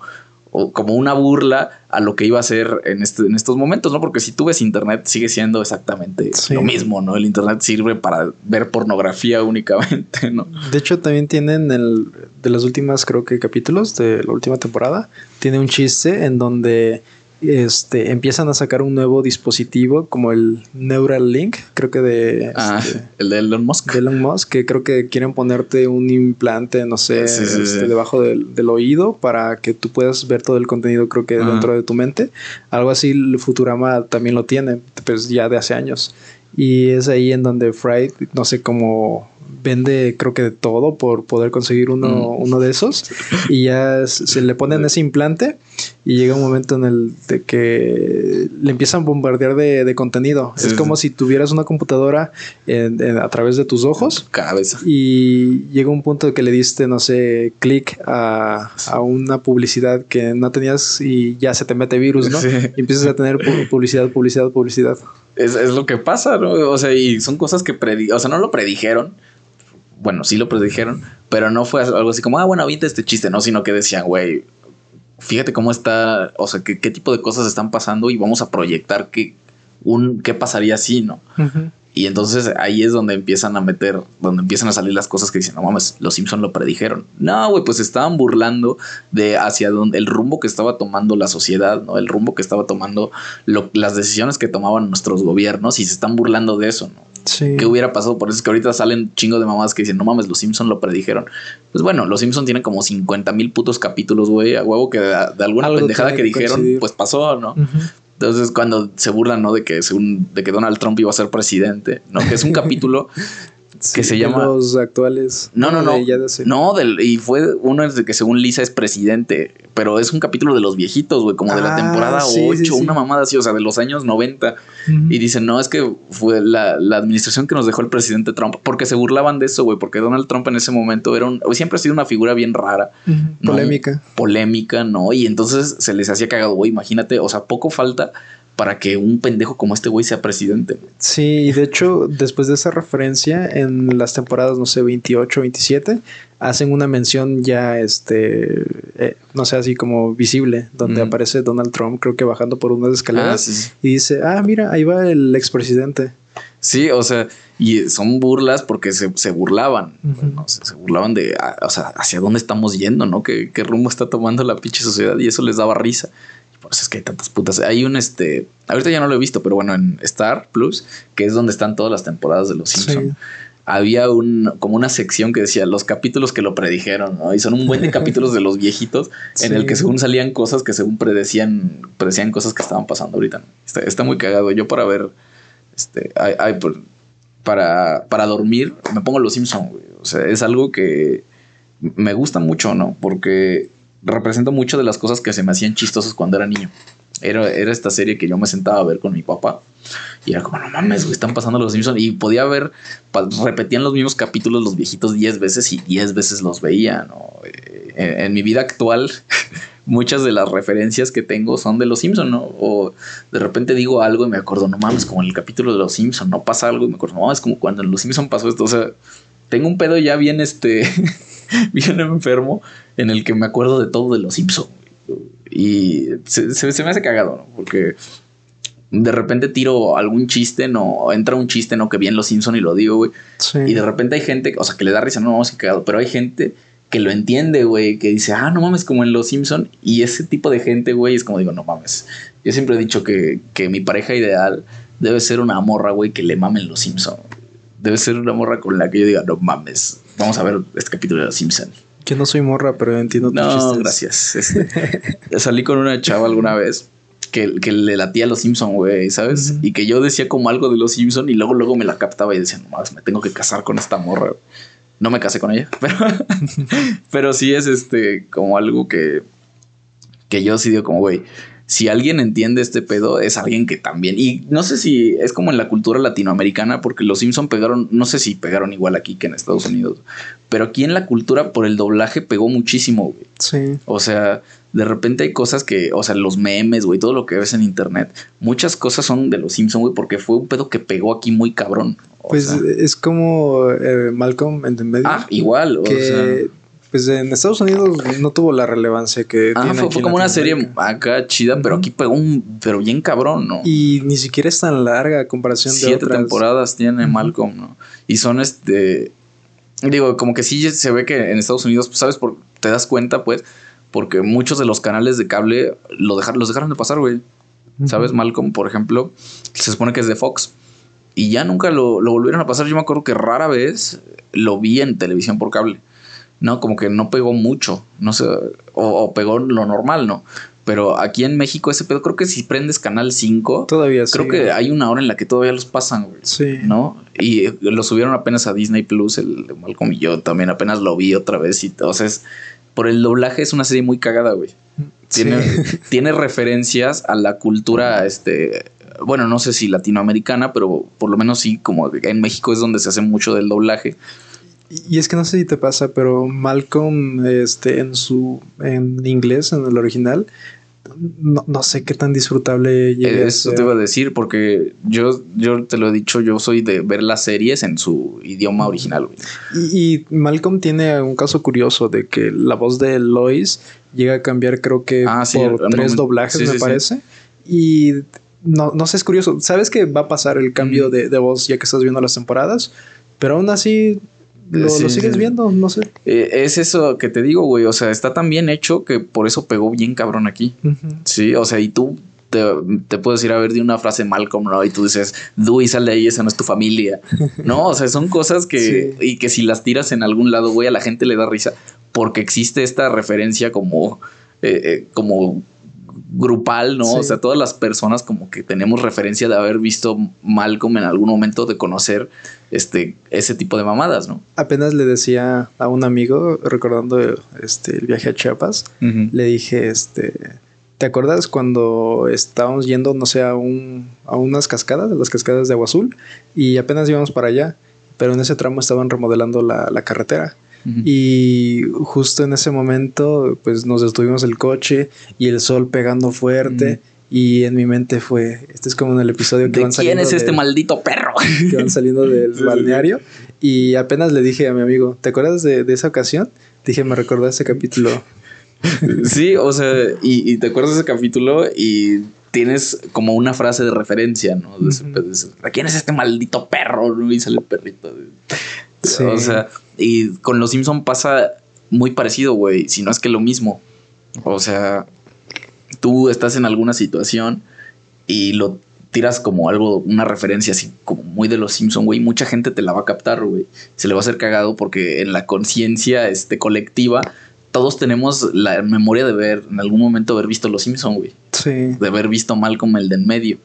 como una burla a lo que iba a ser en, este, en estos momentos, ¿no? Porque si tú ves internet, sigue siendo exactamente lo mismo, ¿no? El internet sirve para ver pornografía únicamente, ¿no? De hecho, también tienen el de las últimas, creo que capítulos de la última temporada, tiene un chiste en donde este, empiezan a sacar un nuevo dispositivo como el Neuralink, creo que de... Ah, este, el de Elon Musk. De Elon Musk, que creo que quieren ponerte un implante, no sé, este, debajo del, oído para que tú puedas ver todo el contenido, creo que dentro de tu mente. Algo así Futurama también lo tiene, pues ya de hace años. Y es ahí en donde Fry, no sé cómo vende creo que de todo por poder conseguir uno, mm. uno de esos y ya se le ponen ese implante y llega un momento en el de que le empiezan a bombardear de, contenido. es como si tuvieras una computadora a través de tus ojos. Cabeza. Y llega un punto de que le diste, no sé, clic a, una publicidad que no tenías y ya se te mete virus, ¿no? Y empiezas a tener publicidad, publicidad, publicidad. Es, es, lo que pasa, ¿no? O sea, y son cosas que predi o sea, no lo predijeron, bueno, sí lo predijeron, pero no fue algo así como, ah, bueno, avienta este chiste, no, sino que decían, güey, fíjate cómo está, o sea, qué, qué, tipo de cosas están pasando y vamos a proyectar qué, un, qué pasaría así, ¿no? Y entonces ahí es donde empiezan a meter, donde empiezan a salir las cosas que dicen, no mames, los Simpson lo predijeron. No, güey, pues estaban burlando de hacia donde el rumbo que estaba tomando la sociedad, ¿no? El rumbo que estaba tomando las decisiones que tomaban nuestros gobiernos y se están burlando de eso, ¿no? Sí. ¿Qué hubiera pasado? Por eso es que ahorita salen chingo de mamás que dicen, no mames, los Simpson lo predijeron. Pues bueno, los Simpson tienen como 50 mil putos capítulos, güey, a huevo que de, alguna pendejada que dijeron, pues pasó, ¿no? Entonces, cuando se burlan, ¿no? De que, según, de que Donald Trump iba a ser presidente, ¿no? Que es un capítulo que se llama. Los actuales. No, no, no. no, del, y fue uno de que según Lisa es presidente, pero es un capítulo de los viejitos, güey, como de la ah, temporada 8, una mamada así, o sea, de los años 90. Y dicen, no, es que fue la, administración que nos dejó el presidente Trump, porque se burlaban de eso, güey, porque Donald Trump en ese momento era un, siempre ha sido una figura bien rara. Polémica. Polémica, ¿no? Y entonces se les hacía cagado, güey, imagínate, o sea, poco falta para que un pendejo como este güey sea presidente. Sí, y de hecho, después de esa referencia, en las temporadas, no sé, 28, 27, hacen una mención ya, este, eh, no sé, así como visible, donde aparece Donald Trump, creo que bajando por unas escaleras, ah, y dice, ah, mira, ahí va el expresidente. Sí, o sea, y son burlas porque se, burlaban, se, burlaban de, o sea, hacia dónde estamos yendo, ¿no? ¿Qué, ¿Qué rumbo está tomando la pinche sociedad? Y eso les daba risa. Es que hay tantas putas. Hay un este. Ahorita ya no lo he visto, pero bueno, en Star Plus, que es donde están todas las temporadas de los Simpsons. Había un, como una sección que decía los capítulos que lo predijeron, ¿no? Y son un buen de capítulos de los viejitos en el que según salían cosas que según predecían, predecían cosas que estaban pasando ahorita. Está, muy cagado. Yo para ver, este, hay, para, para dormir, me pongo los Simpsons, O sea, es algo que me gusta mucho, ¿no? Porque representa mucho de las cosas que se me hacían chistosas cuando era niño. Era, era esta serie que yo me sentaba a ver con mi papá. Y era como, no mames, están pasando los Simpsons. Y podía ver, repetían los mismos capítulos los viejitos 10 veces y 10 veces los veía, ¿no? Eh, en, mi vida actual, muchas de las referencias que tengo son de los Simpsons, ¿no? O de repente digo algo y me acuerdo, no mames, como en el capítulo de los Simpsons, no pasa algo y me acuerdo, no, es como cuando en los Simpsons pasó esto. O sea, tengo un pedo ya bien, este, bien enfermo en el que me acuerdo de todo de los Simpsons. Y se, me hace cagado, ¿no? Porque de repente tiro algún chiste, no, entra un chiste, no, que bien los Simpson y lo digo, güey. Y de repente hay gente, o sea, que le da risa, no, vamos a cagado, pero hay gente que lo entiende, güey, que dice, ah, no mames, como en los Simpson. Y ese tipo de gente, güey, es como digo, no mames. Yo siempre he dicho que, que mi pareja ideal debe ser una morra, güey, que le mamen los Simpson. Debe ser una morra con la que yo diga, no mames, vamos a ver este capítulo de los Simpson. Yo no soy morra, pero entiendo tu No, gracias. Este, salí con una chava alguna vez que, que le latía a los Simpson, güey, ¿sabes? Ujú. Y que yo decía como algo de los Simpson y luego luego me la captaba y decía, no mames, me tengo que casar con esta morra. güey". No me casé con ella, pero, pero sí es este como algo que, que yo sí digo como, güey, si alguien entiende este pedo, es alguien que también. Y no sé si es como en la cultura latinoamericana, porque los Simpson pegaron, no sé si pegaron igual aquí que en Estados Unidos, pero aquí en la cultura por el doblaje pegó muchísimo, güey. Sí. O sea, de repente hay cosas que, o sea, los memes, güey, todo lo que ves en internet, muchas cosas son de los Simpson, güey, porque fue un pedo que pegó aquí muy cabrón. O Pues sea, es como eh, Malcolm en el medio. ah, igual, o que sea. Pues en Estados Unidos no tuvo la relevancia que Ah, tiene fue, fue como una serie acá chida, pero aquí pegó un, pero bien cabrón, ¿no? Y ni siquiera es tan larga a comparación de Siete otras. temporadas tiene. Malcolm, ¿no? Y son este. Digo, como que sí se ve que en Estados Unidos, pues, ¿sabes? Por, te das cuenta, pues, porque muchos de los canales de cable lo dejaron, los dejaron de pasar, güey. ¿Sabes? Malcolm, por ejemplo, se supone que es de Fox. Y ya nunca lo, lo volvieron a pasar. Yo me acuerdo que rara vez lo vi en televisión por cable. No, como que no pegó mucho. No sé. O, o pegó lo normal, ¿no? Pero aquí en México ese pedo, creo que si prendes Canal 5, Todavía creo sigue. que hay una hora en la que todavía los pasan, güey. Sí. ¿No? Y lo subieron apenas a Disney Plus, el de Malcolm y yo también apenas lo vi otra vez. Y entonces, por el doblaje es una serie muy cagada, güey. Tiene, Sí. tiene referencias a la cultura, este, bueno, no sé si latinoamericana, pero por lo menos sí, como en México es donde se hace mucho del doblaje. Y es que no sé si te pasa, pero Malcolm, este, en su, en inglés, en el original, no, no sé qué tan disfrutable llegue a Eso te iba a decir, porque yo, yo te lo he dicho, yo soy de ver las series en su idioma original. Y, y Malcolm tiene un caso curioso de que la voz de Lois llega a cambiar, creo que Ah, sí, por tres momento. doblajes, Sí, me sí. parece. Y no, no sé, es curioso. Sabes que va a pasar el cambio Mm. de, de voz ya que estás viendo las temporadas, pero aún así lo, Sí, lo sigues sí. viendo, no sé. Eh, es eso que te digo, güey. O sea, está tan bien hecho que por eso pegó bien cabrón aquí. Sí, o sea, y tú te, te puedes ir a ver de una frase Malcolm, ¿no? Y tú dices, Dewey, sal de ahí, esa no es tu familia. No, o sea, son cosas que, y que si las tiras en algún lado, güey, a la gente le da risa porque existe esta referencia como, eh, eh, como grupal, ¿no? Sí. O sea, todas las personas como que tenemos referencia de haber visto Malcolm en algún momento, de conocer este, ese tipo de mamadas, ¿no? Apenas le decía a un amigo, recordando este, el viaje a Chiapas, le dije, este, ¿te acuerdas cuando estábamos yendo, no sé, a, un, a unas cascadas, las cascadas de Agua Azul, y apenas íbamos para allá, pero en ese tramo estaban remodelando la, la carretera. Y justo en ese momento, pues nos detuvimos el coche y el sol pegando fuerte. Y en mi mente fue, este es como en el episodio que ¿De van quién saliendo es este maldito perro? que van saliendo del balneario. Y apenas le dije a mi amigo, ¿te acuerdas de, de esa ocasión? Dije, me recordó ese capítulo. Sí, o sea, y, y te acuerdas de ese capítulo y tienes como una frase de referencia, ¿no? De, ese Ujú. pe- de ese, ¿De quién es este maldito perro? Y sale el perrito. Sí. O sea, y con los Simpson pasa muy parecido, güey, si no es que lo mismo. O sea, tú estás en alguna situación y lo tiras como algo, una referencia así como muy de los Simpson, güey, mucha gente te la va a captar, güey. Se le va a hacer cagado porque en la conciencia este, colectiva todos tenemos la memoria de ver, en algún momento haber visto los Simpson, güey Sí. de haber visto mal como el de en medio,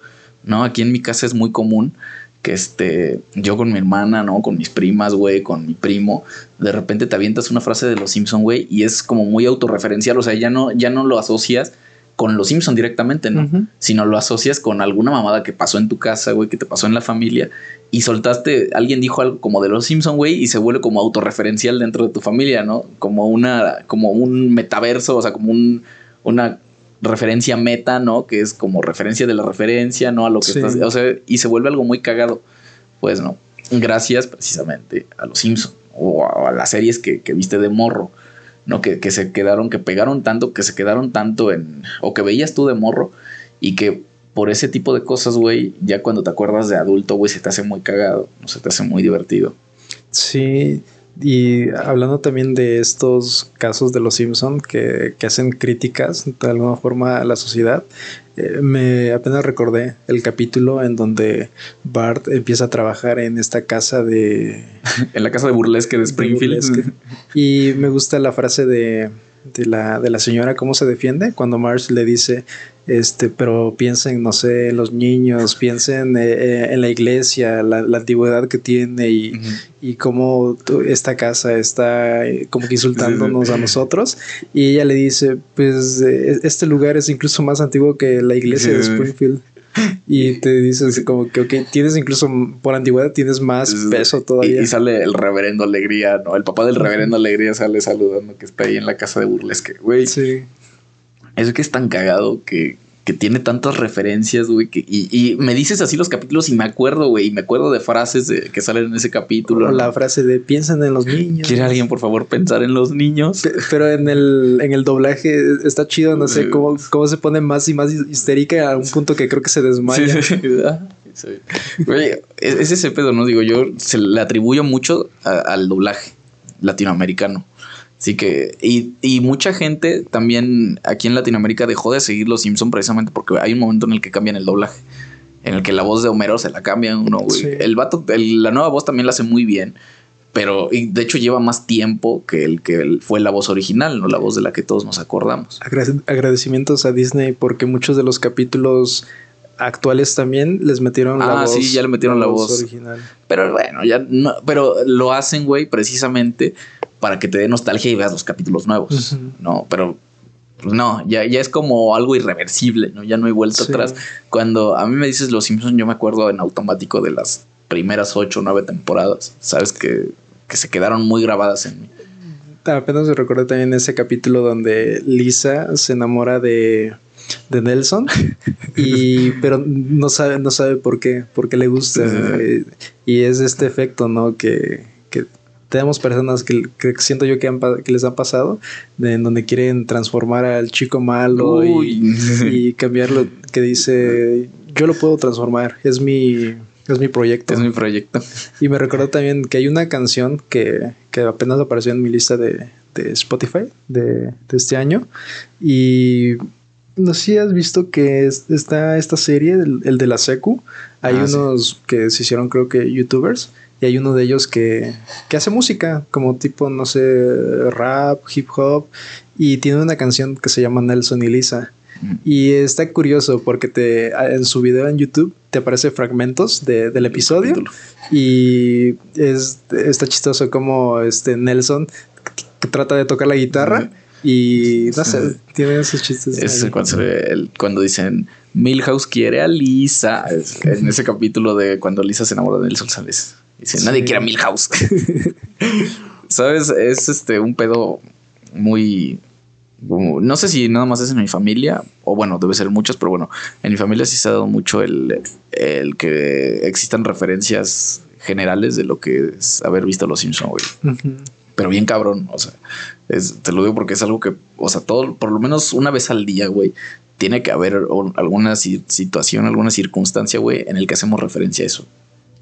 ¿no? Aquí en mi casa es muy común que este, yo con mi hermana, ¿no? Con mis primas, güey, con mi primo, de repente te avientas una frase de los Simpson, güey, y es como muy autorreferencial, o sea, ya no, ya no lo asocias con los Simpson directamente, ¿no? Sino lo asocias con alguna mamada que pasó en tu casa, güey, que te pasó en la familia, y soltaste, alguien dijo algo como de los Simpson, güey, y se vuelve como autorreferencial dentro de tu familia, ¿no? Como una, como un metaverso, o sea, como un, una referencia meta, ¿no? Que es como referencia de la referencia, ¿no? A lo que Sí. estás, o sea, y se vuelve algo muy cagado, pues, ¿no? Gracias precisamente a los Simpson o a, a las series que, que viste de morro, ¿no? Que, que se quedaron, que pegaron tanto, que se quedaron tanto en, o que veías tú de morro y que por ese tipo de cosas, güey, ya cuando te acuerdas de adulto, güey, se te hace muy cagado, no se te hace muy divertido. Sí, y hablando también de estos casos de los Simpson que, que hacen críticas de alguna forma a la sociedad, eh, me apenas recordé el capítulo en donde Bart empieza a trabajar en esta casa de En la casa de burlesque de Springfield. burlesque. y me gusta la frase de, de la, de la señora, cómo se defiende, cuando Marge le dice, Este, pero piensen, no sé, los niños, piensen eh, eh, en la iglesia, la, antigüedad que tiene y, y cómo esta casa está eh, como que insultándonos a nosotros. Y ella le dice, pues este lugar es incluso más antiguo que la iglesia de Springfield. Y te dices como que, ok, tienes incluso por antigüedad tienes más peso todavía. Y, sale el reverendo Alegría, ¿no? El papá del reverendo Alegría sale saludando que está ahí en la casa de burlesque, güey. Sí. Es que es tan cagado que, que tiene tantas referencias, güey. y, y, me dices así los capítulos y me acuerdo, güey. Y me acuerdo de frases de, que salen en ese capítulo. La frase de piensan en los niños. ¿Quiere alguien, por favor, pensar en los niños? Pero en el, en el doblaje está chido, no sé cómo, cómo se pone más y más histérica a un punto que creo que se desmaya. Sí, sí, Güey, es ese pedo, ¿no? Digo, yo se le atribuyo mucho al doblaje latinoamericano. Así que, y, y, mucha gente también aquí en Latinoamérica dejó de seguir Los Simpson precisamente porque hay un momento en el que cambian el doblaje. En el que la voz de Homero se la cambian, ¿no, El vato, la nueva voz también la hace muy bien. Pero y de hecho lleva más tiempo que el que fue la voz original, no la voz de la que todos nos acordamos. agradecimientos a Disney porque muchos de los capítulos actuales también les metieron la voz. Ah, sí, ya le metieron la, voz, original. Pero bueno, ya no, pero lo hacen, güey, precisamente para que te dé nostalgia y veas los capítulos nuevos, ¿no? Pero pues, no, ya, ya es como algo irreversible, ¿no? Ya no hay vuelta atrás. Cuando a mí me dices Los Simpsons, yo me acuerdo en automático de las primeras ocho o nueve temporadas, ¿sabes? Que, que se quedaron muy grabadas en mí. Apenas me recordé también ese capítulo donde Lisa se enamora de, de Nelson y pero no sabe no sabe por qué porque le gusta y es este efecto no que, que tenemos personas que, siento yo que, que les han pasado, de, en donde quieren transformar al chico malo y, cambiarlo, que dice, yo lo puedo transformar, es mi, es mi proyecto. Es mi proyecto. Y me recuerdo también que hay una canción que, que apenas apareció en mi lista de, de Spotify de, de, este año. Y no sé si has visto que está esta serie, el, de la Secu. Hay ah, unos que se hicieron, creo que, youtubers y hay uno de ellos que, que hace música, como tipo, no sé, rap, hip hop, y tiene una canción que se llama Nelson y Lisa. Mm. Y está curioso porque te, en su video en YouTube te aparece fragmentos de, del episodio y es, está chistoso como este Nelson trata de tocar la guitarra y no sé, tiene esos chistes. Es cuando, cuando dicen Milhouse quiere a Lisa en ese capítulo de cuando Lisa se enamora de Nelson Sales. Dice, nadie quiere a Milhouse. ¿Sabes? Es este un pedo muy. No sé si nada más es en mi familia, o bueno, debe ser muchos, pero bueno, en mi familia sí se ha dado mucho el, el que existan referencias generales de lo que es haber visto Los Simpsons, güey. Pero bien cabrón, o sea, te lo digo porque es algo que, o sea, todo, por lo menos una vez al día, güey, tiene que haber alguna situación, alguna circunstancia, güey, en el que hacemos referencia a eso,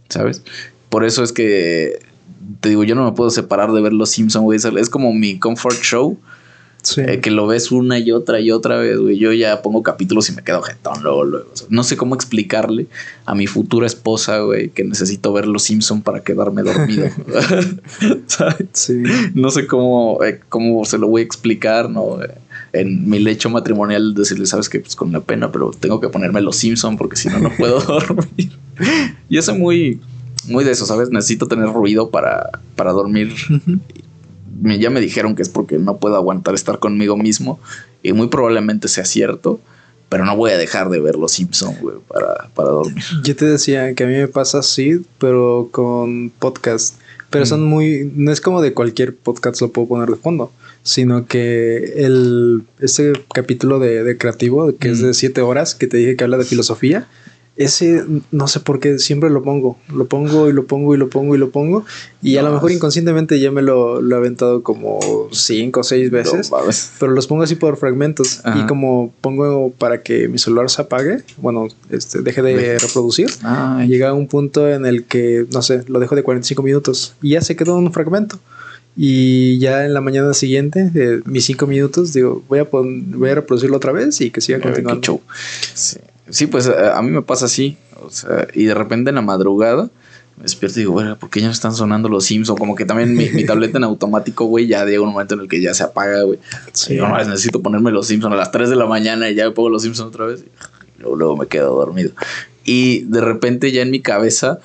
¿sabes? Por eso es que te digo, yo no me puedo separar de ver Los Simpsons, güey. Es como mi comfort show. Sí. Eh, que lo ves una y otra y otra vez, güey. Yo ya pongo capítulos y me quedo jetón luego, luego. no sé cómo explicarle a mi futura esposa, güey, que necesito ver Los Simpson para quedarme dormido. Sí. No sé cómo, eh, cómo se lo voy a explicar, ¿no? En mi lecho matrimonial decirle, sabes que pues con la pena, pero tengo que ponerme Los Simpson porque si no, no puedo dormir. y eso muy muy de eso, ¿sabes? Necesito tener ruido para, para dormir. ya me dijeron que es porque no puedo aguantar estar conmigo mismo y muy probablemente sea cierto, pero no voy a dejar de ver Los Simpsons, güey, para, para dormir. Yo te decía que a mí me pasa así, pero con podcast. Pero son muy. No es como de cualquier podcast lo puedo poner de fondo, sino que el. Ese capítulo de, de creativo, que es de siete horas, que te dije que habla de filosofía ese no sé por qué siempre lo pongo, lo pongo y lo pongo y lo pongo y lo pongo y a lo mejor inconscientemente ya me lo, he aventado como cinco o seis veces, pero los pongo así por fragmentos y como pongo para que mi celular se apague, bueno, este, deje de reproducir, llega a un punto en el que, no sé, lo dejo de 45 minutos y ya se quedó un fragmento. Y ya en la mañana siguiente, de mis cinco minutos, digo, voy a, voy a reproducirlo otra vez y que siga continuando. Sí. Sí, pues a, mí me pasa así. O sea, y de repente en la madrugada Me despierto y digo, bueno, ¿por qué ya no están sonando los Simpsons? Como que también mi, mi tableta en automático, güey, ya llega un momento en el que ya se apaga, güey. Sí. Yo no necesito ponerme los Simpsons a las 3 de la mañana y ya me pongo los Simpsons otra vez. Y luego, luego me quedo dormido. Y de repente ya en mi cabeza,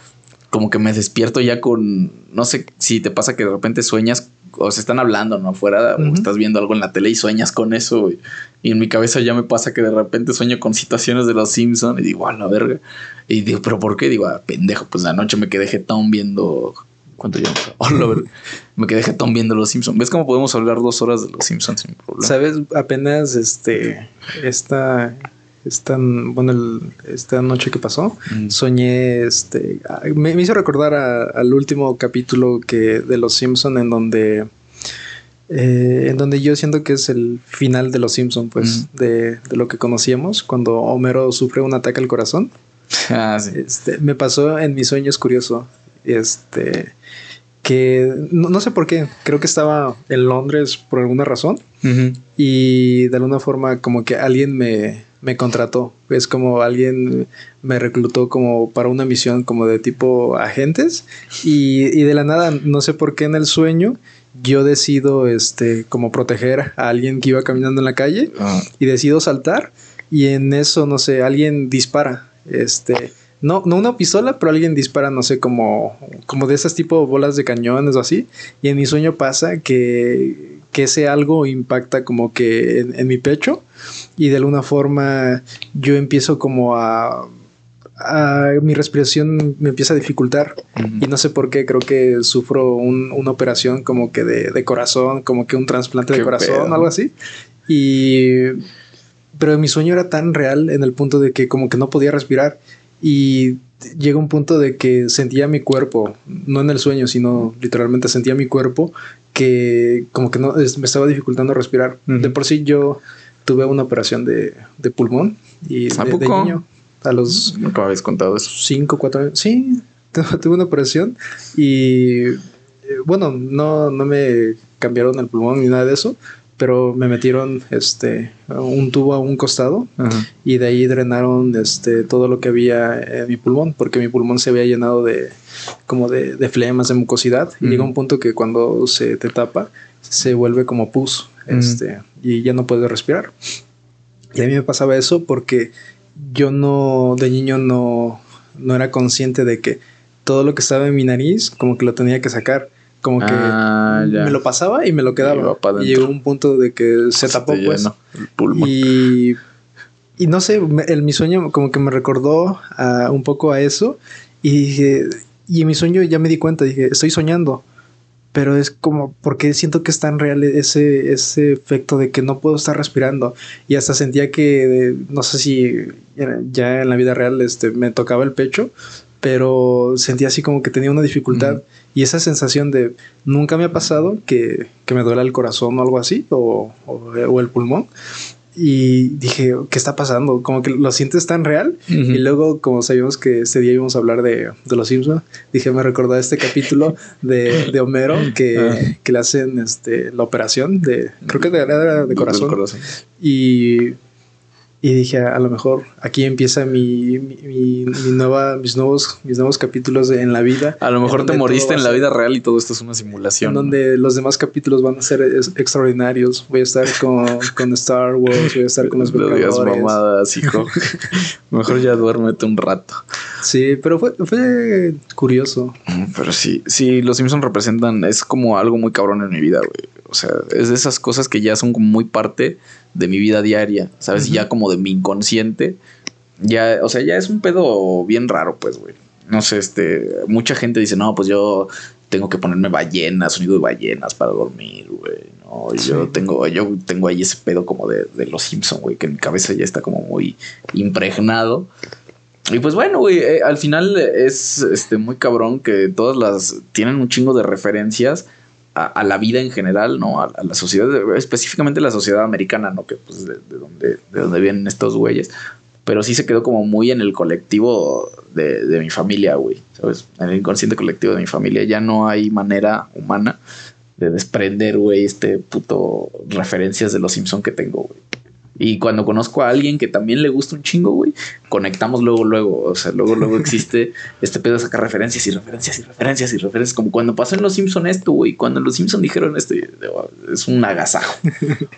como que me despierto ya con, no sé si te pasa que de repente sueñas o se están hablando, ¿no? Afuera, o estás viendo algo en la tele y sueñas con eso, güey. Y en mi cabeza ya me pasa que de repente sueño con situaciones de los Simpsons y digo, a la verga. Y digo, ¿pero por qué? Digo, ah, pendejo, pues anoche me quedé jetón viendo. ¿Cuánto llevamos? Oh, la verga. Me quedé jetón viendo los Simpsons. ¿Ves cómo podemos hablar dos horas de los Simpsons sin problema? ¿Sabes? Apenas este. Esta. Esta, bueno, el- esta noche que pasó, Mm. soñé, este, me, me hizo recordar a- al último capítulo que de Los Simpson en donde, eh, en donde yo siento que es el final de Los Simpson, pues, de, de lo que conocíamos, cuando Homero sufre un ataque al corazón. Ah, sí. Este, me pasó en mis sueños curioso, este, que no, no sé por qué, creo que estaba en Londres por alguna razón y de alguna forma como que alguien me, me contrató. Es como alguien me reclutó como para una misión como de tipo agentes y, y de la nada, no sé por qué en el sueño yo decido este como proteger a alguien que iba caminando en la calle Ah, y decido saltar y en eso, no sé, alguien dispara. Este, no, no una pistola, pero alguien dispara, no sé, como, como de esas tipo bolas de cañones o así. Y en mi sueño pasa que, que ese algo impacta como que en, en mi pecho y de alguna forma yo empiezo como a... a- mi respiración me empieza a dificultar ujú. y no sé por qué, creo que sufro un- una operación como que de, de corazón, como que un trasplante de corazón, algo así. Y... Pero mi sueño era tan real en el punto de que como que no podía respirar y llega un punto de que sentía mi cuerpo, no en el sueño, sino literalmente sentía mi cuerpo que como que no es- me estaba dificultando respirar. De por sí yo tuve una operación de, de pulmón y ¿A de, niño a los Nunca me habías contado eso. cinco, cuatro años. Sí, tu- tuve una operación y eh, bueno, no, no me cambiaron el pulmón ni nada de eso, pero me metieron este un tubo a un costado Ajá. y de ahí drenaron este todo lo que había en mi pulmón, porque mi pulmón se había llenado de como de, de flemas, de mucosidad. Y llega un punto que cuando se te tapa, se vuelve como pus, este, y ya no puedes respirar. Y a mí me pasaba eso porque yo no, de niño no, no era consciente de que todo lo que estaba en mi nariz, como que lo tenía que sacar. Como que Ah, me lo pasaba y me lo quedaba. Y llegó un punto de que se tapó, te pues. el pulmón. Y, y no sé, me- el, mi sueño como que me recordó a- un poco a eso. Y dije, y en mi sueño ya me di cuenta, dije, estoy soñando. Pero es como, porque siento que es tan real ese, ese efecto de que no puedo estar respirando. Y hasta sentía que, no sé si ya en la vida real este, me tocaba el pecho, pero sentía así como que tenía una dificultad. Ujú. Y esa sensación de nunca me ha pasado que, que me duela el corazón o algo así, o, o, o el pulmón. Y dije, ¿qué está pasando? Como que lo sientes tan real. Y luego, como sabíamos que este día íbamos a hablar de, de los Simpsons, dije, me recordó este capítulo de, de Homero que, Ah. que le hacen este, la operación de, creo que de, de corazón. corazón. Y, y dije, a lo mejor aquí empieza mi, mi, nueva, mis, nuevos, mis nuevos capítulos de- en la vida. A lo mejor te moriste en la vida real y todo esto es una simulación. En donde los demás capítulos van a ser es- extraordinarios. Voy a estar con, con Star Wars, voy a estar con los No digas mamadas, hijo. Mejor ya duérmete un rato. Sí, pero fue, fue curioso. Mm, Pero sí, sí, los Simpsons representan, es como algo muy cabrón en mi vida, güey. O sea, es de esas cosas que ya son como muy parte de mi vida diaria, ¿sabes? Ya como de mi inconsciente. Ya, o sea, ya es un pedo bien raro, pues, güey. No sé, este, mucha gente dice, no, pues yo tengo que ponerme ballenas, sonido de ballenas para dormir, güey. No, yo tengo, yo tengo ahí ese pedo como de, de los Simpsons, güey, que en mi cabeza ya está como muy impregnado. Y pues bueno, güey, eh, al final es este muy cabrón que todas las tienen un chingo de referencias a, la vida en general, ¿no? A, la sociedad, específicamente la sociedad americana, ¿no? Que pues de, de donde, de donde vienen estos güeyes. Pero sí se quedó como muy en el colectivo de, de mi familia, güey. ¿Sabes? En el inconsciente colectivo de mi familia. Ya no hay manera humana de desprender, güey, este puto referencias de los Simpson que tengo, güey. Y cuando conozco a alguien que también le gusta un chingo, güey, conectamos luego, luego. O sea, luego, luego existe este pedo de sacar referencias y referencias y referencias y referencias. Como cuando pasó en Los Simpson esto, güey. Cuando Los Simpson dijeron esto, es un agasajo.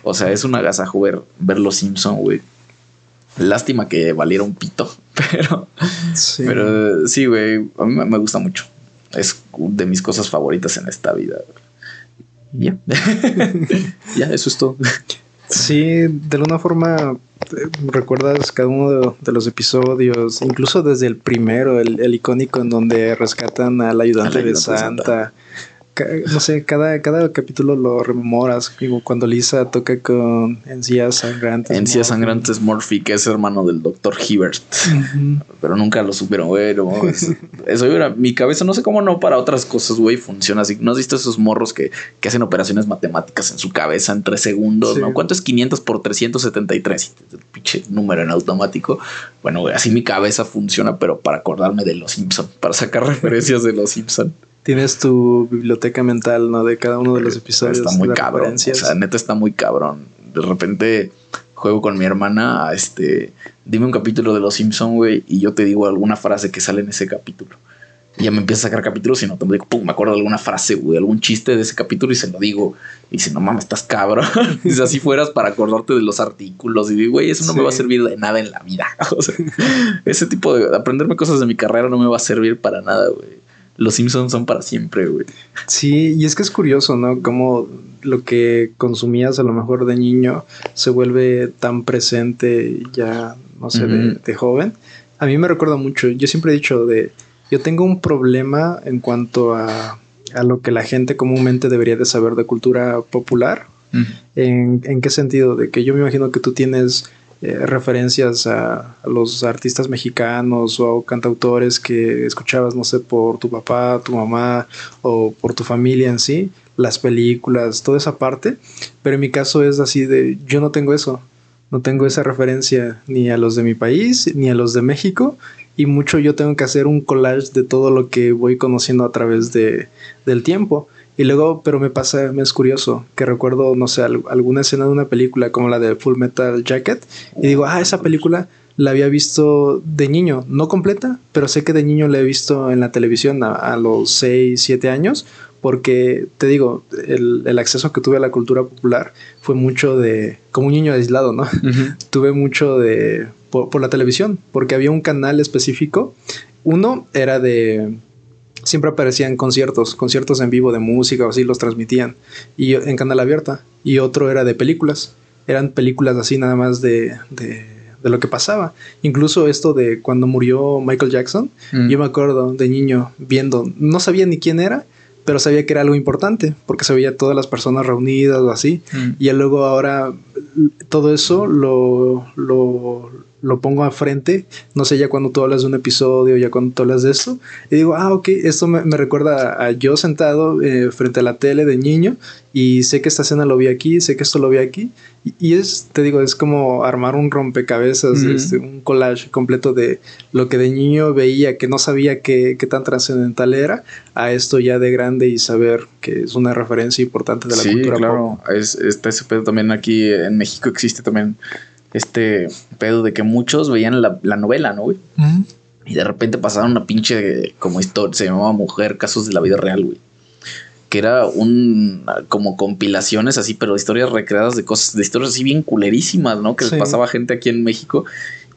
O sea, es un agasajo ver, ver Los Simpson, güey. Lástima que valiera un pito, pero sí, pero sí, güey, a mí me gusta mucho. Es de mis cosas favoritas en esta vida. Ya, ya, eso es todo. Sí, de alguna forma eh, recuerdas cada uno de, los episodios, incluso desde el primero, el, icónico en donde rescatan al ayudante, de Santa no sé, cada, cada capítulo lo rememoras. Digo, cuando Lisa toca con Encías Sangrantes. Encías Sangrantes Murphy, que es hermano del Dr. Hibbert. Pero nunca lo supieron, güey. eso era mi cabeza, no sé cómo no para otras cosas, güey, funciona así. ¿No has visto esos morros que, hacen operaciones matemáticas en su cabeza en tres segundos? ¿no? ¿Cuánto es 500 por 373? Pinche número en automático. Bueno, güey, así mi cabeza funciona, pero para acordarme de los Simpson, para sacar referencias de los Simpson tienes tu biblioteca mental, ¿no? De cada uno de los episodios. Está muy cabrón. O sea, neta está muy cabrón. De repente juego con mi hermana, este, dime un capítulo de Los Simpson, güey, y yo te digo alguna frase que sale en ese capítulo. Y ya me empieza a sacar capítulos y no te digo, pum, me acuerdo de alguna frase, güey, algún chiste de ese capítulo y se lo digo. Y dice, no mames, estás cabrón. y si así fueras para acordarte de los artículos. Y digo, güey, eso no me va a servir de nada en la vida. O sea, ese tipo de aprenderme cosas de mi carrera no me va a servir para nada, güey los Simpsons son para siempre, güey. Sí, y es que es curioso, ¿no? Como lo que consumías a lo mejor de niño se vuelve tan presente ya, no sé, de, joven. A mí me recuerda mucho, yo siempre he dicho de, yo tengo un problema en cuanto a, a lo que la gente comúnmente debería de saber de cultura popular. ¿En, ¿En qué sentido? De que yo me imagino que tú tienes eh, referencias a, los artistas mexicanos o cantautores que escuchabas, no sé, por tu papá, tu mamá o por tu familia en sí, las películas, toda esa parte. Pero en mi caso es así de, yo no tengo eso, no tengo esa referencia ni a los de mi país ni a los de México y mucho yo tengo que hacer un collage de todo lo que voy conociendo a través de, del tiempo. Y luego, pero me pasa, me es curioso, que recuerdo, no sé, alguna escena de una película como la de Full Metal Jacket, y digo, ah, esa película la había visto de niño, no completa, pero sé que de niño la he visto en la televisión a, los 6, 7 años, porque te digo, el, acceso que tuve a la cultura popular fue mucho de, como un niño aislado, ¿no? tuve mucho de, por la televisión, porque había un canal específico. Uno era de siempre aparecían conciertos, conciertos en vivo de música o así los transmitían y en canal abierta y otro era de películas, eran películas así nada más de, de, lo que pasaba. Incluso esto de cuando murió Michael Jackson, mm. yo me acuerdo de niño viendo, no sabía ni quién era, pero sabía que era algo importante porque se veía todas las personas reunidas o así. Mm. Y luego ahora todo eso lo, lo, lo pongo a frente, no sé, ya cuando tú hablas de un episodio, ya cuando tú hablas de esto, y digo, ah, ok, esto me, recuerda a, yo sentado eh, frente a la tele de niño y sé que esta escena lo vi aquí, sé que esto lo vi aquí, y, es, te digo, es como armar un rompecabezas, este, un collage completo de lo que de niño veía, que no sabía qué, tan trascendental era, a esto ya de grande y saber que es una referencia importante de la cultura. Claro, es, está ese pedo también aquí en México existe también este pedo de que muchos veían la, novela, ¿no, güey? Y de repente pasaron una pinche como historia, se llamaba Mujer, casos de la vida real, güey. Que era un como compilaciones así, pero historias recreadas de cosas, de historias así bien culerísimas, ¿no? Que les pasaba gente aquí en México.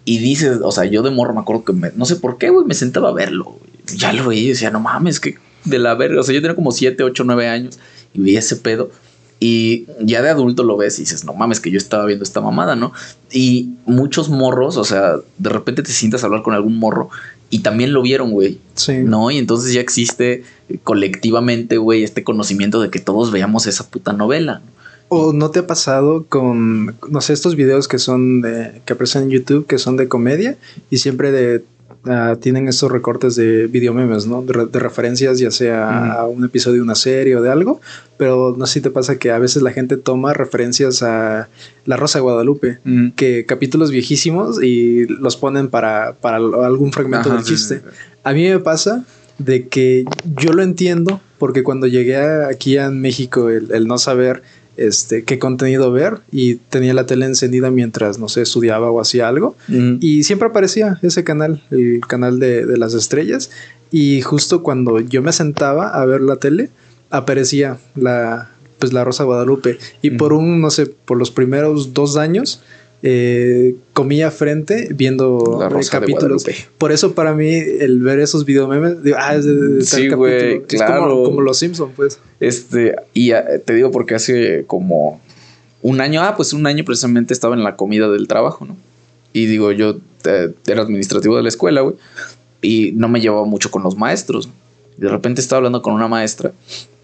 Y dices, o sea, yo de morro me acuerdo que no sé por qué, güey, me sentaba a verlo. Ya lo veía y decía, no mames, que de la verga. O sea, yo tenía como 7, 8, 9 años y veía ese pedo. Y ya de adulto lo ves y dices, no mames, que yo estaba viendo esta mamada, ¿no? Y muchos morros, o sea, de repente te sientas a hablar con algún morro y también lo vieron, güey. Sí. ¿No? Y entonces ya existe colectivamente, güey, este conocimiento de que todos veamos esa puta novela. ¿O no te ha pasado con, no sé, estos videos que son de, que aparecen en YouTube, que son de comedia y siempre de Ah, tienen estos recortes de videomemes, ¿no? De, referencias, ya sea a un episodio de una serie o de algo, pero no sé si te pasa que a veces la gente toma referencias a La Rosa de Guadalupe, que capítulos viejísimos y los ponen para, para algún fragmento del chiste. A mí me pasa de que yo lo entiendo porque cuando llegué aquí a México, el, el no saber este, qué contenido ver y tenía la tele encendida mientras, no sé, estudiaba o hacía algo. Y siempre aparecía ese canal, el canal de, de, las estrellas. Y justo cuando yo me sentaba a ver la tele, aparecía la, pues, la Rosa Guadalupe. Y por un, no sé, por los primeros dos años, eh, comía frente viendo la capítulos. Por eso para mí el ver esos videomemes, digo, ah, es de, sí, güey, claro. como, los Simpsons, pues. Este, y ah, te digo porque hace como un año, ah, pues un año precisamente estaba en la comida del trabajo, ¿no? Y digo, yo eh, era administrativo de la escuela, güey, y no me llevaba mucho con los maestros. de repente estaba hablando con una maestra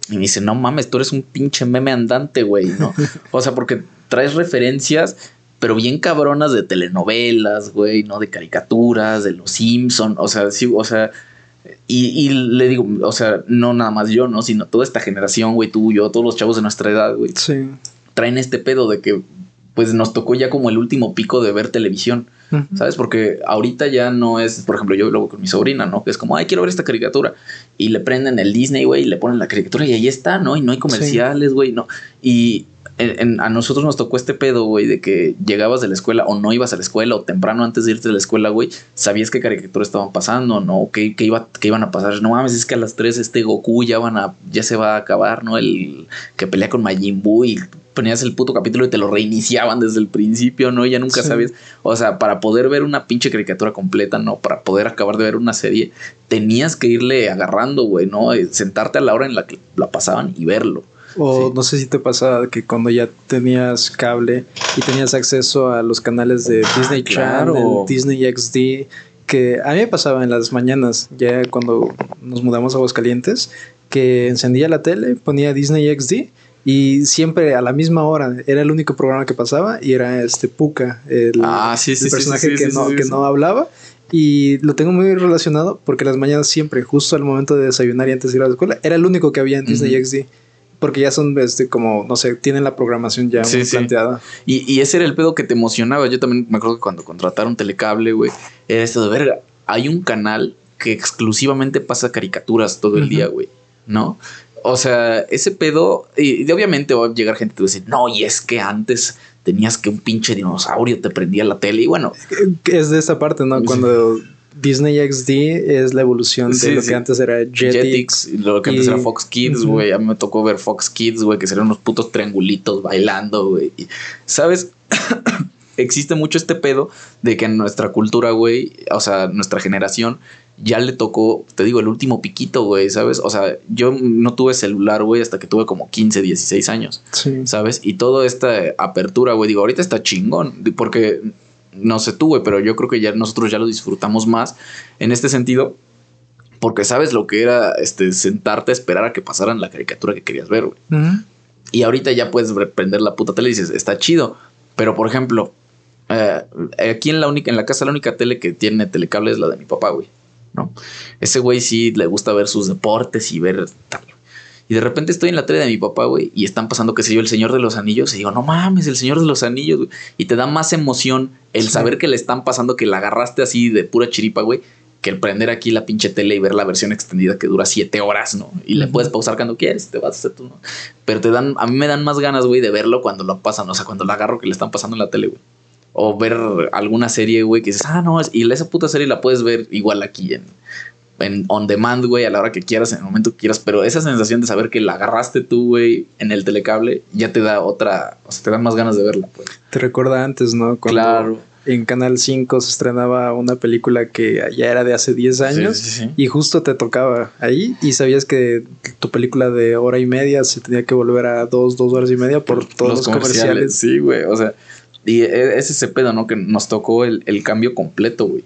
y me dice, no mames, tú eres un pinche meme andante, güey, ¿no? o sea, porque traes referencias pero bien cabronas de telenovelas, güey, ¿no? De caricaturas, de los Simpson, o sea, sí, o sea, y, y, le digo, o sea, no nada más yo, ¿no? Sino toda esta generación, güey, tú, yo, todos los chavos de nuestra edad, güey. Sí. Traen este pedo de que, pues, nos tocó ya como el último pico de ver televisión, ¿sabes? Porque ahorita ya no es, por ejemplo, yo luego con mi sobrina, ¿no? Que es como, ay, quiero ver esta caricatura. Y le prenden el Disney, güey, y le ponen la caricatura y ahí está, ¿no? Y no hay comerciales, güey, ¿no? Y a nosotros nos tocó este pedo, güey, de que llegabas de la escuela o no ibas a la escuela o temprano antes de irte de la escuela, güey, sabías qué caricaturas estaban pasando, ¿no? ¿Qué, qué, iba, qué iban a pasar? No mames, es que a las 3 este Goku ya van a, ya se va a acabar, ¿no? El que pelea con Majin Buu y ponías el puto capítulo y te lo reiniciaban desde el principio, ¿no? Ya nunca sabes. O sea, para poder ver una pinche caricatura completa, ¿no? Para poder acabar de ver una serie, tenías que irle agarrando, güey, ¿no? Sentarte a la hora en la que la pasaban y verlo. O no sé si te pasaba que cuando ya tenías cable y tenías acceso a los canales de ah, Disney Channel, Disney XD, que a mí me pasaba en las mañanas, ya cuando nos mudamos a Aguascalientes, que encendía la tele, ponía Disney XD y siempre a la misma hora era el único programa que pasaba y era este Puka, el, ah, personaje que, no, que no hablaba. Y lo tengo muy relacionado porque las mañanas siempre, justo al momento de desayunar y antes de ir a la escuela, era el único que había en Disney XD. Porque ya son, este, como, no sé, tienen la programación ya muy planteada. Y, y, ese era el pedo que te emocionaba. Yo también me acuerdo que cuando contrataron Telecable, güey, era esto de verga. Hay un canal que exclusivamente pasa caricaturas todo el día, güey, ¿no? O sea, ese pedo, y, obviamente va a llegar gente que va a decir, no, y es que antes tenías que un pinche dinosaurio te prendía la tele, y bueno. Es de esa parte, ¿no? Cuando Disney XD es la evolución de lo que antes era Jetix. lo que antes era Fox Kids, güey. A mí me tocó ver Fox Kids, güey, que serían unos putos triangulitos bailando, güey. ¿Sabes? Existe mucho este pedo de que en nuestra cultura, güey, o sea, nuestra generación, ya le tocó, te digo, el último piquito, güey, ¿sabes? O sea, yo no tuve celular, güey, hasta que tuve como 15, 16 años, ¿sabes? Y toda esta apertura, güey, digo, ahorita está chingón, porque no sé tú, güey, pero yo creo que ya nosotros ya lo disfrutamos más en este sentido. Porque sabes lo que era este, sentarte a esperar a que pasaran la caricatura que querías ver, güey. Y ahorita ya puedes prender la puta tele y dices, está chido. Pero, por ejemplo, eh, aquí en la, única, en la casa la única tele que tiene telecable es la de mi papá, güey. ¿No? Ese güey sí le gusta ver sus deportes y ver tal. Y de repente estoy en la tele de mi papá, güey, y están pasando, qué sé yo, el Señor de los Anillos. Y digo, no mames, el Señor de los Anillos, güey. Y te da más emoción el saber que le están pasando, que la agarraste así de pura chiripa, güey, que el prender aquí la pinche tele y ver la versión extendida que dura siete horas, ¿no? Y le puedes pausar cuando quieres, te vas a hacer tú, ¿no? Pero te dan, a mí me dan más ganas, güey, de verlo cuando lo pasan, o sea, cuando la agarro que le están pasando en la tele, güey. O ver alguna serie, güey, que dices, ah, no, y esa puta serie la puedes ver igual aquí en, en on demand, güey, a la hora que quieras, en el momento que quieras, pero esa sensación de saber que la agarraste tú, güey, en el telecable, ya te da otra, o sea, te dan más ganas de verla, pues. Te recuerda antes, ¿no? claro. En Canal 5 se estrenaba una película que ya era de hace 10 años y justo te tocaba ahí y sabías que tu película de hora y media se tenía que volver a dos, dos horas y media por todos los, comerciales. Sí, güey, o sea, y e, es ese pedo, ¿no? Que nos tocó el, el cambio completo, güey.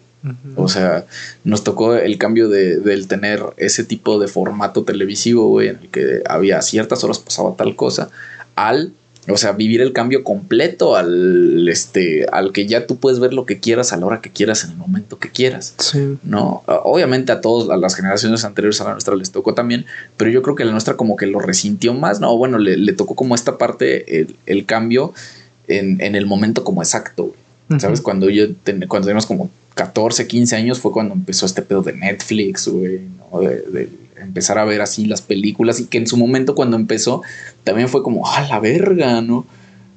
O sea, nos tocó el cambio de, del tener ese tipo de formato televisivo, güey, en el que había ciertas horas pasaba tal cosa, al, o sea, vivir el cambio completo al, este, al que ya tú puedes ver lo que quieras a la hora que quieras, en el momento que quieras. Sí. ¿No? Obviamente a todos, a las generaciones anteriores a la nuestra les tocó también, pero yo creo que la nuestra como que lo resintió más, ¿no? Bueno, le, tocó como esta parte, el, cambio en, en, el momento como exacto, güey. ¿Sabes? Cuando yo, cuando teníamos como 14, 15 años fue cuando empezó este pedo de Netflix, güey, ¿no? De, empezar a ver así las películas y que en su momento cuando empezó también fue como, a la verga, ¿no?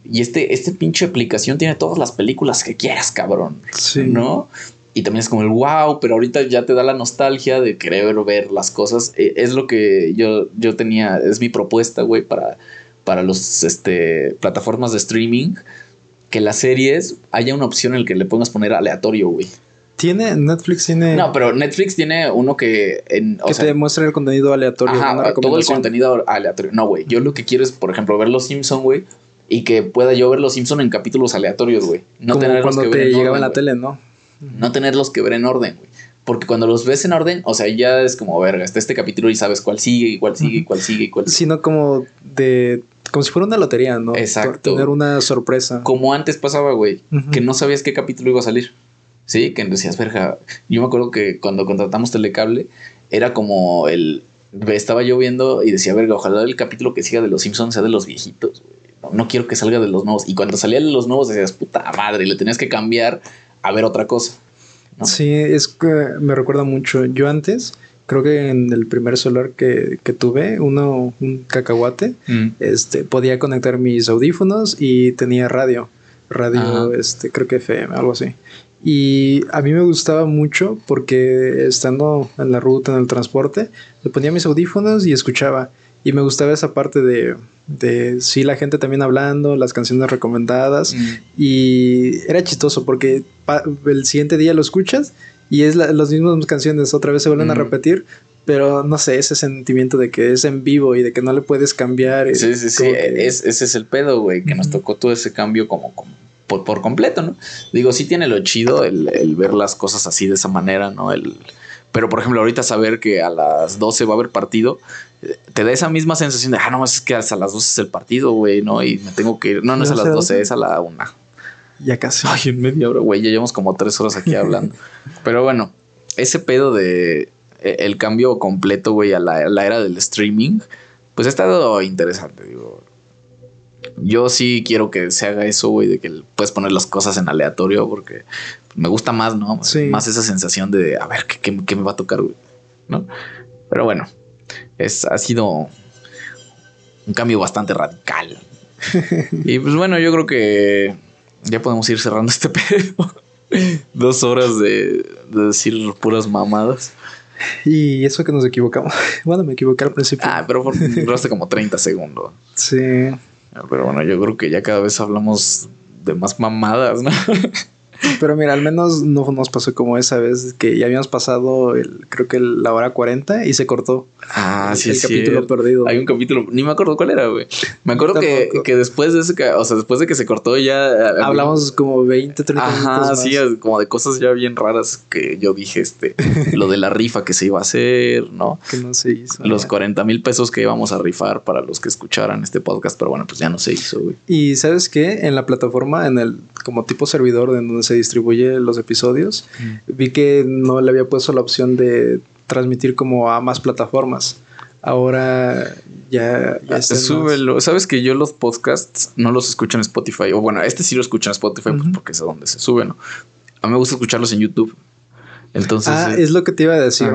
Y este, este pinche aplicación tiene todas las películas que quieras, cabrón. Sí. ¿No? Y también es como el wow, pero ahorita ya te da la nostalgia de querer ver las cosas. Eh, Es lo que yo, yo tenía, es mi propuesta, güey, para, para los este, plataformas de streaming. Que las series haya una opción en la que le pongas poner aleatorio, güey. Tiene, Netflix tiene. No, pero Netflix tiene uno que. En, o que sea, te muestra el contenido aleatorio. Ajá, todo el contenido aleatorio. No, güey. Yo lo que quiero es, por ejemplo, ver Los Simpson, güey. Y que pueda yo ver Los Simpson en capítulos aleatorios, güey. No Como tenerlos cuando que ver te en llegaba orden, en la tele, ¿no? No tenerlos que ver en orden, güey. Porque cuando los ves en orden, o sea, ya es como, verga, está este capítulo y sabes cuál sigue, y cuál sigue, y cuál sigue, y cuál sigue. Sino como de. Como si fuera una lotería, ¿no? Exacto. Tener una sorpresa. Como antes pasaba, güey, que no sabías qué capítulo iba a salir. Sí, que decías, verga. Yo me acuerdo que cuando contratamos Telecable, era como el. Estaba yo viendo y decía, verga, ojalá el capítulo que siga de los Simpsons sea de los viejitos, güey. No, no quiero que salga de los nuevos. Y cuando salía de los nuevos decías, puta madre, le tenías que cambiar a ver otra cosa. ¿no? Sí, es que me recuerda mucho. Yo antes, creo que en el primer celular que, que tuve, uno, un cacahuate, Mm. este, podía conectar mis audífonos y tenía radio. Radio, Ajá. este, creo que FM, algo así. Y a mí me gustaba mucho porque estando en la ruta, en el transporte, le ponía mis audífonos y escuchaba. Y me gustaba esa parte de, de sí, la gente también hablando, las canciones recomendadas. Mm. Y era chistoso porque el siguiente día lo escuchas y es la- las mismas canciones, otra vez se vuelven a Ujú. repetir, pero no sé, ese sentimiento de que es en vivo y de que no le puedes cambiar. Sí, sí, sí. que- Es, ese es el pedo, güey, que nos Ujú. tocó todo ese cambio como, como por, por completo, ¿no? Digo, sí tiene lo chido el, el ver las cosas así de esa manera, ¿no? El, pero, por ejemplo, ahorita saber que a las 12 va a haber partido, eh, te da esa misma sensación de, ah, no, es que hasta las 12 es el partido, güey, ¿no? Y me tengo que ir. No, no es a ¿No las sé a 12, dónde? es a la 1. Ya casi. Ay, en media hora, güey, ya llevamos como tres horas aquí hablando. Pero bueno, ese pedo de eh, el cambio completo, güey, a la, la era del streaming, pues ha estado interesante, digo. Yo sí quiero que se haga eso, güey, de que puedes poner las cosas en aleatorio porque me gusta más, ¿no? Sí. Más esa sensación de, a ver, ¿qué, qué- qué me va a tocar, güey? ¿No? Pero bueno, es, ha sido un cambio bastante radical. y pues bueno, yo creo que ya podemos ir cerrando este pedo. Dos horas de, de decir puras mamadas. Y eso que nos equivocamos. Bueno, me equivoqué al principio. Ah, pero duraste como 30 segundos. Sí. Pero bueno, yo creo que ya cada vez hablamos de más mamadas, ¿no? Pero mira, al menos no nos pasó como esa vez que ya habíamos pasado el, creo que el- la hora 40 y se cortó. Ah, el, sí, el capítulo cierto. perdido. Hay un capítulo, ni me acuerdo cuál era, güey. Me acuerdo que, que después de ese, o sea, después de que se cortó ya... eh, Hablamos como 20, 30 minutos. Ajá, más. sí, como de cosas ya bien raras que yo dije, este, lo de la rifa que se iba a hacer, ¿no? Que no se hizo. Los 40 mil pesos que íbamos a rifar para los que escucharan este podcast, pero bueno, pues ya no se hizo, güey. Y sabes qué, en la plataforma, en el como tipo servidor de donde se distribuye los episodios, vi que no le había puesto la opción de transmitir como a más plataformas. Ahora ya, ya Ah, en más. Súbelo. Sabes que yo los podcasts no los escucho en Spotify. O bueno, este sí lo escucho en Spotify pues, porque es a donde se sube, ¿no? A mí me gusta escucharlos en YouTube. Entonces. Ah, eh, es lo que te iba a decir.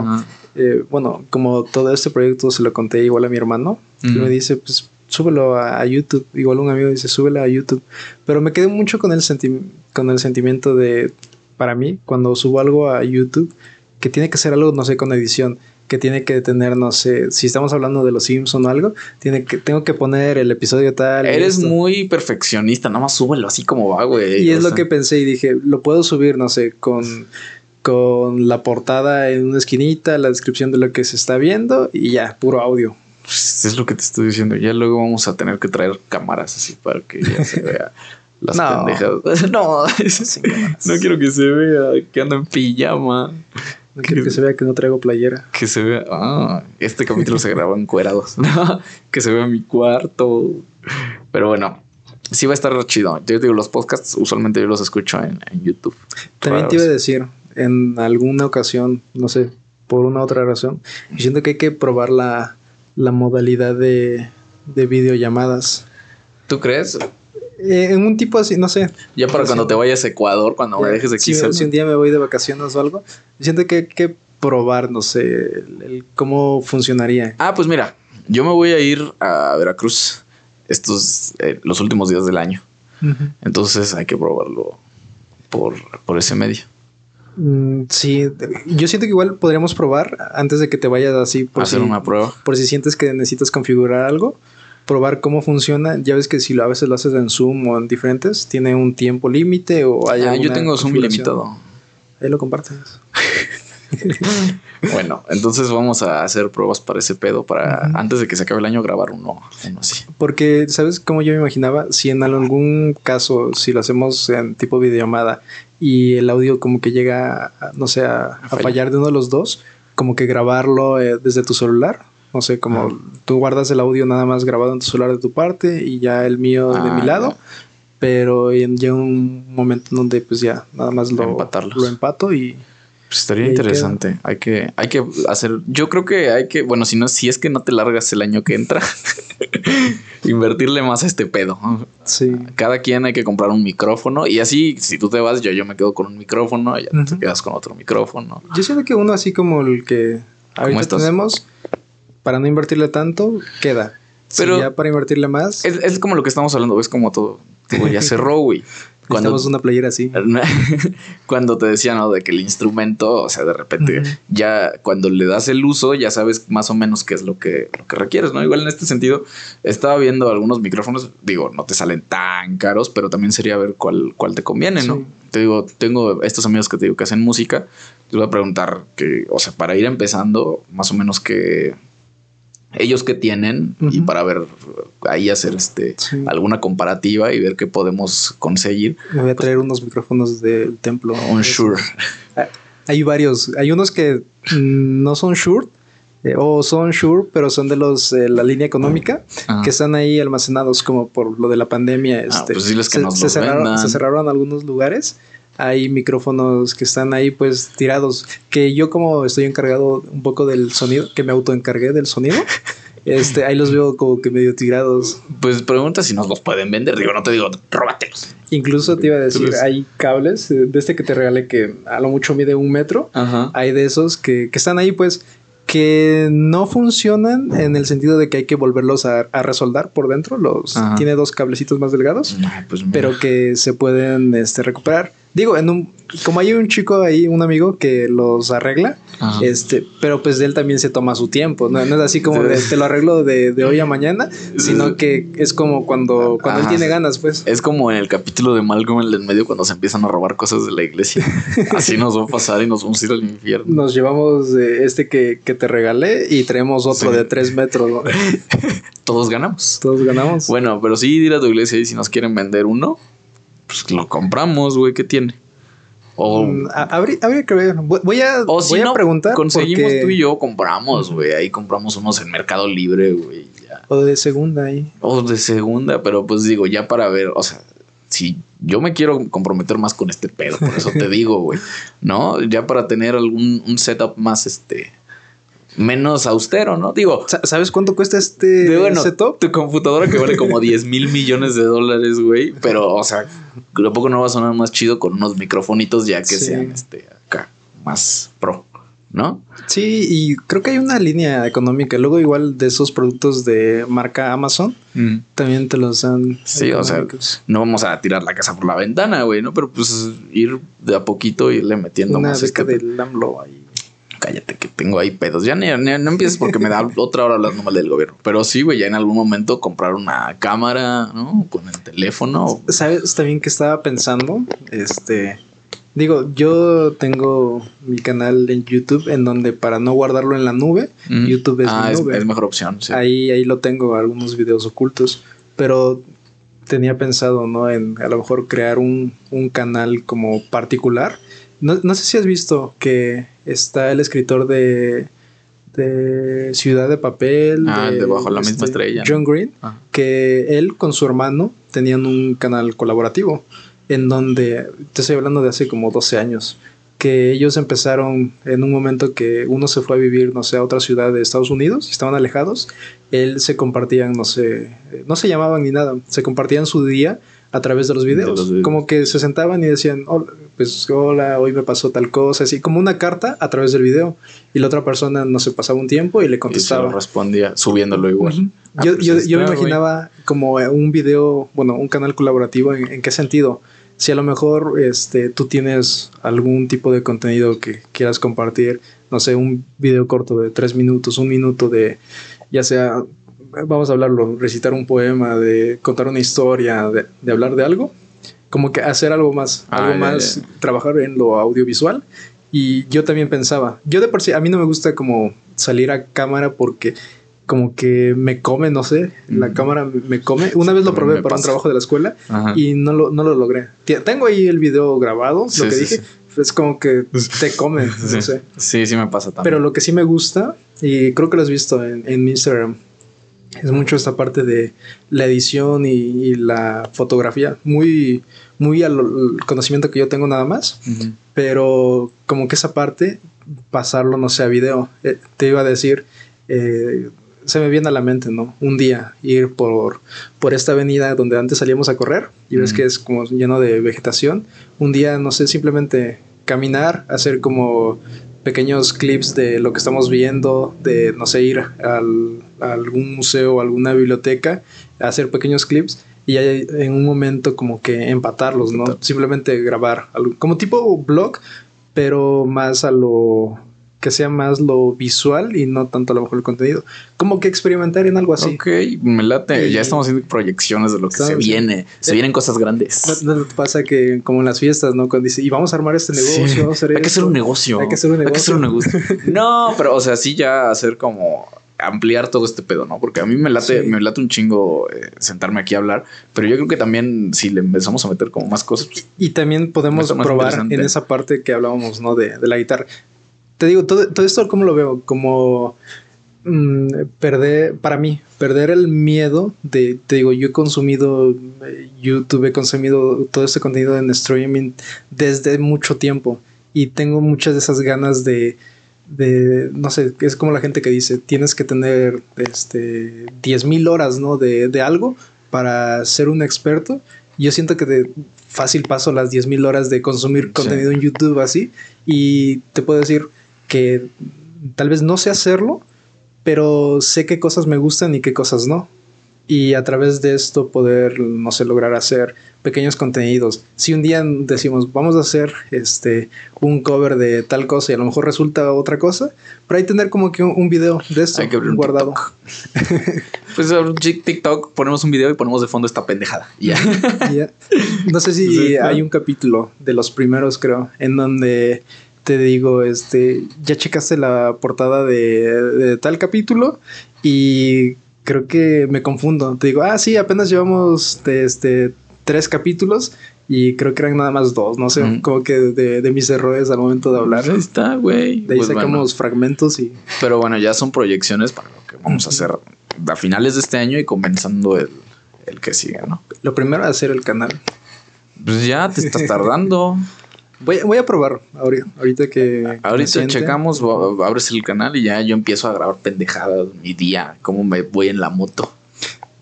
Eh, bueno, como todo este proyecto se lo conté igual a mi hermano, y Ujú. me dice, pues súbelo a, a YouTube. Igual un amigo dice, súbelo a YouTube. Pero me quedé mucho con el, senti- con el sentimiento de, para mí, cuando subo algo a YouTube, que tiene que ser algo, no sé, con edición. Que tiene que tener, no sé, si estamos hablando de los Simpson o algo, tiene que, tengo que poner el episodio tal. Eres muy perfeccionista, nada más súbelo así como va, güey. Y es lo que pensé y dije, lo puedo subir, no sé, con, con la portada en una esquinita, la descripción de lo que se está viendo y ya, puro audio. Pues, es lo que te estoy diciendo. Ya luego vamos a tener que traer cámaras así para que ya se vea las No. pendejas. No, no quiero que se vea que ando en pijama. No quiero que se vea que no traigo playera. Que se vea. Ah, este capítulo se grabó encuerados. ¿no? Que se vea mi cuarto. Pero bueno, sí va a estar chido. Yo digo, los podcasts usualmente yo los escucho en, en YouTube. También te iba a decir, en alguna ocasión, no sé, por una otra razón, siento que hay que probar la, la modalidad de, de videollamadas. ¿Tú crees? Eh, en un tipo así, no sé. Ya para Sí. cuando te vayas a Ecuador, cuando me dejes de aquí si, si un día me voy de vacaciones o algo, siento que hay que probar, no sé, el- el cómo funcionaría. Ah, pues mira, yo me voy a ir a Veracruz estos eh, los últimos días del año. Entonces hay que probarlo por, por ese medio. Mm, sí, yo siento que igual podríamos probar antes de que te vayas así por hacer si, una prueba. por si sientes que necesitas configurar algo, probar cómo funciona. Ya ves que si lo- a veces lo haces en Zoom o en diferentes, tiene un tiempo límite o hay Ah, yo tengo Zoom limitado. Ahí lo compartes. Bueno, entonces vamos a hacer pruebas para ese pedo para antes de que se acabe el año grabar uno, uno así. Porque, ¿sabes cómo yo me imaginaba? Si en algún caso, si lo hacemos en tipo videollamada y el audio como que llega, no sé, a, a fallar. fallar de uno de los dos, como que grabarlo eh, desde tu celular. No sé, como Ah. tú guardas el audio nada más grabado en tu celular de tu parte y ya el mío de Ah, mi lado. ya. Pero llega un momento en donde pues ya nada más lo, Empatarlos. lo empato y Pues estaría Y interesante. Hay que, hay que hacer. Yo creo que hay que, bueno, si no, si es que no te largas el año que entra, invertirle más a este pedo. sí. Cada quien hay que comprar un micrófono y así, si tú te vas, yo, yo me quedo con un micrófono, ya te Ujú. quedas con otro micrófono. Yo siento que uno así como el que ahorita tenemos, para no invertirle tanto, queda. Pero- Pero ya para invertirle más, Es, es como lo que estamos hablando, es como todo, todo ya cerró, güey. Cuando, necesitamos una playera así. cuando te decía, ¿no? De que el instrumento, o sea, de repente, ya cuando le das el uso, ya sabes más o menos qué es lo que, lo que requieres, ¿no? Igual en este sentido, estaba viendo algunos micrófonos, digo, no te salen tan caros, pero también sería ver cuál, cuál te conviene, ¿no? Sí. Te digo, tengo estos amigos que te digo que hacen música, les voy a preguntar que, o sea, para ir empezando, más o menos que ellos que tienen y para ver ahí hacer este Sí. alguna comparativa y ver qué podemos conseguir. Me voy a traer unos micrófonos del templo. Un Shure. Hay varios. Hay unos que mm, no son Shure. eh, o son Shure, pero son de los de la línea económica Ajá. que están ahí almacenados como por lo de la pandemia. Este, Ah, pues diles que se, nos se los cerraron, se cerraron algunos lugares. Hay micrófonos que están ahí pues tirados. Que yo como estoy encargado un poco del sonido, que me autoencargué del sonido, este, ahí los veo como que medio tirados. Pues pregunta si nos los pueden vender. Digo, no te digo, róbatelos. Incluso te iba a decir, hay cables eh, de este que te regalé que a lo mucho mide un metro. Ajá. Hay de esos que, que están ahí, pues, que no funcionan en el sentido de que hay que volverlos a, a resoldar por dentro. Los Ajá. tiene dos cablecitos más delgados, Ay, pues pero que se pueden este, recuperar. Digo, en un, como hay un chico ahí, un amigo que los arregla, Ajá. este, pero pues él también se toma su tiempo, no, no es así como de, te lo arreglo de, de hoy a mañana, sino que es como cuando, cuando él tiene ganas, pues. Es como en el capítulo de Malcolm en el medio cuando se empiezan a robar cosas de la iglesia. Así nos va a pasar y nos vamos a ir al infierno. Nos llevamos de este que, que te regalé y traemos otro Sí. de tres metros. ¿no? Todos ganamos. Todos ganamos. Bueno, pero sí ir a tu iglesia y si nos quieren vender uno, pues lo compramos, güey. ¿Qué tiene? O, Mm, a- habría, habría que ver. Voy a, o si voy a no, preguntar. conseguimos porque- tú y yo, compramos, güey. Ahí compramos unos en Mercado Libre, güey. O de segunda ahí. O de segunda, pero pues digo, ya para ver, o sea, si yo me quiero comprometer más con este pedo, por eso te digo, güey, ¿no? Ya para tener algún un setup más, este, menos austero, ¿no? Digo, Sa- ¿Sabes cuánto cuesta este de bueno, setup? tu computadora que vale como 10 mil millones de dólares, güey, pero, o sea, tampoco no va a sonar más chido con unos microfonitos ya que Sí. sean, este, acá, más pro, ¿no? Sí, y creo que hay una línea económica. Luego, igual de esos productos de marca Amazon, también te los dan. Sí, o sea, no vamos a tirar la casa por la ventana, güey, ¿no? Pero pues ir de a poquito, irle metiendo Una más beca este del AMLO ahí. Cállate que tengo ahí pedos. Ya ni, ni- no empieces porque me da otra hora hablando mal del gobierno. Pero sí, güey, ya en algún momento comprar una cámara, ¿no? Con el teléfono. ¿Sabes también que estaba pensando? Este. Digo, yo tengo mi canal en YouTube en donde para no guardarlo en la nube, Mm. YouTube es ah, mi es, nube. es mejor opción, sí. Ahí, ahí lo tengo, algunos videos ocultos. Pero tenía pensado, ¿no? En a lo mejor crear un, un canal como particular. No, no sé si has visto que está el escritor de, de Ciudad de Papel. Ah, de Bajo la misma estrella, John Green. Ah. Que él con su hermano tenían un canal colaborativo. En donde, te estoy hablando de hace como 12 años. Que ellos empezaron en un momento que uno se fue a vivir, no sé, a otra ciudad de Estados Unidos, estaban alejados él se compartían, no sé, no se llamaban ni nada, se compartían su día a través de los videos. los videos. Como que se sentaban y decían, "Hola", pues hola, hoy me pasó tal cosa, así como una carta a través del video. Y la otra persona no se pasaba un tiempo y le contestaba. Y se lo respondía subiéndolo igual. Ah, yo, pues yo, yo me imaginaba como un video, bueno, un canal colaborativo, ¿en, ¿en, qué sentido? Si a lo mejor este, tú tienes algún tipo de contenido que quieras compartir, no sé, un video corto de tres minutos, un minuto de, ya sea, vamos a hablarlo, recitar un poema, de contar una historia, de, de hablar de algo, como que hacer algo más, ah, algo más, trabajar en lo audiovisual. Y yo también pensaba, yo de por sí, a mí no me gusta como salir a cámara porque como que me come, no sé, la cámara me come. Una vez lo probé para un trabajo de la escuela y no lo, no lo logré. Tengo ahí el video grabado, lo que dije, es como que te come, no sé. Sí, sí me pasa también. Pero lo que sí me gusta, y creo que lo has visto en, en Instagram, es mucho esta parte de la edición y, la fotografía, muy, muy al conocimiento que yo tengo nada más, pero como que esa parte, pasarlo, no sé, a video. Eh, te iba a decir, eh, se me viene a la mente, ¿no? Un día ir por, por esta avenida donde antes salíamos a correr y ves que es como lleno de vegetación. Un día, no sé, simplemente caminar, hacer como pequeños clips de lo que estamos viendo, de, no sé, ir al, a algún museo o alguna biblioteca, hacer pequeños clips y en un momento como que empatarlos, ¿no? Simplemente grabar, como tipo blog, pero más a lo que sea más lo visual y no tanto a lo mejor el contenido. Como que experimentar en algo así. Ok, me late. ya estamos haciendo proyecciones de lo que se viene. Se vienen cosas grandes. No, pasa que como en las fiestas, ¿no? Cuando dice, y vamos a armar este negocio, Hay que hacer un negocio. Hay que hacer un negocio. Hay que hacer un negocio. no, pero o sea, sí ya hacer como ampliar todo este pedo, ¿no? Porque a mí me late, me late un chingo eh, sentarme aquí a hablar, pero yo creo que también si le empezamos a meter como más cosas. Pues, y, también podemos probar en esa parte que hablábamos, ¿no? De, de la guitarra te digo, todo, todo esto, ¿cómo lo veo? Como mm, perder, para mí, perder el miedo de, te digo, yo he consumido eh, YouTube, he consumido todo este contenido en streaming desde mucho tiempo y tengo muchas de esas ganas de, de no sé, es como la gente que dice, tienes que tener este, 10.000 horas, ¿no? De, de algo para ser un experto. Yo siento que de fácil paso las 10.000 horas de consumir contenido en YouTube así y te puedo decir, que tal vez no sé hacerlo, pero sé qué cosas me gustan y qué cosas no. Y a través de esto poder, no sé, lograr hacer pequeños contenidos. Si un día decimos, vamos a hacer este un cover de tal cosa y a lo mejor resulta otra cosa, pero hay que tener como que un, video de esto hay que guardado. pues un TikTok, ponemos un video y ponemos de fondo esta pendejada. Ya. No sé si hay un capítulo de los primeros, creo, en donde te digo, este, ya checaste la portada de, tal capítulo y creo que me confundo. Te digo, ah, sí, apenas llevamos este, tres capítulos y creo que eran nada más dos, no sé, como que de, mis errores al momento de hablar. Ahí está, güey. De ahí pues sacamos fragmentos y... Pero bueno, ya son proyecciones para lo que vamos a hacer a finales de este año y comenzando el, el que sigue, ¿no? Lo primero es hacer el canal. Pues ya te estás tardando. Voy, voy a probar ahorita, que. Ahorita checamos, abres el canal y ya yo empiezo a grabar pendejadas mi día, cómo me voy en la moto.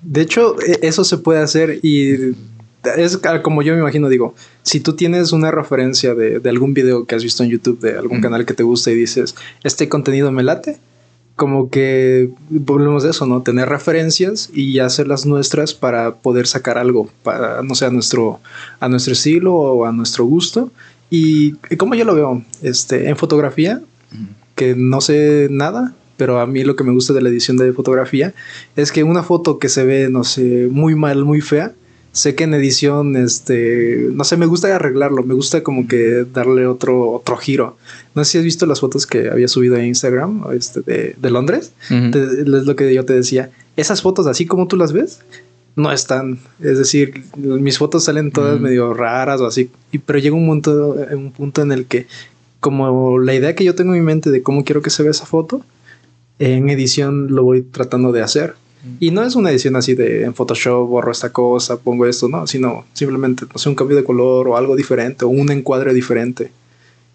De hecho, e, eso se puede hacer y es como yo me imagino, digo, si tú tienes una referencia de, algún video que has visto en YouTube, de algún canal que te gusta y dices, este contenido me late, como que volvemos de eso, ¿no? Tener referencias y hacerlas nuestras para poder sacar algo, para, no sé, a nuestro, a nuestro estilo o a nuestro gusto y como yo lo veo, este, en fotografía, que no sé nada, pero a mí lo que me gusta de la edición de fotografía es que una foto que se ve, no sé, muy mal, muy fea, sé que en edición, este, no sé, me gusta arreglarlo, me gusta como que darle otro, otro giro. No sé si has visto las fotos que había subido a Instagram este, de, de Londres. es lo que yo te decía. Esas fotos, así como tú las ves, no están. Es decir, mis fotos salen todas medio raras o así. Y, pero llega un punto, un punto en el que, como la idea que yo tengo en mi mente de cómo quiero que se vea esa foto, en edición lo voy tratando de hacer. Y no es una edición así de en Photoshop borro esta cosa, pongo esto, no, sino simplemente, no sé, un cambio de color o algo diferente o un encuadre diferente.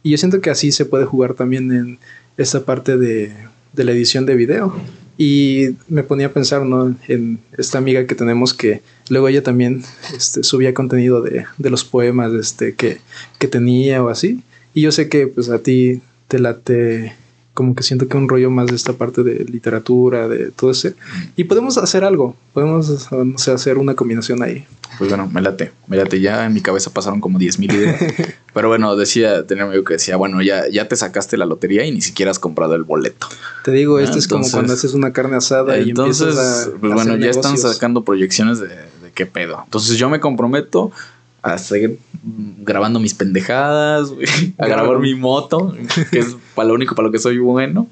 Y yo siento que así se puede jugar también en esta parte de, de la edición de video Y me ponía a pensar, ¿no? En esta amiga que tenemos que luego ella también este, subía contenido de, de los poemas este, que, que tenía o así. Y yo sé que pues a ti te late como que siento que un rollo más de esta parte de literatura, de todo ese. Y podemos hacer algo, podemos no sé, hacer una combinación ahí. Pues bueno, me late, me late. Ya en mi cabeza pasaron como 10 mil ideas. Pero bueno, decía, tenía un amigo que decía, bueno, ya, ya te sacaste la lotería y ni siquiera has comprado el boleto. Te digo, esto es como cuando haces una carne asada y empiezas a. Pues bueno, ya están sacando proyecciones de, de qué pedo. Entonces yo me comprometo a seguir grabando mis pendejadas, a grabar mi moto, que es para lo único para lo que soy bueno.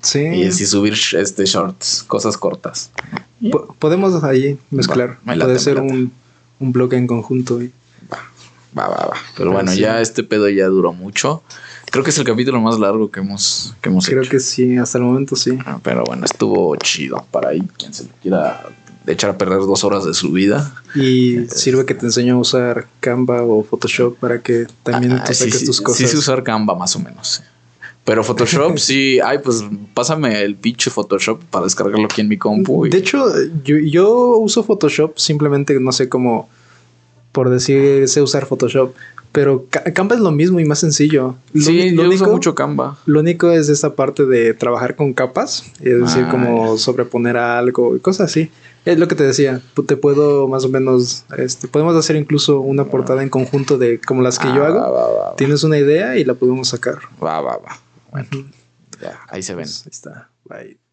Sí. Y así subir este shorts, cosas cortas. podemos ahí mezclar. Puede ser un, un blog en conjunto. Va, va, va. Pero, bueno, ya este pedo ya duró mucho. Creo que es el capítulo más largo que hemos, que hemos Creo que sí, hasta el momento sí. Ah, pero bueno, estuvo chido para ahí. Quien se lo quiera echar a perder dos horas de su vida. Y sirve que te enseño a usar Canva o Photoshop para que también ah, saques tus cosas. Sí, sí, usar Canva más o menos. Pero Photoshop sí, ay, pues pásame el pinche Photoshop para descargarlo aquí en mi compu. De hecho, yo, yo uso Photoshop simplemente, no sé cómo, por decir, sé usar Photoshop. Pero Canva es lo mismo y más sencillo. sí, yo uso mucho Canva. Lo único es esta parte de trabajar con capas, es decir, ah, como sobreponer algo y cosas así. Es lo que te decía, te puedo más o menos, este, podemos hacer incluso una portada en conjunto de como las que yo ah, hago. Tienes una idea y la podemos sacar. Va, va, va. Bueno, ya, ahí se ven. Pues, ahí está. Bye.